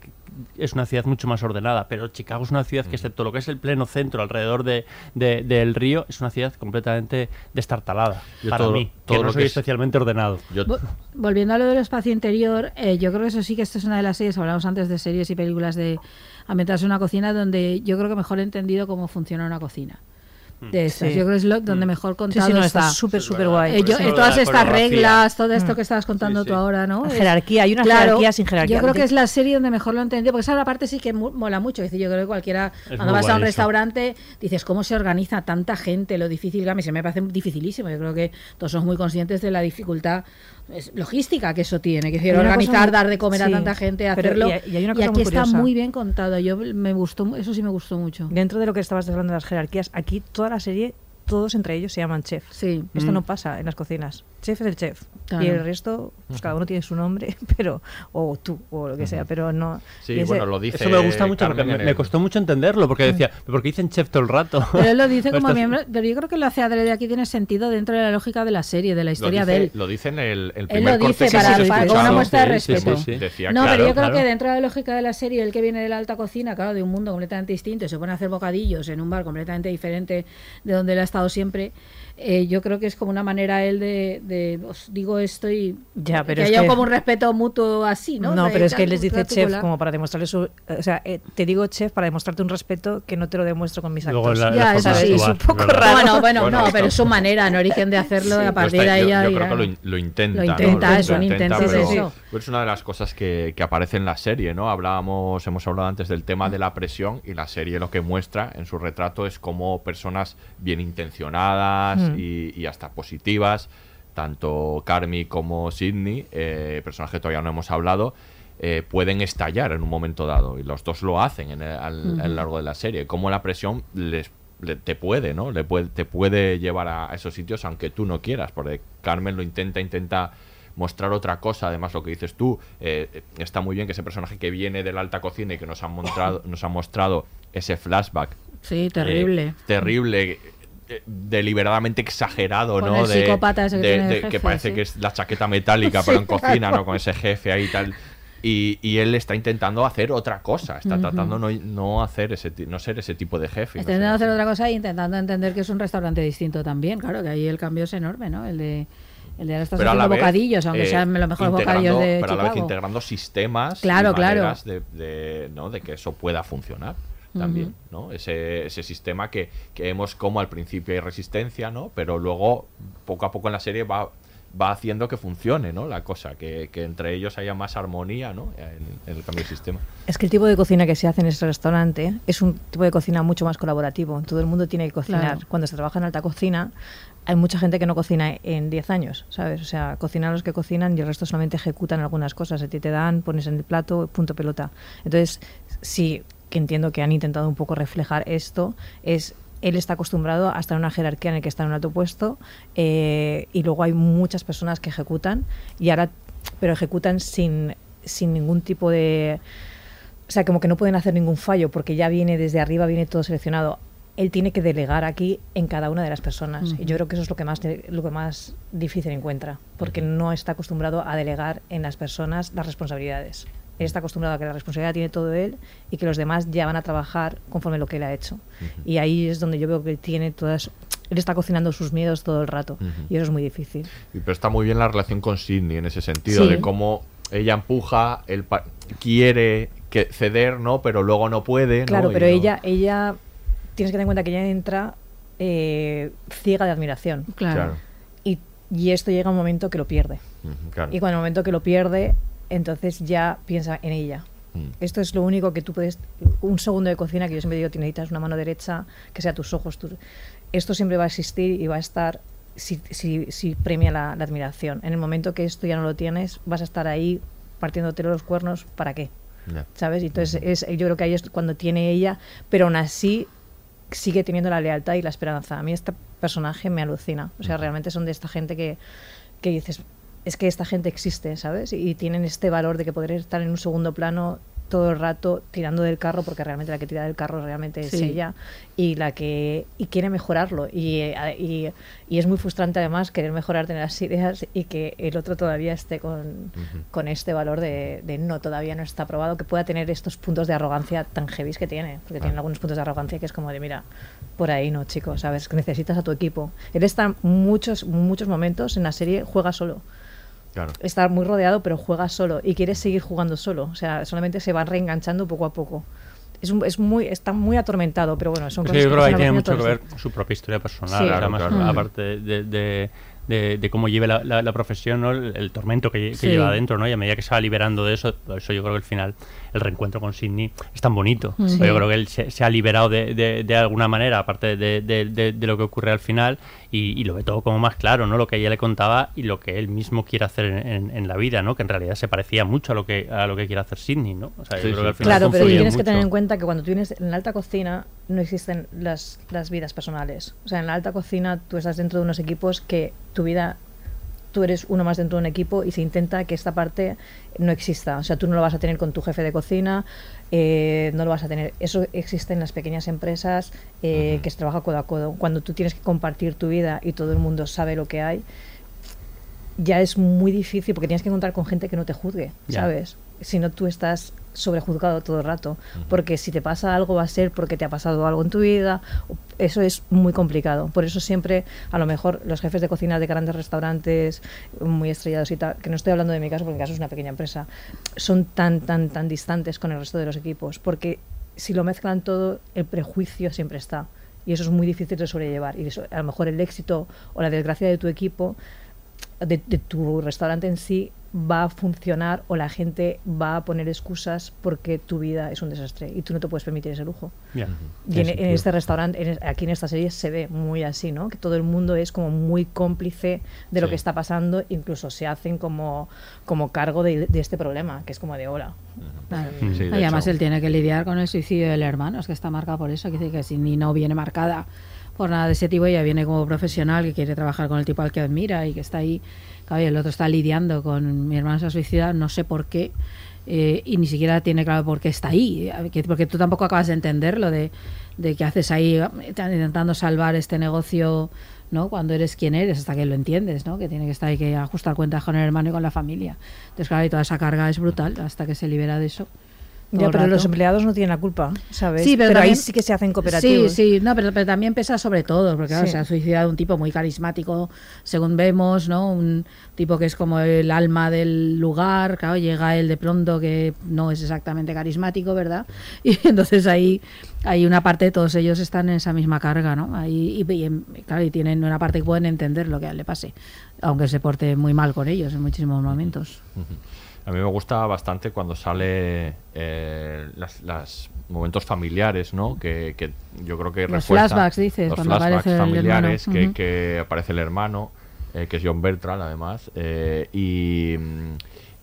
es una ciudad mucho más ordenada, pero Chicago es una ciudad que, excepto lo que es el pleno centro alrededor de, de- del río, es una ciudad completamente destartalada. Yo para todo- mí, todo que no lo soy que es- especialmente ordenado. Yo- Volviendo a lo del espacio interior, eh, yo creo que eso sí que esto es una de las series, hablamos antes de series y películas de ambientarse en una cocina, donde yo creo que mejor he entendido cómo funciona una cocina. De estas. Sí. Yo creo que es lo, donde mejor Sí, contado sí, no, está. súper, súper guay. Eh, yo- eh, de todas estas reglas, todo esto Mm. que estabas contando Sí, tú sí. ahora, ¿no? La jerarquía, hay una claro, jerarquía sin jerarquía. Yo creo que es la serie donde mejor lo he entendido, porque esa parte sí que mola mucho. Es decir, yo creo que cualquiera, cuando vas a un eso. restaurante, dices cómo se organiza tanta gente, lo difícil que a mí se me parece dificilísimo. Yo creo que todos somos muy conscientes de la dificultad es, logística que eso tiene, que es decir, organizar, muy- dar de comer a tanta gente, hacerlo. y hay- y hay una cosa aquí muy está muy bien contado. Yo me gustó, eso sí me gustó mucho. Dentro de lo que estabas hablando de las jerarquías, aquí toda la serie, todos entre ellos se llaman chef. Sí. Esto Mm. no pasa en las cocinas. Chef es el chef. Claro. Y el resto, pues cada uno tiene su nombre, pero o tú, o lo que sea, pero no... Sí, ese- bueno, lo dice Eso me gusta mucho porque me, costó mucho entenderlo, porque decía, porque dicen chef todo el rato. Pero él lo dice como Estás- miembro, pero yo creo que lo hace adrede aquí tiene sentido dentro de la lógica de la serie, de la historia dice, de él. Lo dice en el, el Él primer lo dice corte para, una muestra de Sí, respeto. sí, sí. Decía, no, claro, pero yo creo claro. que dentro de la lógica de la serie, el que viene de la alta cocina, claro, de un mundo completamente distinto, y se pone a hacer bocadillos en un bar completamente diferente de donde él ha estado siempre, eh, yo creo que es como una manera él de, de os digo esto y Ya, pero que es haya que- como un respeto mutuo así, ¿no? No, De pero es que tal, les dice chef la- como para demostrarle su... O sea, eh, te digo chef para demostrarte un respeto que no te lo demuestro con mis Luego actos. la- la Ya, forma eso sí, es un poco raro. Bueno, bueno, Bueno, no, esto- pero es su manera, en origen de hacerlo, a partir está- de ahí yo, yo creo que lo, in- lo intenta. Lo ¿no? intenta, Lo es un intento, pero, pero es una de las cosas que, que aparece en la serie, ¿no? Hablábamos, hemos hablado antes del tema de la presión y la serie lo que muestra en su retrato es como personas bien intencionadas Mm. y, y hasta positivas, tanto Carmi como Sidney, eh, personaje que todavía no hemos hablado, eh, pueden estallar en un momento dado y los dos lo hacen en el, al- a lo largo de la serie. Como la presión les le- te puede, ¿no? Le puede, te puede llevar a, a esos sitios aunque tú no quieras, porque Carmen lo intenta, intenta mostrar otra cosa, además lo que dices tú, eh, está muy bien que ese personaje que viene de la alta cocina y que nos ha mostrado, nos ha mostrado ese flashback Sí, terrible. eh, terrible, deliberadamente exagerado, Con ¿no? el psicópata ese que de- tiene de de- jefe, que parece sí. que es la chaqueta metálica, pero en cocina. ¿no? Con ese jefe ahí y tal. Y, y él está intentando hacer otra cosa, está tratando no, no hacer ese no ser ese tipo de jefe. Está intentando hacer otra cosa e intentando entender que es un restaurante distinto también. Claro, que ahí el cambio es enorme, ¿no? El de, el de ahora estás Pero haciendo vez, bocadillos, aunque eh, sean los mejores bocadillos de pero a la vez Chicago. integrando sistemas Claro, y claro. maneras de, de- ¿no? de que eso pueda funcionar también, ¿no? Ese, ese sistema que, que vemos como al principio hay resistencia, ¿no? Pero luego, poco a poco en la serie va, va haciendo que funcione, ¿no? La cosa, que, que entre ellos haya más armonía, ¿no? En, en el cambio de sistema. Es que el tipo de cocina que se hace en este restaurante es un tipo de cocina mucho más colaborativo. Todo el mundo tiene que cocinar. Claro. Cuando se trabaja en alta cocina, hay mucha gente que no cocina en 10 años, ¿sabes? O sea, cocinan los que cocinan y el resto solamente ejecutan algunas cosas. A ti te dan, pones en el plato, punto pelota. Entonces, sí, que entiendo que han intentado un poco reflejar esto, es él está acostumbrado a estar en una jerarquía en la que está en un alto puesto eh, y luego hay muchas personas que ejecutan y ahora pero ejecutan sin, sin ningún tipo de o sea como que no pueden hacer ningún fallo porque ya viene desde arriba viene todo seleccionado. Él tiene que delegar aquí en cada una de las personas y yo creo que eso es lo que más lo que más difícil encuentra porque no está acostumbrado a delegar en las personas las responsabilidades él está acostumbrado a que la responsabilidad tiene todo él y que los demás ya van a trabajar conforme lo que él ha hecho y ahí es donde yo veo que él tiene todas él está cocinando sus miedos todo el rato Ujú. y eso es muy difícil Y- Pero está muy bien la relación con Sidney en ese sentido, Sí. de cómo ella empuja, él quiere que ceder, ¿no? Pero luego no puede, ¿no? Claro, Y pero no- ella, ella, tienes que tener en cuenta que ella entra eh, ciega de admiración. Claro. Claro. Y, y esto llega a un momento que lo pierde. Ujú, claro. Y cuando el momento que lo pierde, entonces ya piensa en ella. Mm. Esto es lo único que tú puedes. Un segundo de cocina que yo siempre digo: que necesitas una mano derecha, que sea tus ojos. tus- esto siempre va a existir y va a estar si, si, si premia la, la admiración. En el momento que esto ya no lo tienes, vas a estar ahí partiéndote los cuernos. ¿Para qué? ¿Sabes? Entonces es, yo creo que ahí es cuando tiene ella, pero aún así sigue teniendo la lealtad y la esperanza. A mí este personaje me alucina. O sea, realmente son de esta gente que, que dices, es que esta gente existe, ¿sabes? Y tienen este valor de que poder estar en un segundo plano todo el rato tirando del carro, porque realmente la que tira del carro realmente es Sí. ella, y la que y quiere mejorarlo. Y, y, y es muy frustrante además querer mejorar, tener las ideas y que el otro todavía esté con, con este valor de, de no, todavía no está aprobado, que pueda tener estos puntos de arrogancia tan heavy que tiene, porque tiene algunos puntos de arrogancia que es como de, mira, por ahí no, chicos, ¿sabes? Que necesitas a tu equipo. Él está muchos, muchos momentos en la serie, juega solo. Claro. Está muy rodeado, pero juega solo y quiere seguir jugando solo. O sea, solamente se va reenganchando poco a poco. Es, un- es muy, está muy atormentado, pero bueno, son Es cosas que yo creo que ahí tiene mucho que ver con su propia historia personal, Sí. o sea, Claro, más claro. Mm. aparte de, de- de- de cómo lleve la, la- la profesión, ¿no? el, el tormento que, lle- que Sí. lleva adentro, ¿no? y a medida que se va liberando de eso, eso yo creo que al final el reencuentro con Sidney es tan bonito. Mm. Yo creo que él se, se ha liberado de, de- de alguna manera, aparte de, de- de- de lo que ocurre al final, y, y lo ve todo como más claro, ¿no? lo que ella le contaba y lo que él mismo quiere hacer en, en- en la vida, ¿no? que en realidad se parecía mucho a lo que, a lo que quiere hacer Sidney. ¿no? O sea, yo Sí, creo sí. que al final Claro, pero tienes que tener en cuenta que cuando tú vienes en la alta cocina no existen las, las vidas personales. O sea, en la alta cocina tú estás dentro de unos equipos que tu vida, tú eres uno más dentro de un equipo y se intenta que esta parte no exista. O sea, tú no lo vas a tener con tu jefe de cocina, eh, no lo vas a tener. Eso existe en las pequeñas empresas eh, que se trabaja codo a codo. Cuando tú tienes que compartir tu vida y todo el mundo sabe lo que hay, ya es muy difícil porque tienes que encontrar con gente que no te juzgue. ¿sabes? Si no tú estás sobrejuzgado todo el rato, porque si te pasa algo va a ser porque te ha pasado algo en tu vida, eso es muy complicado. Por eso siempre, a lo mejor, los jefes de cocina de grandes restaurantes muy estrellados y tal, que no estoy hablando de mi caso, porque mi caso es una pequeña empresa, son tan, tan, tan distantes con el resto de los equipos, porque si lo mezclan todo, el prejuicio siempre está. Y eso es muy difícil de sobrellevar. Y eso, a lo mejor el éxito o la desgracia de tu equipo, de, de tu restaurante en sí, va a funcionar o la gente va a poner excusas porque tu vida es un desastre y tú no te puedes permitir ese lujo. Y en, este restaurante, en- aquí en esta serie se ve muy así, ¿no? Que todo el mundo es como muy cómplice de lo Sí. que está pasando, incluso se hacen como, como cargo de, de este problema, que es como de hola. Claro. Sí, de y además hecho. él tiene que lidiar con el suicidio del hermano, es que está marcada por eso, que dice que si ni no viene marcada por nada de ese tipo, ella viene como profesional que quiere trabajar con el tipo al que admira y que está ahí, claro, y el otro está lidiando con mi hermano se ha suicidado, no sé por qué, eh, y ni siquiera tiene claro por qué está ahí, que- porque tú tampoco acabas de entenderlo, de, de que haces ahí eh, intentando salvar este negocio, ¿no? Cuando eres quien eres, hasta que lo entiendes, ¿no? Que tiene que estar ahí que ajustar cuentas con el hermano y con la familia. Entonces, claro, y toda esa carga es brutal hasta que se libera de eso. Todo Ya, pero los empleados no tienen la culpa, ¿sabes? Sí, pero, ahí también- sí que se hacen cooperativos. Sí, sí, no, pero, pero también pesa sobre todo, porque claro, Sí. se ha suicidado un tipo muy carismático, según vemos, ¿no? Un tipo que es como el alma del lugar, claro, llega él de pronto que no es exactamente carismático, ¿verdad? Y entonces ahí hay una parte, todos ellos están en esa misma carga, ¿no? Ahí, y, y, claro, y tienen una parte que pueden entender lo que a él le pase, aunque se porte muy mal con ellos en muchísimos momentos. A mí me gusta bastante cuando sale eh, las, las momentos familiares, ¿no? Que, que yo creo que Los flashbacks, dices, los flashbacks el familiares que, que aparece el hermano, eh, que es John Bertrand además, eh, y,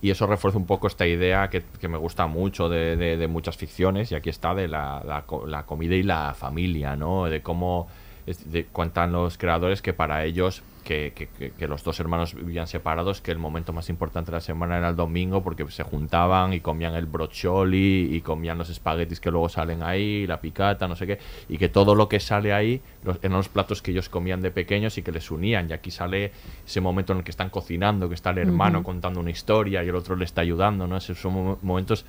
y eso refuerza un poco esta idea que, que me gusta mucho de, de- de muchas ficciones y aquí está de la, la comida y la familia, ¿no? De cómo es- de- cuentan los creadores que para ellos que, que- que- los dos hermanos vivían separados, que el momento más importante de la semana era el domingo porque se juntaban y comían el brocholi y comían los espaguetis que luego salen ahí, la picata, no sé qué, y que todo lo que sale ahí los, eran los platos que ellos comían de pequeños y que les unían. Y aquí sale ese momento en el que están cocinando, que está el hermano contando una historia y el otro le está ayudando, ¿no? Esos son mo- momentos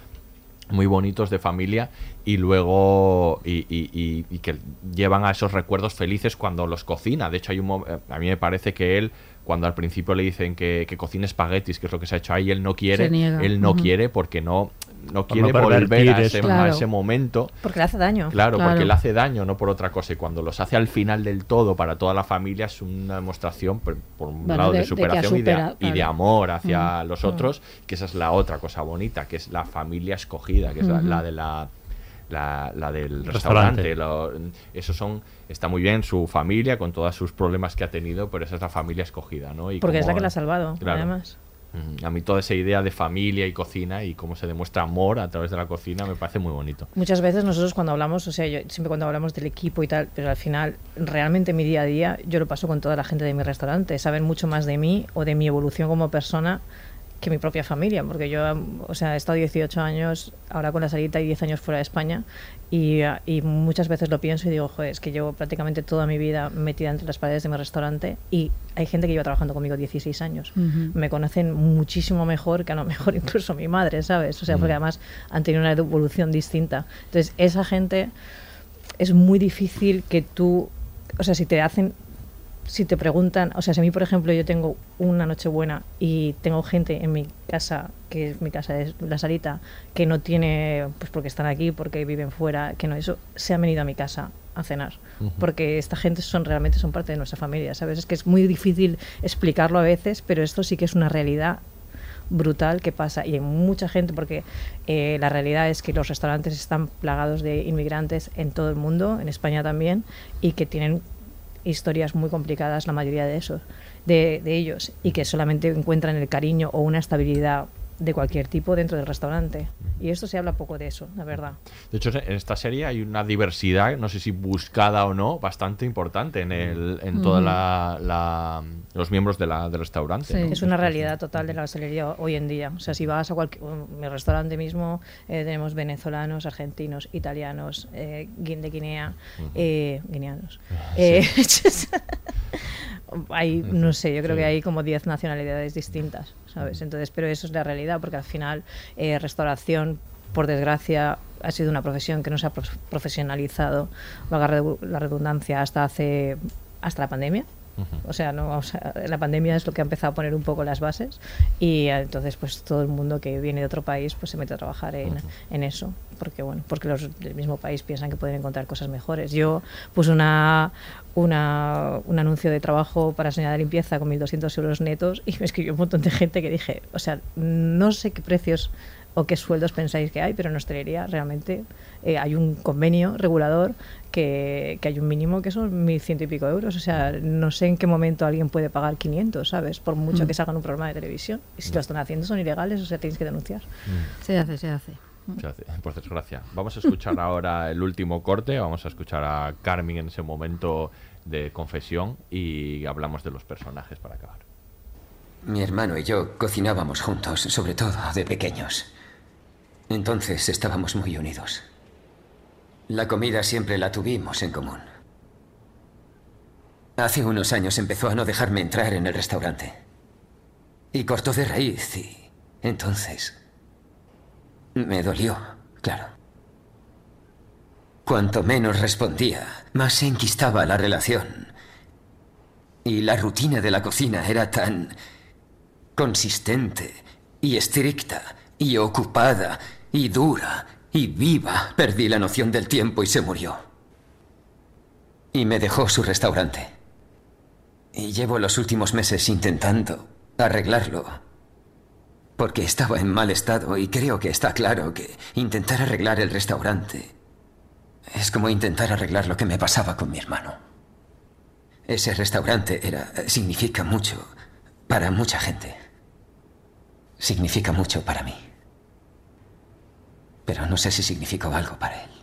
muy bonitos de familia y luego y, y- y- y que llevan a esos recuerdos felices cuando los cocina. De hecho, hay un eh, a mí me parece que él, cuando al principio le dicen que, que cocine espaguetis, que es lo que se ha hecho ahí, él no quiere, él no quiere porque no, no quiere no volver a ese, a momento. Porque le hace daño. Claro, porque le hace daño, no por otra cosa. Y cuando los hace al final del todo para toda la familia es una demostración, por, por un Bueno, lado, de, superación y, de, y amor hacia Mm. los Mm. otros, que esa es la otra cosa bonita, que es la familia escogida, que es la, la de la... La, la del Restaurante. restaurante, lo- eso son está muy bien su familia con todos sus problemas que ha tenido pero esa es la familia escogida no y Porque es la que la ha salvado, Claro. además. A mí toda esa idea de familia y cocina y cómo se demuestra amor a través de la cocina me parece muy bonito Muchas veces nosotros cuando hablamos, o sea, yo siempre cuando hablamos del equipo y tal, pero al final realmente mi día a día yo lo paso con toda la gente de mi restaurante. Saben mucho más de mí o de mi evolución como persona que mi propia familia, porque yo, o sea, he estado 18 años, ahora con la salita y 10 años fuera de España y, y muchas veces lo pienso y digo, joder, es que llevo prácticamente toda mi vida metida entre las paredes de mi restaurante y hay gente que lleva trabajando conmigo 16 años. Ujú. Me conocen muchísimo mejor que a lo mejor incluso mi madre, ¿sabes? O sea, Mm. porque además han tenido una evolución distinta. Entonces, esa gente es muy difícil que tú, o sea, si te hacen, si te preguntan, o sea, si a mí, por ejemplo, yo tengo una noche buena y tengo gente en mi casa, que es mi casa es la salita, que no tiene, pues porque están aquí, porque viven fuera, que no, eso, se han venido a mi casa a cenar, porque esta gente son realmente son parte de nuestra familia, ¿sabes? Es que es muy difícil explicarlo a veces, pero esto sí que es una realidad brutal que pasa. Y hay mucha gente porque eh, la realidad es que los restaurantes están plagados de inmigrantes en todo el mundo, en España también, y que tienen historias muy complicadas la mayoría de esos, de, de ellos, y que solamente encuentran el cariño o una estabilidad de cualquier tipo dentro del restaurante. Y esto se habla poco de eso, la verdad. De hecho, en esta serie hay una diversidad, no sé si buscada o no, bastante importante en el, en toda Ujú. la, la- los miembros de la, del restaurante. ¿no? Es una realidad total de la hostelería hoy en día. O sea, si vas a cualquier mi restaurante mismo, eh, tenemos venezolanos, argentinos, italianos, eh, de Guinea, eh, guineanos. Eh, hay, no sé, yo creo Sí. que hay como 10 nacionalidades distintas, ¿sabes? Entonces, pero eso es la realidad. Porque al final eh, restauración, por desgracia, ha sido una profesión que no se ha prof- profesionalizado, valga la redundancia, hasta hace hasta la pandemia. O sea, no, o sea, la pandemia es lo que ha empezado a poner un poco las bases y eh, entonces pues todo el mundo que viene de otro país pues se mete a trabajar en, en eso porque bueno porque los del mismo país piensan que pueden encontrar cosas mejores. Yo puse una, una un anuncio de trabajo para señora de limpieza con 1.200 euros netos y me escribió un montón de gente que dije, o sea, no sé qué precios o qué sueldos pensáis que hay, pero en hostelería realmente eh, hay un convenio regulador que, que hay un mínimo que son 1.100 y pico euros. O sea, no sé en qué momento alguien puede pagar 500, ¿sabes? Por mucho Mm. que salgan un programa de televisión. Y si lo están haciendo son ilegales, o sea, tenéis que denunciar. Se hace, se hace. Se hace, por desgracia. Vamos a escuchar ahora el último corte. Vamos a escuchar a Carmen en ese momento de confesión y hablamos de los personajes para acabar. Mi hermano y yo cocinábamos juntos, sobre todo de pequeños. Entonces estábamos muy unidos. La comida siempre la tuvimos en común. Hace unos años empezó a no dejarme entrar en el restaurante. Y cortó de raíz y... Entonces... Me dolió, claro. Cuanto menos respondía, más se enquistaba la relación. Y la rutina de la cocina era tan consistente y estricta y ocupada y dura y viva. Perdí la noción del tiempo y se murió. Y me dejó su restaurante. Y llevo los últimos meses intentando arreglarlo. Porque estaba en mal estado y creo que está claro que intentar arreglar el restaurante es como intentar arreglar lo que me pasaba con mi hermano. Ese restaurante era significa mucho para mucha gente. Significa mucho para mí. Pero no sé si significó algo para él.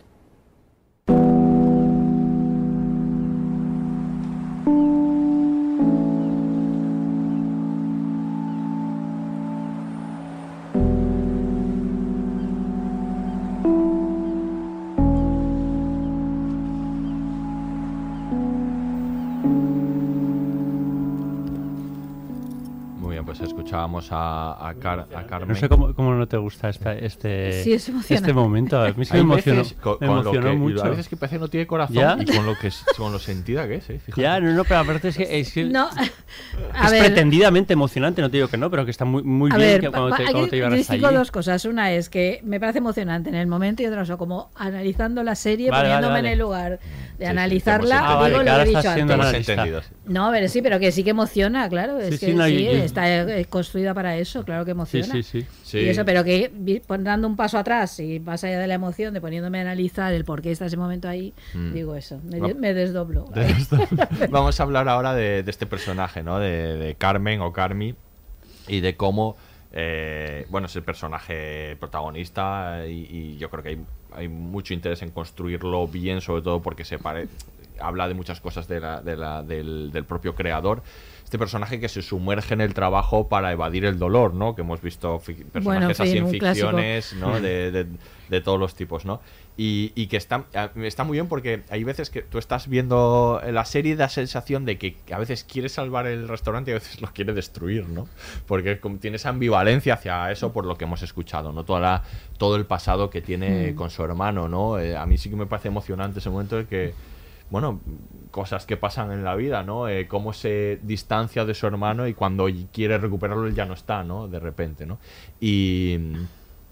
Escuchábamos a, a, Car- a Carmen. No sé cómo, cómo no te gusta esta- este, Sí, es este momento. A mí sí me emocionó, veces me con emocionó que- mucho. A veces que parece que no tiene corazón ¿Ya? y con lo que es- con lo sentida que es, ¿eh? Ya, no, no, pero aparte es que es, que No, a es ver, pretendidamente emocionante, no te digo que no, pero que está muy, muy a bien ver, que cuando te, cuando te hasta allí. dos cosas. Una es que me parece emocionante en el momento y otra cosa, como analizando la serie, Vale, vale, poniéndome vale. en el lugar de sí, analizarla, hemos- Ah, vale, digo lo he dicho antes. No, pero sí, pero que sí que emociona, claro. Es Sí, que sí, no, sí, yo- yo- está eh, para eso, claro que emociona. sí, sí. Sí. Y eso, pero que dando un paso atrás y más allá de la emoción, de poniéndome a analizar el por qué está ese momento ahí, Mm. digo eso, me, Va- me desdoblo. Vamos a hablar ahora de, de este personaje, ¿no? De, de Carmen o Carmi y de cómo, eh, bueno, es el personaje protagonista y, y yo creo que hay, hay mucho interés en construirlo bien, sobre todo porque se pare- habla de muchas cosas de la- de la- del, del propio creador. Este personaje que se sumerge en el trabajo para evadir el dolor, ¿no? Que hemos visto personajes fin, así en clásico. ficciones, ¿no? De, de- de todos los tipos, ¿no? Y, y que está, está muy bien porque hay veces que tú estás viendo la serie y da sensación de que a veces quiere salvar el restaurante y a veces lo quiere destruir, ¿no? Porque tiene esa ambivalencia hacia eso por lo que hemos escuchado, ¿no? Toda la- todo el pasado que tiene Mm. con su hermano, ¿no? Eh, a mí sí que me parece emocionante ese momento de que, bueno, cosas que pasan en la vida, ¿no? Eh, cómo se distancia de su hermano y cuando quiere recuperarlo él ya no está, ¿no? De repente, ¿no? Y...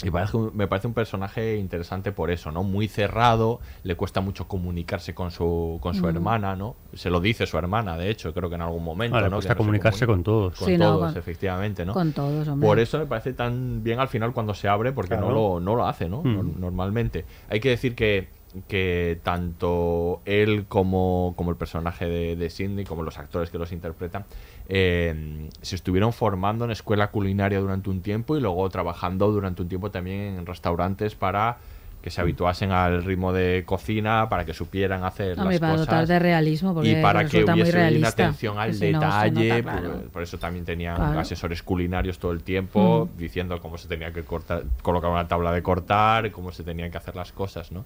Y parece un- me parece un personaje interesante por eso, ¿no? Muy cerrado, le cuesta mucho comunicarse con su, con su Mm. hermana, ¿no? Se lo dice su hermana, de hecho, creo que en algún momento, Ah, le ¿no? cuesta Que no se comunicarse comunica. con todos. Con Sí, no, todos, con- efectivamente, ¿no? con todos, hombre. Por eso me parece tan bien al final cuando se abre, porque no, lo, no lo hace, ¿no? Mm. Nor- Normalmente. Hay que decir que, que tanto él como, como el personaje de, de Sidney, como los actores que los interpretan, eh, se estuvieron formando en escuela culinaria durante un tiempo y luego trabajando durante un tiempo también en restaurantes para que se habituasen al ritmo de cocina, para que supieran hacer Hombre, las para cosas dotar de realismo, porque y para que hubiese una atención al no, detalle, nota, claro. por, por eso también tenían Claro. asesores culinarios todo el tiempo Mm. diciendo cómo se tenía que cortar, colocar una tabla de cortar, cómo se tenían que hacer las cosas, ¿no?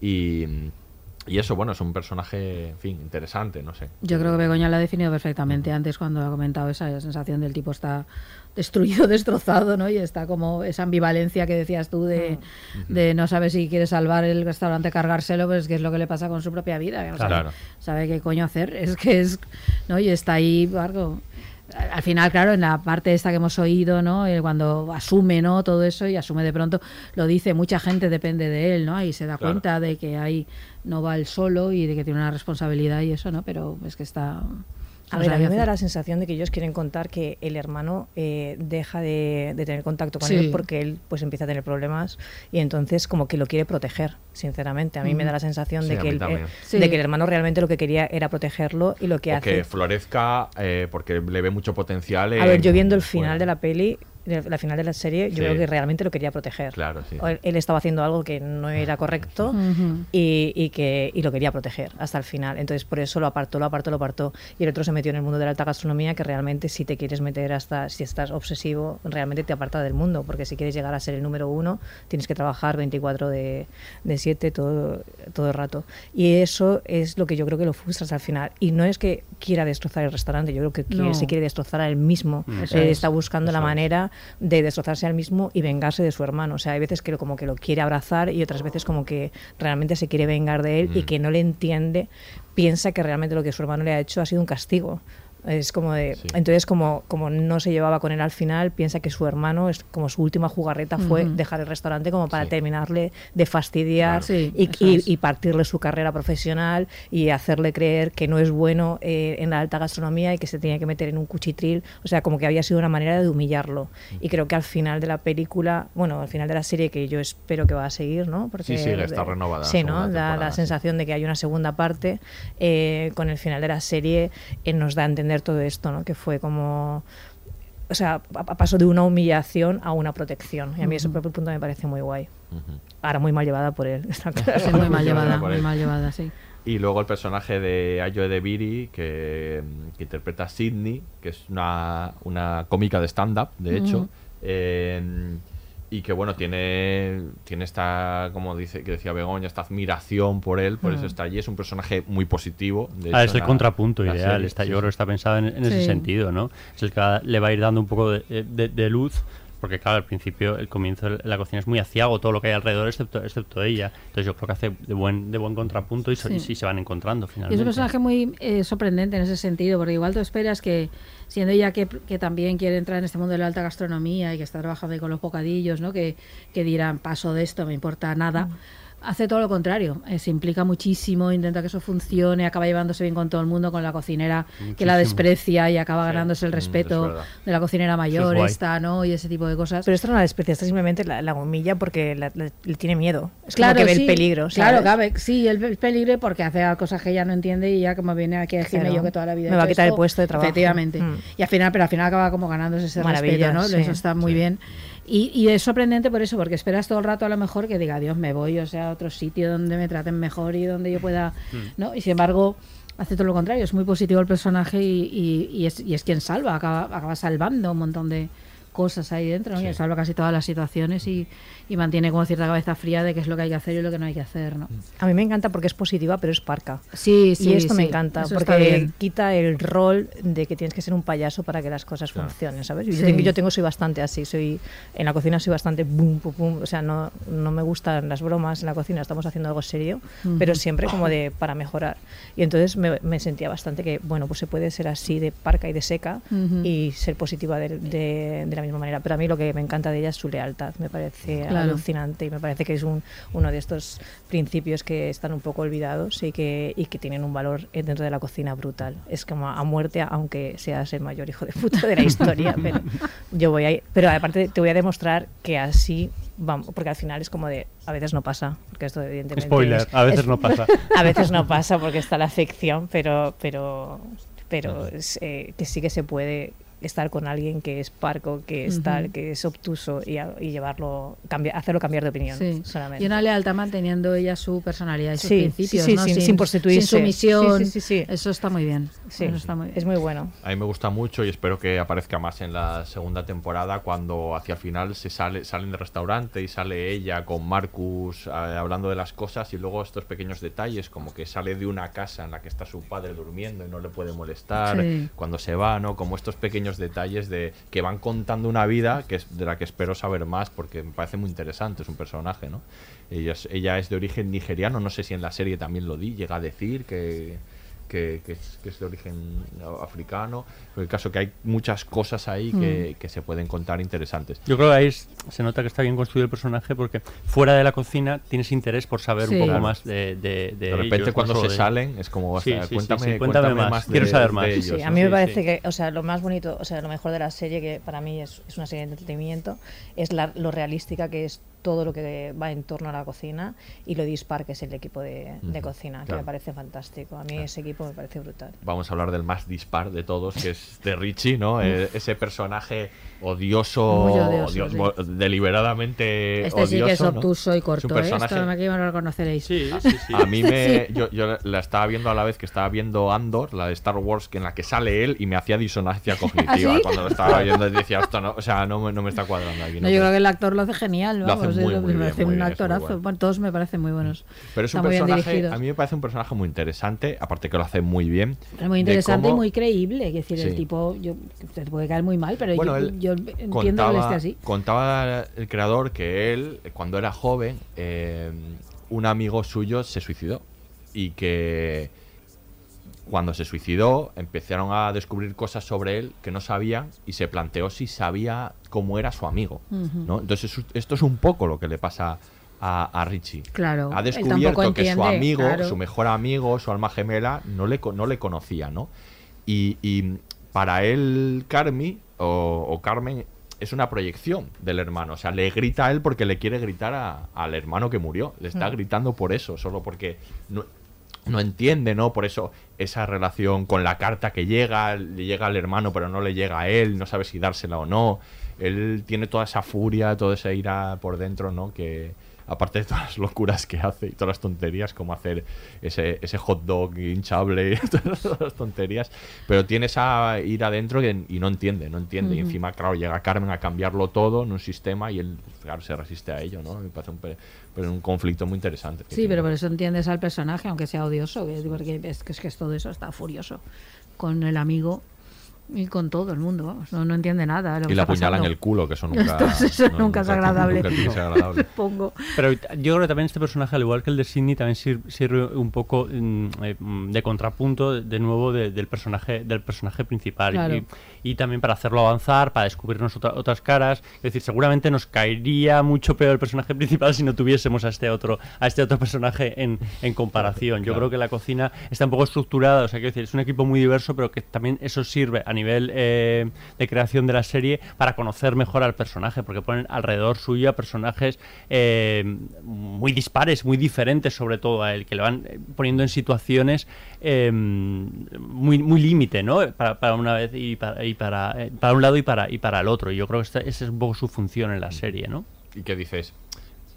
Y, y eso, bueno, es un personaje, en fin, interesante, no sé. Yo creo que Begoña lo ha definido perfectamente antes cuando ha comentado esa sensación del tipo está destruido, destrozado, ¿no? Y está como esa ambivalencia que decías tú de, de no sabe si quiere salvar el restaurante, cargárselo, pues que es lo que le pasa con su propia vida. O sea, Claro. Sabe qué coño hacer, es que es, ¿no? Y está ahí, algo al final, claro, en la parte esta que hemos oído, ¿no? Eh, Cuando asume, ¿no? Todo eso y asume de pronto, lo dice, mucha gente depende de él, ¿no? Y se da Claro. cuenta de que ahí no va él solo y de que tiene una responsabilidad y eso, ¿no? Pero es que está... A ver, a mí me da la sensación de que ellos quieren contar que el hermano eh, deja de, de tener contacto con Sí. él porque él pues empieza a tener problemas y entonces como que lo quiere proteger, sinceramente. A mí me da la sensación Sí, de, que el, eh, Sí. de que el hermano realmente lo que quería era protegerlo y lo que o hace... que florezca eh, porque le ve mucho potencial. A ver, yo en- viendo el final de la peli, la final de la serie, yo Sí. creo que realmente lo quería proteger. Claro, sí. Él, él estaba haciendo algo que no era correcto y, y que y lo quería proteger hasta el final. Entonces por eso lo apartó, lo apartó, lo apartó. Y el otro se metió en el mundo de la alta gastronomía, que realmente si te quieres meter hasta, si estás obsesivo, realmente te aparta del mundo, porque si quieres llegar a ser el número uno, tienes que trabajar 24 de, de 7 todo, todo el rato. Y eso es lo que yo creo que lo frustras al final. Y no es que quiera destrozar el restaurante, yo creo que quiere- No. se quiere destrozar a él mismo. Mm. Eh, es, está buscando la manera de destrozarse al mismo y vengarse de su hermano. O sea, hay veces que lo- como que lo quiere abrazar y otras veces como que realmente se quiere vengar de él y Mm. que no le entiende, piensa que realmente lo que su hermano le ha hecho ha sido un castigo. Es como de. Entonces, como, como no se llevaba con él al final, piensa que su hermano, es como su última jugarreta fue Ujú. dejar el restaurante como para terminarle de fastidiar Claro. Sí, y, y- y partirle su carrera profesional y hacerle creer que no es bueno eh, en la alta gastronomía y que se tenía que meter en un cuchitril. O sea, como que había sido una manera de humillarlo. Y creo que al final de la película, bueno, al final de la serie, que yo espero que va a seguir, ¿no? Sí, sigue, está renovada Sí, ¿no? Da la sí. sensación de que hay una segunda parte. eh, con el final de la serie eh, nos da a entender todo esto, ¿no? Que fue como o sea, pa- pa- pasó de una humillación a una protección. Y a mí ese Ujú. punto me parece muy guay. Ahora muy mal llevada por él. está claro. Sí, muy mal llevada, muy mal llevada, sí. Y luego el personaje de Ayo Edebiri, que, que interpreta a Sidney, que es una, una cómica de stand-up, de hecho. Eh, y que bueno, tiene, tiene esta, como dice, que decía Begoña, esta admiración por él, por eso Mm. está allí. Es un personaje muy positivo. de Ah, hecho, es el la- contrapunto la ideal. serie, está, sí, yo creo que sí. está pensado en, en ese sentido, ¿no? Es el que le va a ir dando un poco de, de- de luz. Porque, claro, al principio, el comienzo de la cocina es muy aciago, todo lo que hay alrededor, excepto, excepto ella. Entonces, yo creo que hace de buen, de buen contrapunto y, so- Sí. y se van encontrando Y es finalmente. un personaje muy eh, sorprendente en ese sentido, porque igual tú esperas que, siendo ella que, que también quiere entrar en este mundo de la alta gastronomía y que está trabajando ahí con los bocadillos, ¿no? que, que dirán, paso de esto, me importa nada. Hace todo lo contrario, eh, se implica muchísimo, intenta que eso funcione, acaba llevándose bien con todo el mundo, con la cocinera que la desprecia y acaba Sí. ganándose el Mm, respeto es de la cocinera mayor, guay. esta, ¿no? Y ese tipo de cosas. Pero esto no la desprecia, esto simplemente la, la humilla porque la- la- le tiene miedo. Es claro, como que ve sí, el peligro. Claro, cabe, sí, el, el peligro porque hace cosas que ella no entiende y ya como viene aquí a decirme Claro. yo que toda la vida Me va a quitar el esto, puesto de trabajo. Efectivamente. Mm. Y al final, pero al final acaba como ganándose ese Maravilla, respeto, ¿no? sí. Eso está muy bien. Y, y es sorprendente por eso, porque esperas todo el rato a lo mejor que diga, Dios, me voy, o sea, a otro sitio donde me traten mejor y donde yo pueda, Mm. ¿no? Y sin embargo, hace todo lo contrario, es muy positivo el personaje y, y- y es, y es quien salva, acaba, acaba salvando un montón de cosas ahí dentro, ¿no? Sí. y salva casi todas las situaciones y, y mantiene como cierta cabeza fría de qué es lo que hay que hacer y lo que no hay que hacer, ¿no? A mí me encanta porque es positiva, pero es parca. Sí, sí, Y esto me sí, encanta, eso está porque quita el rol de que tienes que ser un payaso para que las cosas funcionen, ¿sabes? Yo, Sí. tengo, yo tengo, soy bastante así, soy en la cocina soy bastante boom, pum, pum, o sea, no, no me gustan las bromas en la cocina, estamos haciendo algo serio, Ujú. pero siempre como de para mejorar. Y entonces me, me sentía bastante que, bueno, pues se puede ser así de parca y de seca Ujú. y ser positiva de, de- de la misma manera. Pero a mí lo que me encanta de ella es su lealtad, me parece Claro. alucinante y me parece que es un, uno de estos principios que están un poco olvidados y que, y que tienen un valor dentro de la cocina brutal. Es como a muerte, aunque seas el mayor hijo de puta de la historia, pero yo voy ahí. Pero aparte te voy a demostrar que así vamos, porque al final es como de a veces no pasa, porque esto evidentemente Spoiler, es- a veces es- no pasa. a veces no pasa porque está la ficción, pero pero pero es, eh, que sí que se puede estar con alguien que es parco, que es tal, que es obtuso y, a- y llevarlo, cambiar, hacerlo cambiar de opinión Sí. solamente. Y una lealtad manteniendo ella su personalidad y sus Sí, principios, sí, sí, ¿no? sin- sin prostituirse. Sin sumisión. Sí, sí, sí, sí. Eso está muy bien. Sí, Eso está muy bien. es muy bueno. A mí me gusta mucho y espero que aparezca más en la segunda temporada cuando hacia el final se sale, salen del restaurante y sale ella con Marcus eh, hablando de las cosas y luego estos pequeños detalles como que sale de una casa en la que está su padre durmiendo y no le puede molestar Sí. cuando se va, ¿no? Como estos pequeños detalles de que van contando una vida que es de la que espero saber más porque me parece muy interesante, es un personaje, ¿no? Ella es, ella es de origen nigeriano, no sé si en la serie también lo di, llega a decir que, que, que es, que es de origen africano. En el caso que hay muchas cosas ahí que, que se pueden contar interesantes. Yo creo que ahí es- se nota que está bien construido el personaje porque fuera de la cocina tienes interés por saber Sí. un poco Claro. más de, de, de De repente ellos, cuando se de- salen es como, Sí, o sea, sí, sí, cuéntame, sí, cuéntame cuéntame más, quiero saber más. de Sí, ellos, Sí, a ¿no? mí me parece sí. que, o sea, lo más bonito, o sea, lo mejor de la serie, que para mí es, es una serie de entretenimiento, es la- lo realística que es todo lo que va en torno a la cocina y lo dispar que es el equipo de, de cocina, que claro. me parece fantástico. A mí ese equipo me parece brutal. Vamos a hablar del más dispar de todos, que es de Richie, ¿no? Eh, ese personaje odioso, odioso, odio- sí. deliberadamente Este sí que es odioso, ¿no? obtuso y Es un corto, ¿eh? personaje- Esto aquí me lo reconoceréis. Sí, sí, sí. A mí me. Sí. Yo, yo la estaba viendo a la vez que estaba viendo Andor, la de Star Wars, que en la que sale él y me hacía disonancia cognitiva ¿Ah, sí? cuando lo estaba viendo. y Decía, esto no, o sea, no, me- no me está cuadrando aquí. No, no yo creo que el actor lo hace genial, Lo hace muy, me parece un actorazo. bueno. Bueno, todos me parecen muy buenos. Pero es un Está personaje. A mí me parece un personaje muy interesante, aparte que lo hace muy bien. Es muy interesante cómo- y muy creíble. Es decir, el tipo, yo, te puede caer muy mal, pero Bueno, yo, yo entiendo contaba, que él esté así. contaba el creador que él, cuando era joven, eh, un amigo suyo se suicidó. Y que cuando se suicidó empezaron a descubrir cosas sobre él que no sabían y se planteó si sabía cómo era su amigo. Entonces esto es un poco lo que le pasa a, a Richie. Claro, Ha descubierto que su amigo, claro. su mejor amigo, su alma gemela, no le, no le conocía, ¿no? Y, y para él, Carmi o, o Carmen es una proyección del hermano. O sea, le grita a él porque le quiere gritar a- al hermano que murió. Le está gritando por eso, solo porque no, no entiende, ¿no? Por eso esa relación con la carta que llega, le llega al hermano pero no le llega a él, no sabe si dársela o no. Él tiene toda esa furia, toda esa ira por dentro, ¿no? Que aparte de todas las locuras que hace y todas las tonterías, como hacer ese, ese hot dog hinchable y todas las tonterías, pero tiene esa ira dentro que- y no entiende, no entiende. Y encima, claro, llega Carmen a cambiarlo todo en un sistema y él, claro, se resiste a ello, ¿no? Me parece un, pe- pero un conflicto muy interesante. Sí, pero por eso entiendes al personaje, aunque sea odioso, que- porque es que es, que es todo eso, está furioso con el amigo y con todo el mundo, vamos, no, no entiende nada. Lo Y que apuñalan pasando. el culo, que eso nunca, Entonces, eso no- nunca es agradable. nunca ser agradable. Supongo. Pero yo creo que también este personaje, al igual que el de Sidney, también sir- sirve un poco mm, eh, mm, de contrapunto, de, de nuevo, de- del personaje del personaje principal. Claro. Y, y también para hacerlo avanzar, para descubrirnos otra- otras caras. Es decir, seguramente nos caería mucho peor el personaje principal si no tuviésemos a este otro, a este otro personaje en, en comparación. Yo Claro. creo que la cocina está un poco estructurada, o sea, quiero decir, es un equipo muy diverso, pero que también eso sirve a nivel eh, de creación de la serie para conocer mejor al personaje, porque ponen alrededor suyo a personajes eh, muy dispares, muy diferentes sobre todo a él, que le van eh, poniendo en situaciones eh, muy, muy límite, ¿no? Para, para una vez y para, y para, eh, para un lado y para, y para el otro. Y yo creo que esa es un poco su función en la serie, ¿no? y que dices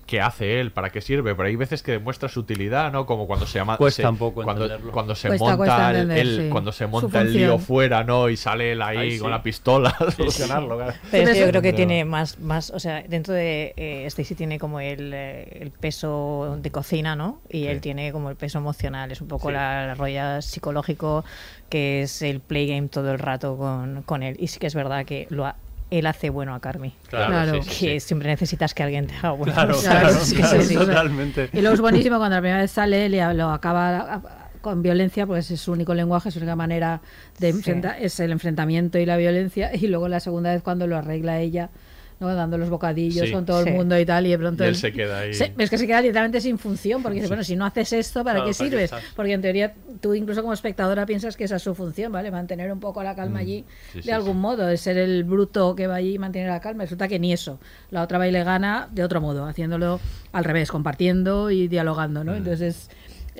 ¿qué hace él? ¿para qué sirve? pero hay veces que demuestra su utilidad ¿no? como cuando se llama Cuesta se- un poco cuando, entenderlo. cuando se Cuesta- monta cuesta el, entender, el- sí. cuando se monta el lío fuera ¿no? y sale él ahí Ay, con la pistola a solucionarlo claro. Pero es que yo creo que Pero- tiene más, más, o sea, dentro de eh, Stacy tiene como el, eh, el peso de cocina, ¿no? Y él tiene como el peso emocional, es un poco Sí. la, la rolla psicológico que es el play game todo el rato con, con él. Y sí que es verdad que lo ha- él hace bueno a Carmi. Claro. sí, sí, que sí. siempre necesitas que alguien te haga bueno. Claro, Claro, claro, es que claro, sí, sí. totalmente. Y luego es buenísimo cuando la primera vez sale él y lo acaba con violencia, pues es su único lenguaje, su única manera de Sí. enfrentar, es el enfrentamiento y la violencia. Y luego la segunda vez cuando lo arregla ella, ¿no? dando los bocadillos Sí. con todo Sí. el mundo y tal, y de pronto Y él se queda ahí. Se- es que se queda literalmente sin función, porque dice, bueno, si no haces esto, ¿para Claro, qué ¿para qué sirves? Porque en teoría tú incluso como espectadora piensas que esa es su función, ¿vale? Mantener un poco la calma allí Mm. Sí, de sí, algún sí. modo, de ser el bruto que va allí y mantiene la calma. Resulta que ni eso. La otra va y le gana de otro modo, haciéndolo al revés, compartiendo y dialogando, Mm. ¿no? Entonces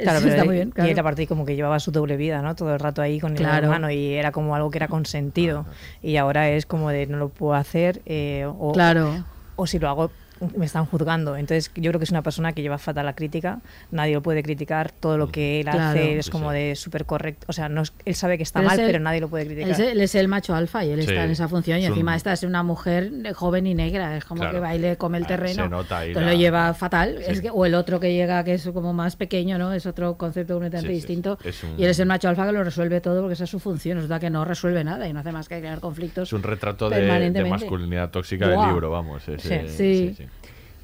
Claro, pero está muy bien, Y él aparte como que llevaba su doble vida, ¿no? Todo el rato ahí con el Claro. hermano y era como algo que era consentido. Y ahora es como de no lo puedo hacer eh, o, Claro. o si lo hago me están juzgando. Entonces yo creo que es una persona que lleva fatal la crítica, nadie lo puede criticar, todo lo que él Claro. hace es Sí, como de súper correcto. O sea, no es- él sabe que está Pero es mal, el- pero nadie lo puede criticar. Él es, él es el macho alfa y él Sí, está en esa función y es un- encima esta es una mujer joven y negra, es como Claro. que baile come el Ah, terreno. se nota ahí Entonces la- lo lleva fatal. Sí. Es que, o el otro que llega que es como más pequeño, ¿no? Es otro concepto completamente distinto. sí. Es un- Y él es el macho alfa que lo resuelve todo porque esa es su función. Resulta que no resuelve nada y no hace más que crear conflictos. Es un retrato de, masculinidad tóxica del libro, vamos. es, Sí. Sí.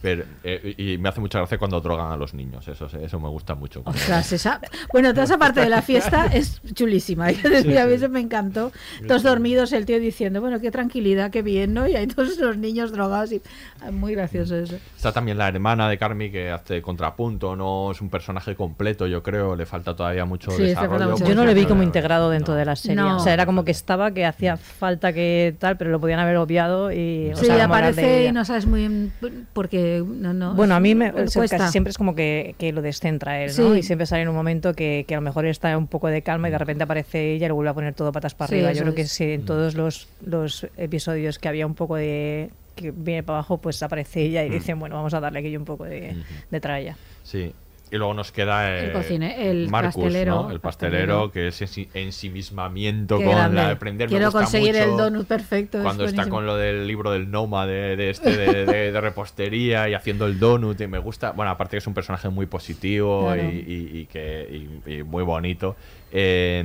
Pero, eh, y me hace mucha gracia cuando drogan a los niños, eso, eso me gusta mucho. Ostras, esa- Bueno, toda esa parte de la fiesta es chulísima. Es decir, Sí, a mí sí. eso me encantó. Todos dormidos, el tío diciendo, bueno, qué tranquilidad, qué bien, ¿no? Y hay todos los niños drogados. Y... ah, Muy gracioso eso. Está también la hermana de Carmi que hace contrapunto, no es un personaje completo, yo creo, le falta todavía mucho Sí, desarrollo. mucho Yo no le vi como integrado dentro de la serie. No. O sea, era como que estaba, que hacía falta que tal, pero lo podían haber obviado y... o sea, aparece y no sabes muy bien porque no, no, Bueno, a mí me, casi siempre es como que, que lo descentra él, ¿no? Sí. Y siempre sale en un momento que, que a lo mejor está un poco de calma y de repente aparece ella y lo vuelve a poner todo patas para Sí, arriba. Yo creo que es. si en todos los, los episodios que había un poco de que viene para abajo, pues aparece ella y Mm. dicen, bueno, vamos a darle aquí un poco de, de tralla. Sí. Y luego nos queda eh, El cocine- el Marcus, pastelero, ¿no? El pastelero, que es ensi- ensimismamiento Qué con grande. la de aprender. Quiero conseguir el donut perfecto. es Cuando está con lo del libro del Noma de, de este de, de- de repostería y haciendo el donut y me gusta bueno aparte que es un personaje muy positivo Claro. y, y- y que y- muy bonito Eh,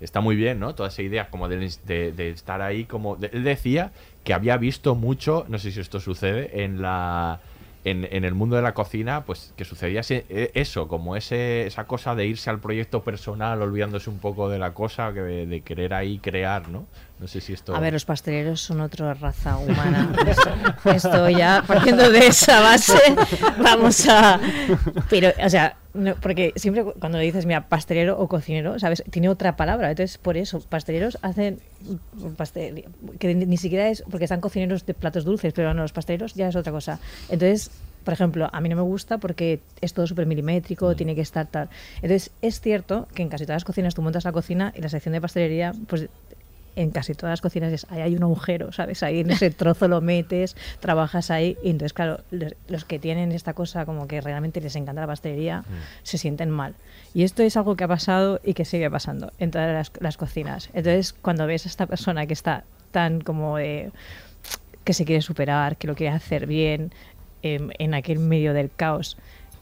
está muy bien no toda esa idea como de, de- estar ahí como él decía que había visto mucho no sé si esto sucede en la en, en el mundo de la cocina, pues que sucedía ese- eh, eso, como ese, esa cosa de irse al proyecto personal, olvidándose un poco de la cosa, que de, de querer ahí crear, ¿no? No sé si esto... A ver, los pasteleros son otra raza humana. Esto, ya, partiendo de esa base, vamos a... Pero, o sea, no, porque siempre cu- cuando le dices, mira, pastelero o cocinero, ¿sabes? Tiene otra palabra. Entonces, por eso, pasteleros hacen pastel, que ni siquiera es porque están cocineros de platos dulces, pero no, los pasteleros ya es otra cosa. Entonces, por ejemplo, a mí no me gusta porque es todo súper milimétrico, tiene que estar tal. Entonces, es cierto que en casi todas las cocinas tú montas la cocina y la sección de pastelería, pues en casi todas las cocinas es, ahí hay un agujero, ¿sabes? Ahí en ese trozo lo metes, trabajas ahí. Y entonces, claro, los, los que tienen esta cosa como que realmente les encanta la pastelería, se sienten mal. Y esto es algo que ha pasado y que sigue pasando en todas las, las cocinas. Entonces, cuando ves a esta persona que está tan como de que se quiere superar, que lo quiere hacer bien em, en aquel medio del caos,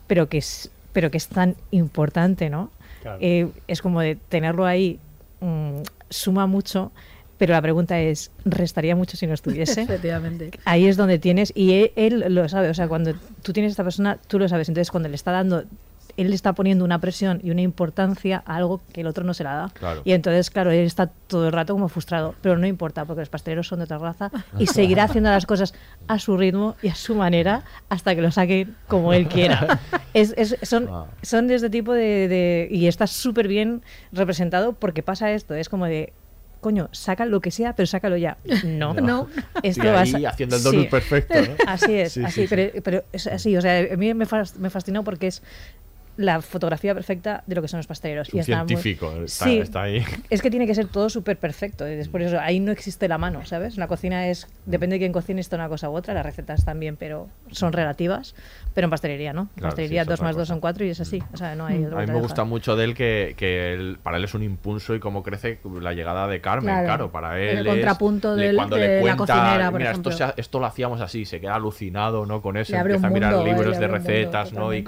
pero que es, pero que es tan importante, ¿no? Claro. Eh, es como de tenerlo ahí mm, suma mucho, pero la pregunta es, ¿restaría mucho si no estuviese? Efectivamente. Ahí es donde tienes, y él, él lo sabe, o sea, cuando tú tienes a esta persona, tú lo sabes, entonces cuando le está dando, él está poniendo una presión y una importancia a algo que el otro no se la da. Claro. Y entonces, claro, él está todo el rato como frustrado, pero no importa, porque los pasteleros son de otra raza y seguirá haciendo las cosas a su ritmo y a su manera hasta que lo saquen como él quiera. Es, es- son, son de este tipo de... de- y está súper bien representado porque pasa esto, es como de... Coño, saca lo que sea, pero sácalo ya. No, No. Esto va a ahí haciendo el donut perfecto, ¿no? Así es, Sí, así, sí, pero, pero es así, o sea, a mí me fascinó porque es la fotografía perfecta de lo que son los pasteleros. Es un y está muy- científico, está- Sí, está ahí. Es que tiene que ser todo súper perfecto. y es por eso ahí no existe la mano, ¿sabes? La cocina es, depende de quién cocine, esto una cosa u otra. Las recetas también, pero son relativas. Pero en pastelería, ¿no? En Claro, pastelería sí, es 2 otra más 2 cosa. son 4 y es así. O sea, no hay. A mí me gusta mucho de él que, que él- para él es un impulso y cómo crece la llegada de Carmen, Claro. claro, para El él es- contrapunto le- del- cuando de le la cuenta, cocinera, por mira, esto, ejemplo". se ha- esto lo hacíamos así, se queda alucinado, ¿no? Con eso, empieza a mirar ¿eh? libros de un mundo, recetas, ¿no? Y totalmente.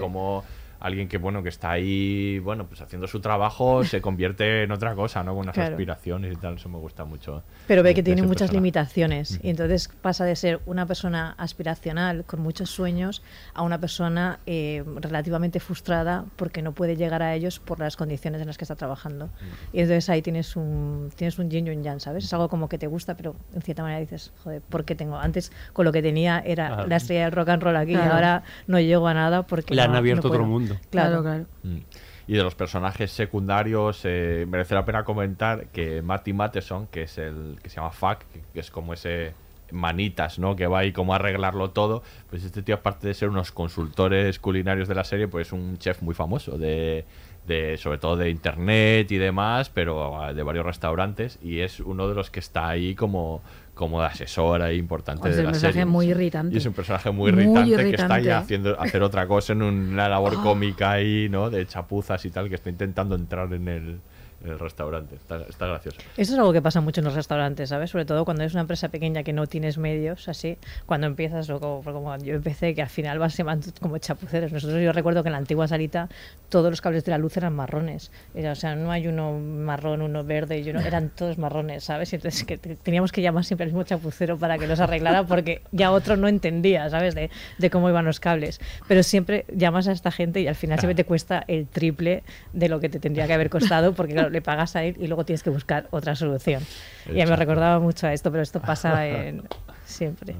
Alguien que bueno que está ahí, bueno, pues haciendo su trabajo se convierte en otra cosa, ¿no? Con unas Claro. aspiraciones y tal, eso me gusta mucho. Pero ve que tiene muchas limitaciones y entonces pasa de ser una persona aspiracional con muchos sueños a una persona eh, relativamente frustrada porque no puede llegar a ellos por las condiciones en las que está trabajando. Y entonces ahí tienes un tienes un yin y un yang, ¿sabes? Es algo como que te gusta, pero en cierta manera dices, joder, ¿por qué tengo? Antes con lo que tenía era la estrella del rock and roll aquí y ahora no llego a nada porque Le han no- no abierto otro puedo. Claro, claro. Mm. Y de los personajes secundarios, eh, merece la pena comentar que Matty Matheson, que es el que se llama Fuck, que, que es como ese manitas, ¿no? Que va ahí como a arreglarlo todo. Pues este tío, aparte de ser unos consultores culinarios de la serie, pues es un chef muy famoso de, de sobre todo de internet y demás, pero ah, de varios restaurantes y es uno de los que está ahí como como de asesor ahí importante Es de un la personaje serie. muy irritante. Y es un personaje muy Muy irritante, que está irritante. haciendo hacer otra cosa en una labor Ah. cómica ahí, ¿no? De chapuzas y tal, que está intentando entrar en el, el restaurante. Está, está gracioso. Eso es algo que pasa mucho en los restaurantes, ¿sabes? Sobre todo cuando es una empresa pequeña que no tienes medios, así, cuando empiezas, o como, como yo empecé, que al final vas como chapuceros. Nosotros yo recuerdo que en la antigua salita todos los cables de la luz eran marrones. Era, o sea, no hay uno marrón, uno verde, y uno, eran todos marrones, ¿sabes? Y entonces que te- teníamos que llamar siempre al mismo chapucero para que los arreglara porque ya otro no entendía, ¿sabes? De, de cómo iban los cables. Pero siempre llamas a esta gente y al final siempre te cuesta el triple de lo que te tendría que haber costado porque claro, le pagas a él y luego tienes que buscar otra solución. Y me recordaba mucho a esto, pero esto pasa en, siempre.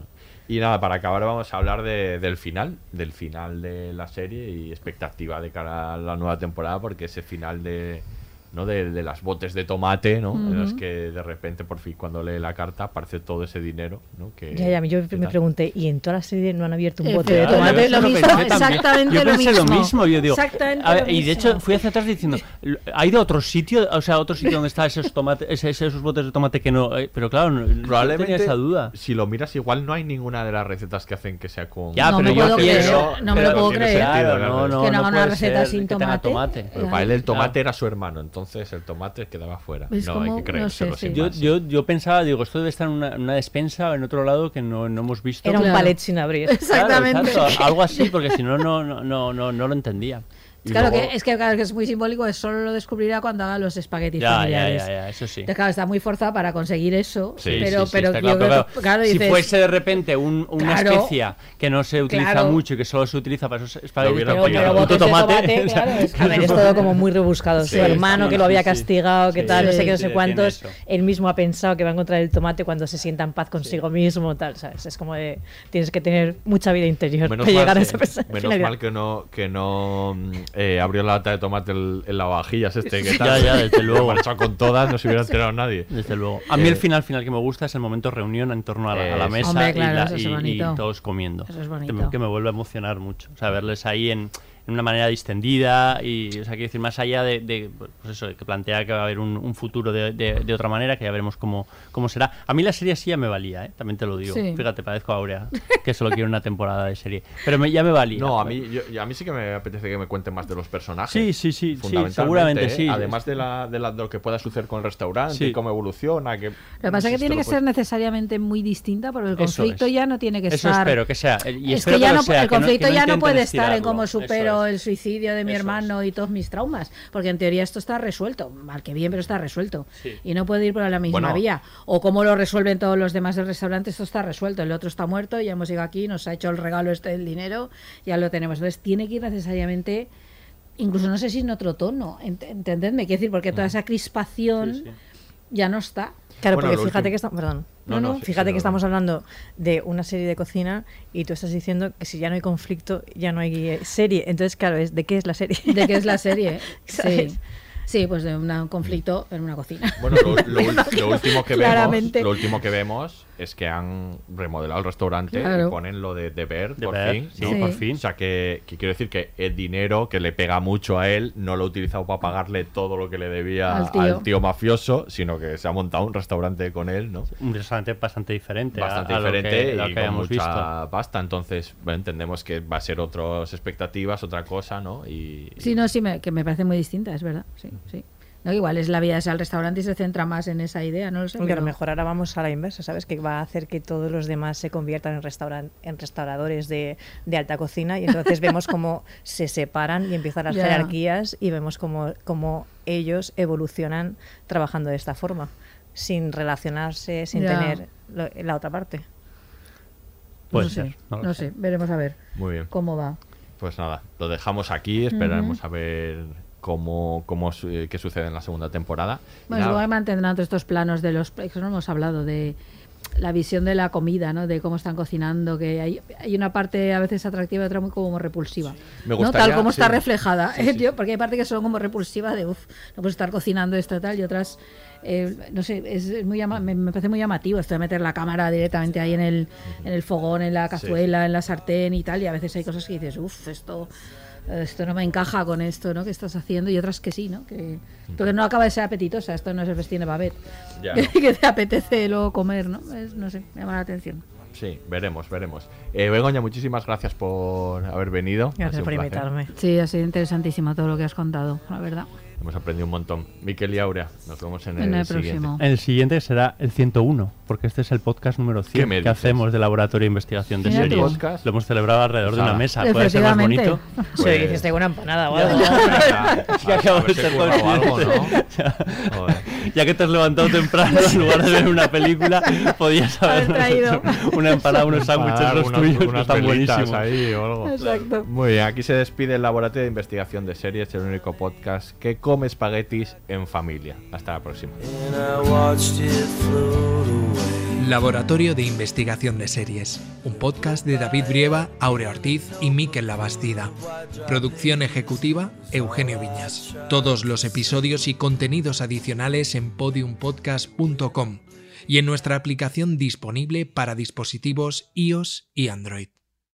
Y nada, para acabar vamos a hablar de- del final, del final de la serie y expectativa de cara a la nueva temporada, porque ese final de, ¿no? de, de las botes de tomate, ¿no? En las que de repente, por fin, cuando lee la carta, aparece todo ese dinero, ¿no? Que, Ya, ya, yo me tal. pregunté, ¿y en toda la serie no han abierto un bote de tomate? lo mismo, exactamente yo lo pensé mismo. lo mismo. Yo digo, Exactamente a ver, lo y de hecho fui hacia atrás diciendo, ¿ha ido a otro sitio? O sea, a otro sitio donde están esos tomates, ese- esos botes de tomate que no. eh, pero claro, no, Probablemente, tenía esa duda. si lo miras, igual no hay ninguna de las recetas que hacen que sea con... Ya, No pero me yo creer, no me lo puedo creer. sentido, Claro, no, no, Que no hagan una receta sin tenga tomate. Pero para él el tomate era su hermano, entonces el tomate quedaba fuera. Es no, como- hay que no creérselo sé, sin sí. Yo, yo, yo pensaba, digo, esto debe estar en una, una despensa o en otro lado que no, no hemos visto. Era un Claro. palet sin abrir. Claro, Exactamente. exacto, algo así, porque si no, no, no, no, no, no lo entendía. Y Claro, luego- que, es que, claro, que es muy simbólico, es solo lo descubrirá cuando haga los espaguetis Ya, ya, familiares. ya, ya, eso sí. Entonces, claro, está muy forzada para conseguir eso, Sí, pero, sí, sí, pero está yo claro, creo pero que, claro, si fuese de repente un- una Claro. especia que no se utiliza Claro. mucho y que solo se utiliza para esos espaguetis, pero, pero Pero puto botes de tomate, tomate, es, a ver, es todo como muy rebuscado. Sí, Su hermano sí, que lo sí, había sí. castigado, que Sí, tal, no sé sí, qué, no sí, sé cuántos. Él mismo ha pensado que va a encontrar el tomate cuando se sienta en paz consigo mismo, tal, ¿sabes? Es como de, tienes que tener mucha vida interior Menos, para mal, llegar a que- esa persona. menos mal que no, que no mm, eh, abrió la lata de tomate el- en la vajillas este que Ya, tal. ya, desde luego. Marchado con todas, no se hubiera enterado nadie. Desde luego. A mí Eh, el final final que me gusta es el momento reunión en torno a la, a la Eh, mesa Hombre, y, la- todos comiendo. Eso es Que me- bonito. Que me vuelve a emocionar mucho. O sea, verles ahí en, en una manera distendida y, o sea, quiero decir, más allá de, de, pues eso, que plantea que va a haber un, un futuro de, de- de otra manera, que ya veremos cómo, cómo será. A mí la serie sí ya me valía, ¿eh? también te lo digo. Sí. Fíjate, parezco a Aurea, que solo quiero una temporada de serie. Pero me- ya me valía. No, a mí, yo- a mí sí que me apetece que me cuenten más de los personajes. Sí, sí, sí, sí, fundamentalmente, seguramente ¿eh? sí. Además de, la, de, la- de lo que pueda suceder con el restaurante Sí. y cómo evoluciona. Que, Lo que pasa es que tiene que ser necesariamente muy distinta porque el conflicto es. ya no tiene que Eso estar. espero que sea. Y es espero que ya no, sea, el conflicto que no ya no puede estar en cómo supero el suicidio de mi Eso hermano y todos mis traumas. Porque en teoría esto está resuelto. Mal que bien, pero está resuelto. Sí. Y no puede ir por la misma Bueno. vía. O cómo lo resuelven todos los demás del restaurante, esto está resuelto. El otro está muerto, ya hemos llegado aquí, nos ha hecho el regalo este del dinero, ya lo tenemos. Entonces tiene que ir necesariamente. Incluso no sé si en otro tono, ent- entendedme, quiero decir, porque toda esa crispación Sí, sí. ya no está. Claro, Bueno, porque fíjate último- que estamos, perdón. No, No, fíjate sí, que estamos hablando de una serie de cocina y tú estás diciendo que si ya no hay conflicto, ya no hay eh, serie. Entonces, claro, es de qué es la serie. ¿De qué es la serie? sí. Sí, pues de un conflicto en una cocina. Bueno, lo, lo último que vemos, Claramente. lo último que vemos es que han remodelado el restaurante Claro. y ponen lo de, de ver, De por ver, fin. sí, ¿no? Sí. por fin. O sea, que, que quiero decir que el dinero que le pega mucho a él no lo ha utilizado para pagarle todo lo que le debía Al al tío. mafioso, sino que se ha montado un restaurante con él, ¿no? Un restaurante bastante diferente. a- Bastante lo que- diferente lo y que con mucha visto. pasta. Entonces, bueno, entendemos que va a ser otras expectativas, otra cosa, ¿no? Y, Sí, no, sí, me, que me parece muy distinta, es verdad. Sí, sí. No, igual es la vida es al restaurante y se centra más en esa idea, no lo sé. A lo mejor ahora vamos a la inversa, ¿sabes? Que va a hacer que todos los demás se conviertan en, restauran en restauradores de, de alta cocina y entonces vemos cómo se separan y empiezan las Ya. jerarquías y vemos cómo, cómo ellos evolucionan trabajando de esta forma, sin relacionarse, sin Ya. tener lo- la otra parte. Puede no ser. sé, no lo no sé. sé, veremos a ver Muy bien. cómo va. Pues nada, lo dejamos aquí, esperaremos a ver cómo, cómo eh, qué sucede en la segunda temporada. Bueno, luego mantendrán todos estos planos de los... Eso no hemos hablado de la visión de la comida, ¿no? De cómo están cocinando, que hay, hay una parte a veces atractiva y otra muy como repulsiva. Me ¿no? gustaría- Tal como está reflejada. Sí. Yo- porque hay partes que son como repulsivas de, uff, no puedes estar cocinando esto y tal, y otras, eh, no sé, es muy me parece muy llamativo esto de meter la cámara directamente ahí en el, en el fogón, en la cazuela, en la sartén y tal, y a veces hay cosas que dices, uff, esto... Esto no me encaja con esto ¿no? que estás haciendo y otras que sí, ¿no? Que, porque no acaba de ser apetitosa, esto no es el festín de Babette. Ya. que te apetece luego comer, ¿no? Es- no sé, me llama la atención. Sí, veremos, veremos. Eh, Begoña, muchísimas gracias por haber venido. Gracias por placer. invitarme. Sí, ha sido interesantísimo todo lo que has contado, la verdad. Hemos aprendido un montón. Miquel y Aurea, nos vemos en, En el, el siguiente. El siguiente será el 101, porque este es el podcast número ¿Qué 100 me que dices? hacemos de Laboratorio de Investigación de. Series. Podcast. Lo hemos celebrado alrededor de una Ojalá. mesa. Puede ser más bonito. Sí, Pues- que hiciste una empanada o algo. Es que acabo de Haberse ser currado algo, ¿no? Ya. Joder. Ya que te has levantado temprano en lugar de ver una película, podías haber traído. una empanada, unos sándwiches los tuyos que están buenísimos. ahí o algo. Exacto. Muy bien, aquí se despide el Laboratorio de Investigación de Series, el único podcast que come espaguetis en familia. Hasta la próxima. Laboratorio de Investigación de Series, un podcast de David Brieva, Aurea Ortiz y Miquel Labastida. Producción ejecutiva, Eugenio Viñas. Todos los episodios y contenidos adicionales en podiumpodcast.com y en nuestra aplicación disponible para dispositivos iOS y Android.